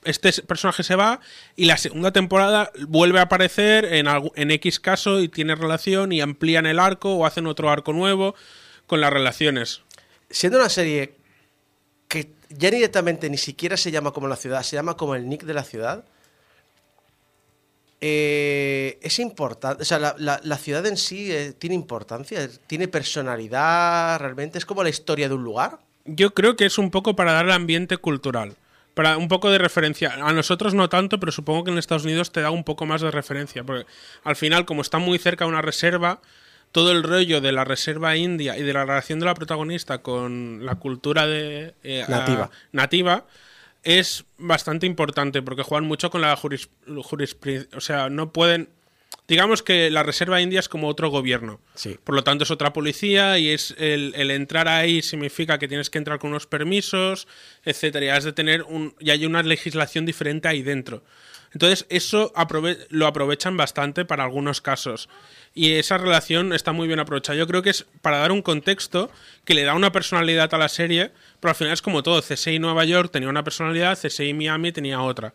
este personaje se va y la segunda temporada vuelve a aparecer en, X caso y tiene relación y amplían el arco o hacen otro arco nuevo con las relaciones. Siendo una serie que ya directamente ni siquiera se llama como la ciudad, se llama como el nick de la ciudad, eh, es importante. O sea, la, la- la ciudad en sí eh, tiene importancia, tiene personalidad, realmente. Es como la historia de un lugar. yo creo que es un poco para dar ambiente cultural. Para un poco de referencia. A nosotros no tanto, pero supongo que en Estados Unidos te da un poco más de referencia. Porque al final, como está muy cerca de una reserva, todo el rollo de la reserva india y de la relación de la protagonista con la cultura de, eh, Nativa. a- nativa es bastante importante porque juegan mucho con la juris- jurisprudencia. O sea, no pueden. Digamos que la Reserva India es como otro gobierno. Sí. Por lo tanto, es otra policía y es el, el entrar ahí significa que tienes que entrar con unos permisos, etcétera. Y has de tener un. Y hay una legislación diferente ahí dentro. Entonces, eso aprove- lo aprovechan bastante para algunos casos. Y esa relación está muy bien aprovechada. Yo creo que es para dar un contexto que le da una personalidad a la serie, pero al final es como todo. CSI Nueva York tenía una personalidad, CSI Miami tenía otra.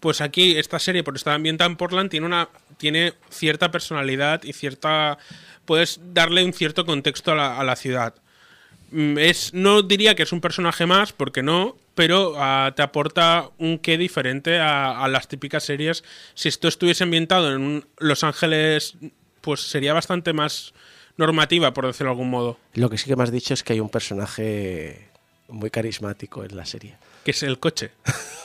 Pues aquí esta serie, por estar ambientada en Portland, tiene una tiene cierta personalidad y cierta puedes darle un cierto contexto a la, a la ciudad. Mm, Es, no diría que es un personaje más, porque no, pero ah, te aporta un qué diferente a, a las típicas series. Si esto estuviese ambientado en un Los Ángeles, pues sería bastante más normativa, por decirlo de algún modo, Lo que sí que me has dicho es que hay un personaje muy carismático en la serie. que es el coche.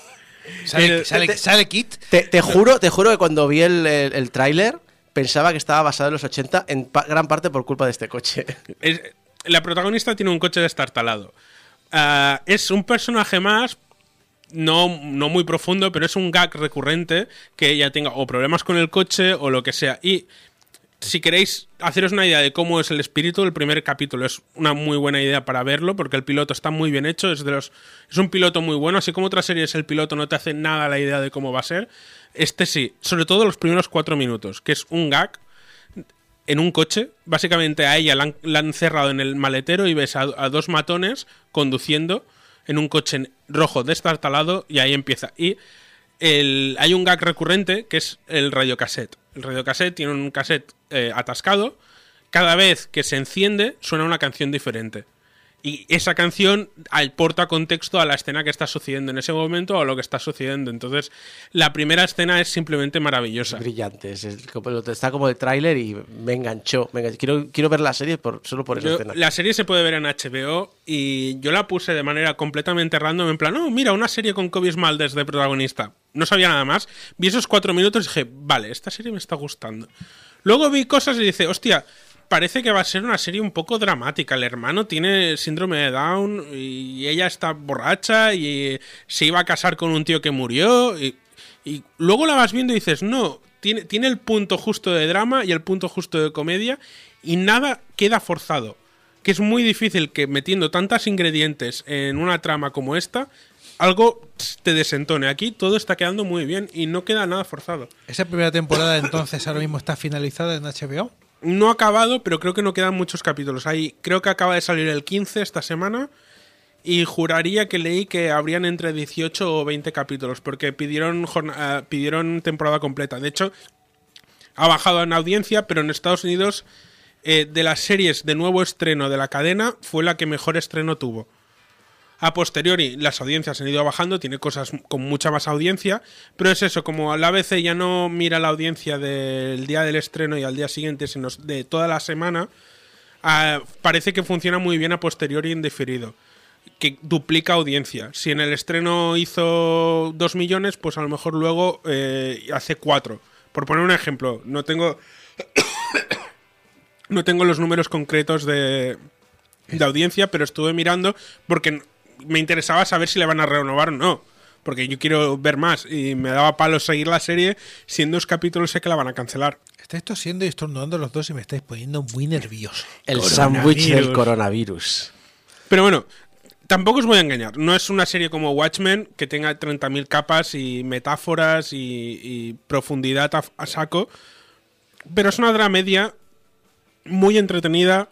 Sale, Eh, sale, te- sale Kit. Te, te juro, te juro que cuando vi el, el, el tráiler pensaba que estaba basado en los 80 en pa- gran parte por culpa de este coche. Es- la protagonista tiene un coche destartalado. Ah, es un personaje más, no, no muy profundo, pero es un gag recurrente que ella tenga o problemas con el coche o lo que sea. Y si queréis haceros una idea de cómo es el espíritu, el primer capítulo es una muy buena idea para verlo, porque el piloto está muy bien hecho, es de los es un piloto muy bueno, así como otras series el piloto no te hace nada la idea de cómo va a ser. Este sí, sobre todo los primeros cuatro minutos, que es un gag en un coche. Básicamente a ella la han, cerrado en el maletero y ves a, a dos matones conduciendo en un coche rojo destartalado y ahí empieza. Y el, hay un gag recurrente que es el radiocassette. El radiocassette tiene un cassette eh, atascado. Cada vez que se enciende suena una canción diferente. Y esa canción aporta contexto a la escena que está sucediendo en ese momento o a lo que está sucediendo. Entonces, la primera escena es simplemente maravillosa. Brillantes. Es como- está como el tráiler y me enganchó. me enganchó. Quiero, quiero ver la serie por, solo por esa Yo- escena. la serie se puede ver en HBO y yo la puse de manera completamente random, en plan, no, mira, una serie con Kobe Smulders de protagonista. No sabía nada más. Vi esos cuatro minutos y dije, vale, esta serie me está gustando. Luego vi cosas y dije, hostia, parece que va a ser una serie un poco dramática. El hermano tiene síndrome de Down y ella está borracha y se iba a casar con un tío que murió. Y, luego la vas viendo y dices, no, tiene, tiene el punto justo de drama y el punto justo de comedia y nada queda forzado. Que es muy difícil que metiendo tantos ingredientes en una trama como esta, algo te desentone. Aquí todo está quedando muy bien y no queda nada forzado. Esa primera temporada entonces ahora mismo está finalizada en HBO. No ha acabado, pero creo que no quedan muchos capítulos. Ahí creo que acaba de salir el 15 esta semana y juraría que leí que habrían entre 18 o 20 capítulos porque pidieron eh, pidieron temporada completa. De hecho, ha bajado en audiencia, pero en Estados Unidos eh, de las series de nuevo estreno de la cadena fue la que mejor estreno tuvo. A posteriori, las audiencias han ido bajando, tiene cosas con mucha más audiencia, pero es eso, como la ABC ya no mira la audiencia del día del estreno y al día siguiente, sino de toda la semana, ah, parece que funciona muy bien a posteriori en diferido, que duplica audiencia. Si en el estreno hizo 2 millones, pues a lo mejor luego eh, hace 4. Por poner un ejemplo, no tengo... no tengo los números concretos de, de audiencia, pero estuve mirando porque me interesaba saber si le van a renovar o no. Porque yo quiero ver más y me daba palo seguir la serie. Si en dos capítulos sé que la van a cancelar. Estáis tosiendo y estornudando los dos y me estáis poniendo muy nervioso. el sándwich del Coronavirus. coronavirus. Pero bueno, tampoco os voy a engañar. No es una serie como Watchmen que tenga 30.000 capas y metáforas y, y profundidad a, a saco. Pero es una dramedia muy entretenida,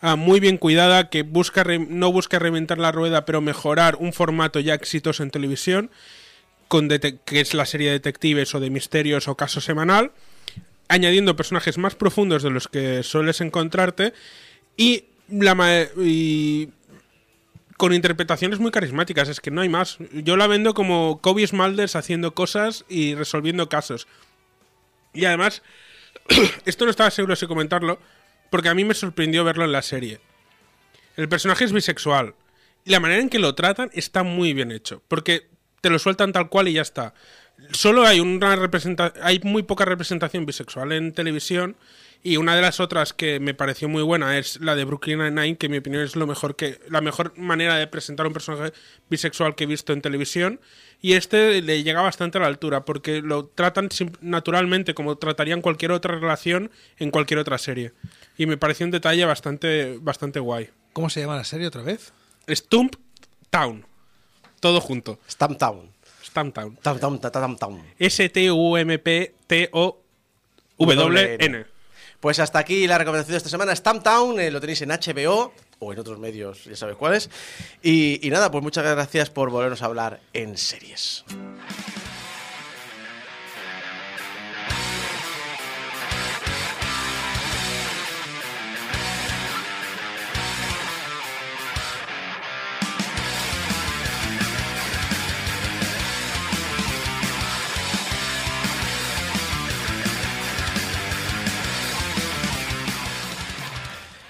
ah, muy bien cuidada, que busca no busca reinventar la rueda, pero mejorar un formato ya exitoso en televisión, con que es la serie de detectives o de misterios o caso semanal, añadiendo personajes más profundos de los que sueles encontrarte y la y con interpretaciones muy carismáticas, es que no hay más. Yo la vendo como Kobe Smulders haciendo cosas y resolviendo casos. Y además, esto no estaba seguro si comentarlo, porque a mí me sorprendió verlo en la serie. El personaje es bisexual y la manera en que lo tratan está muy bien hecho. Porque te lo sueltan tal cual y ya está. Solo hay una hay muy poca representación bisexual en televisión. Y una de las otras que me pareció muy buena es la de Brooklyn Nine-Nine, que en mi opinión es lo mejor que, la mejor manera de presentar un personaje bisexual que he visto en televisión. Y este le llega bastante a la altura, porque lo tratan naturalmente como tratarían cualquier otra relación en cualquier otra serie. Y me pareció un detalle bastante, bastante guay. ¿Cómo se llama la serie otra vez? Stump Town. Todo junto. Stamptown. Stump Town. Ta, ta, tam, tam. S-T-U-M-P-T-O-W-N. Pues hasta aquí la recomendación de esta semana. Stamptown, eh, lo tenéis en HBO o en otros medios, ya sabéis cuáles. Y, y nada, pues muchas gracias por volvernos a hablar en series.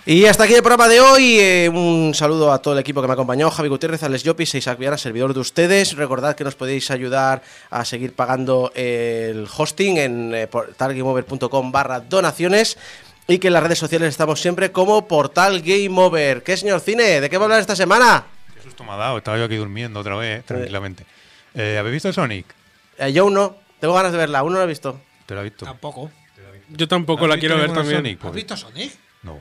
Y hasta aquí el programa de hoy. Eh, un saludo a todo el equipo que me acompañó. Javi Gutiérrez, Alex Llopis e Isaac Viana, servidor de ustedes. Recordad que nos podéis ayudar a seguir pagando el hosting en eh, portalgameover.com barra donaciones. Y que en las redes sociales estamos siempre como Portal Game Over. ¿Qué, señor Cine? ¿De qué va a hablar esta semana? Qué susto me ha dado. Estaba yo aquí durmiendo otra vez, tranquilamente. Eh, ¿Habéis visto Sonic? Eh, yo aún no. Tengo ganas de verla. Aún no la he visto. ¿Te lo has visto? Tampoco. Yo tampoco ¿Has la quiero ver también. Sonic? ¿Has Pues- visto Sonic? No.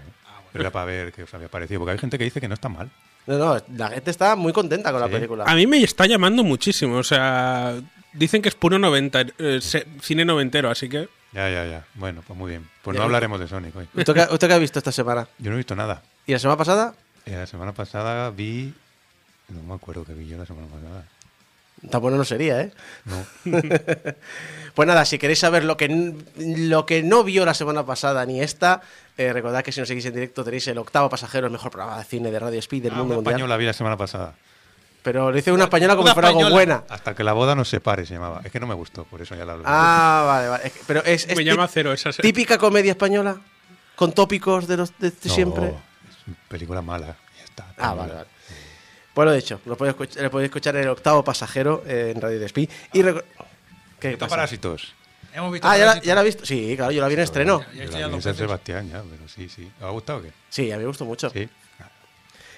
Era para ver qué os había parecido. Porque hay gente que dice que no está mal. No, no, la gente está muy contenta con la película. A mí me está llamando muchísimo. O sea, dicen que es puro noventa, eh, se- cine noventero, así que. Ya, ya, ya. Bueno, pues muy bien. Pues Ya, no hablaremos de Sonic hoy. ¿Usted, qué, usted qué ha visto esta semana? Yo no he visto nada. ¿Y la semana pasada? Eh, la semana pasada vi... No me acuerdo qué vi yo la semana pasada. Tan bueno no sería, ¿eh? No. Pues nada, si queréis saber lo que, lo que no vio la semana pasada ni esta, eh, recordad que si nos seguís en directo tenéis el octavo pasajero, el mejor programa de cine de Radio Speed del Ah, mundo una mundial. española vi la semana pasada. Pero le hice una española como Una si fuera algo buena. Hasta que la boda nos separe se llamaba. Es que no me gustó, por eso ya la hablo. Ah, vale, vale. Es que- Pero es, es Me llama cero esa serie. típica comedia española, con tópicos de los de, de No, siempre. Es una película mala. Ya está. Ah, vale, vale. Pues lo dicho, lo podéis escuchar, lo podéis escuchar en el octavo pasajero eh, en Radio Speed. Y ¿Qué ¿Está pasa? Parásitos? Hemos visto Ah, ¿ya la, ya la he visto. Sí, claro, yo la vi en estreno. Yo la vi dos en San. Sebastián ya, pero sí, sí. ¿Os ha gustado o qué? Sí, a mí me gustó mucho. Sí.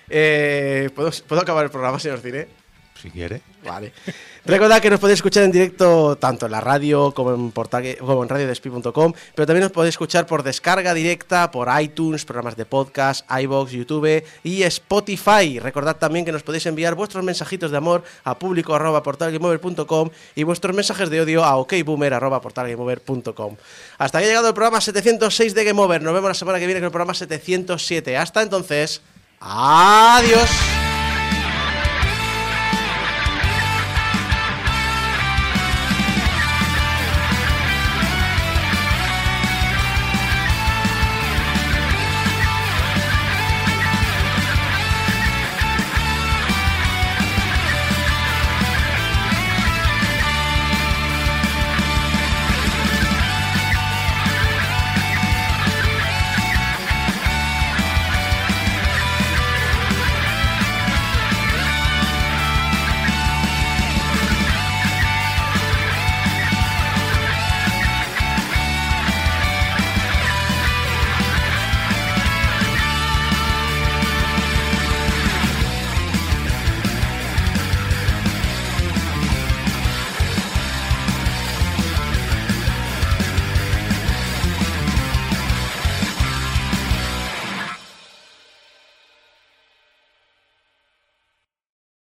Eh, ¿puedo, ¿Puedo acabar el programa, señor Cine? Si quiere. Vale. Recordad que nos podéis escuchar en directo tanto en la radio como en, portal, como en radiodespi.com, pero también nos podéis escuchar por descarga directa, por iTunes, programas de podcast, iBox, YouTube y Spotify. Recordad también que nos podéis enviar vuestros mensajitos de amor a público arroba portalgameover.com y vuestros mensajes de odio a okboomer arroba portalgameover.com. Hasta aquí ha llegado el programa 706 de Game Over. Nos vemos la semana que viene con el programa 707. Hasta entonces, adiós.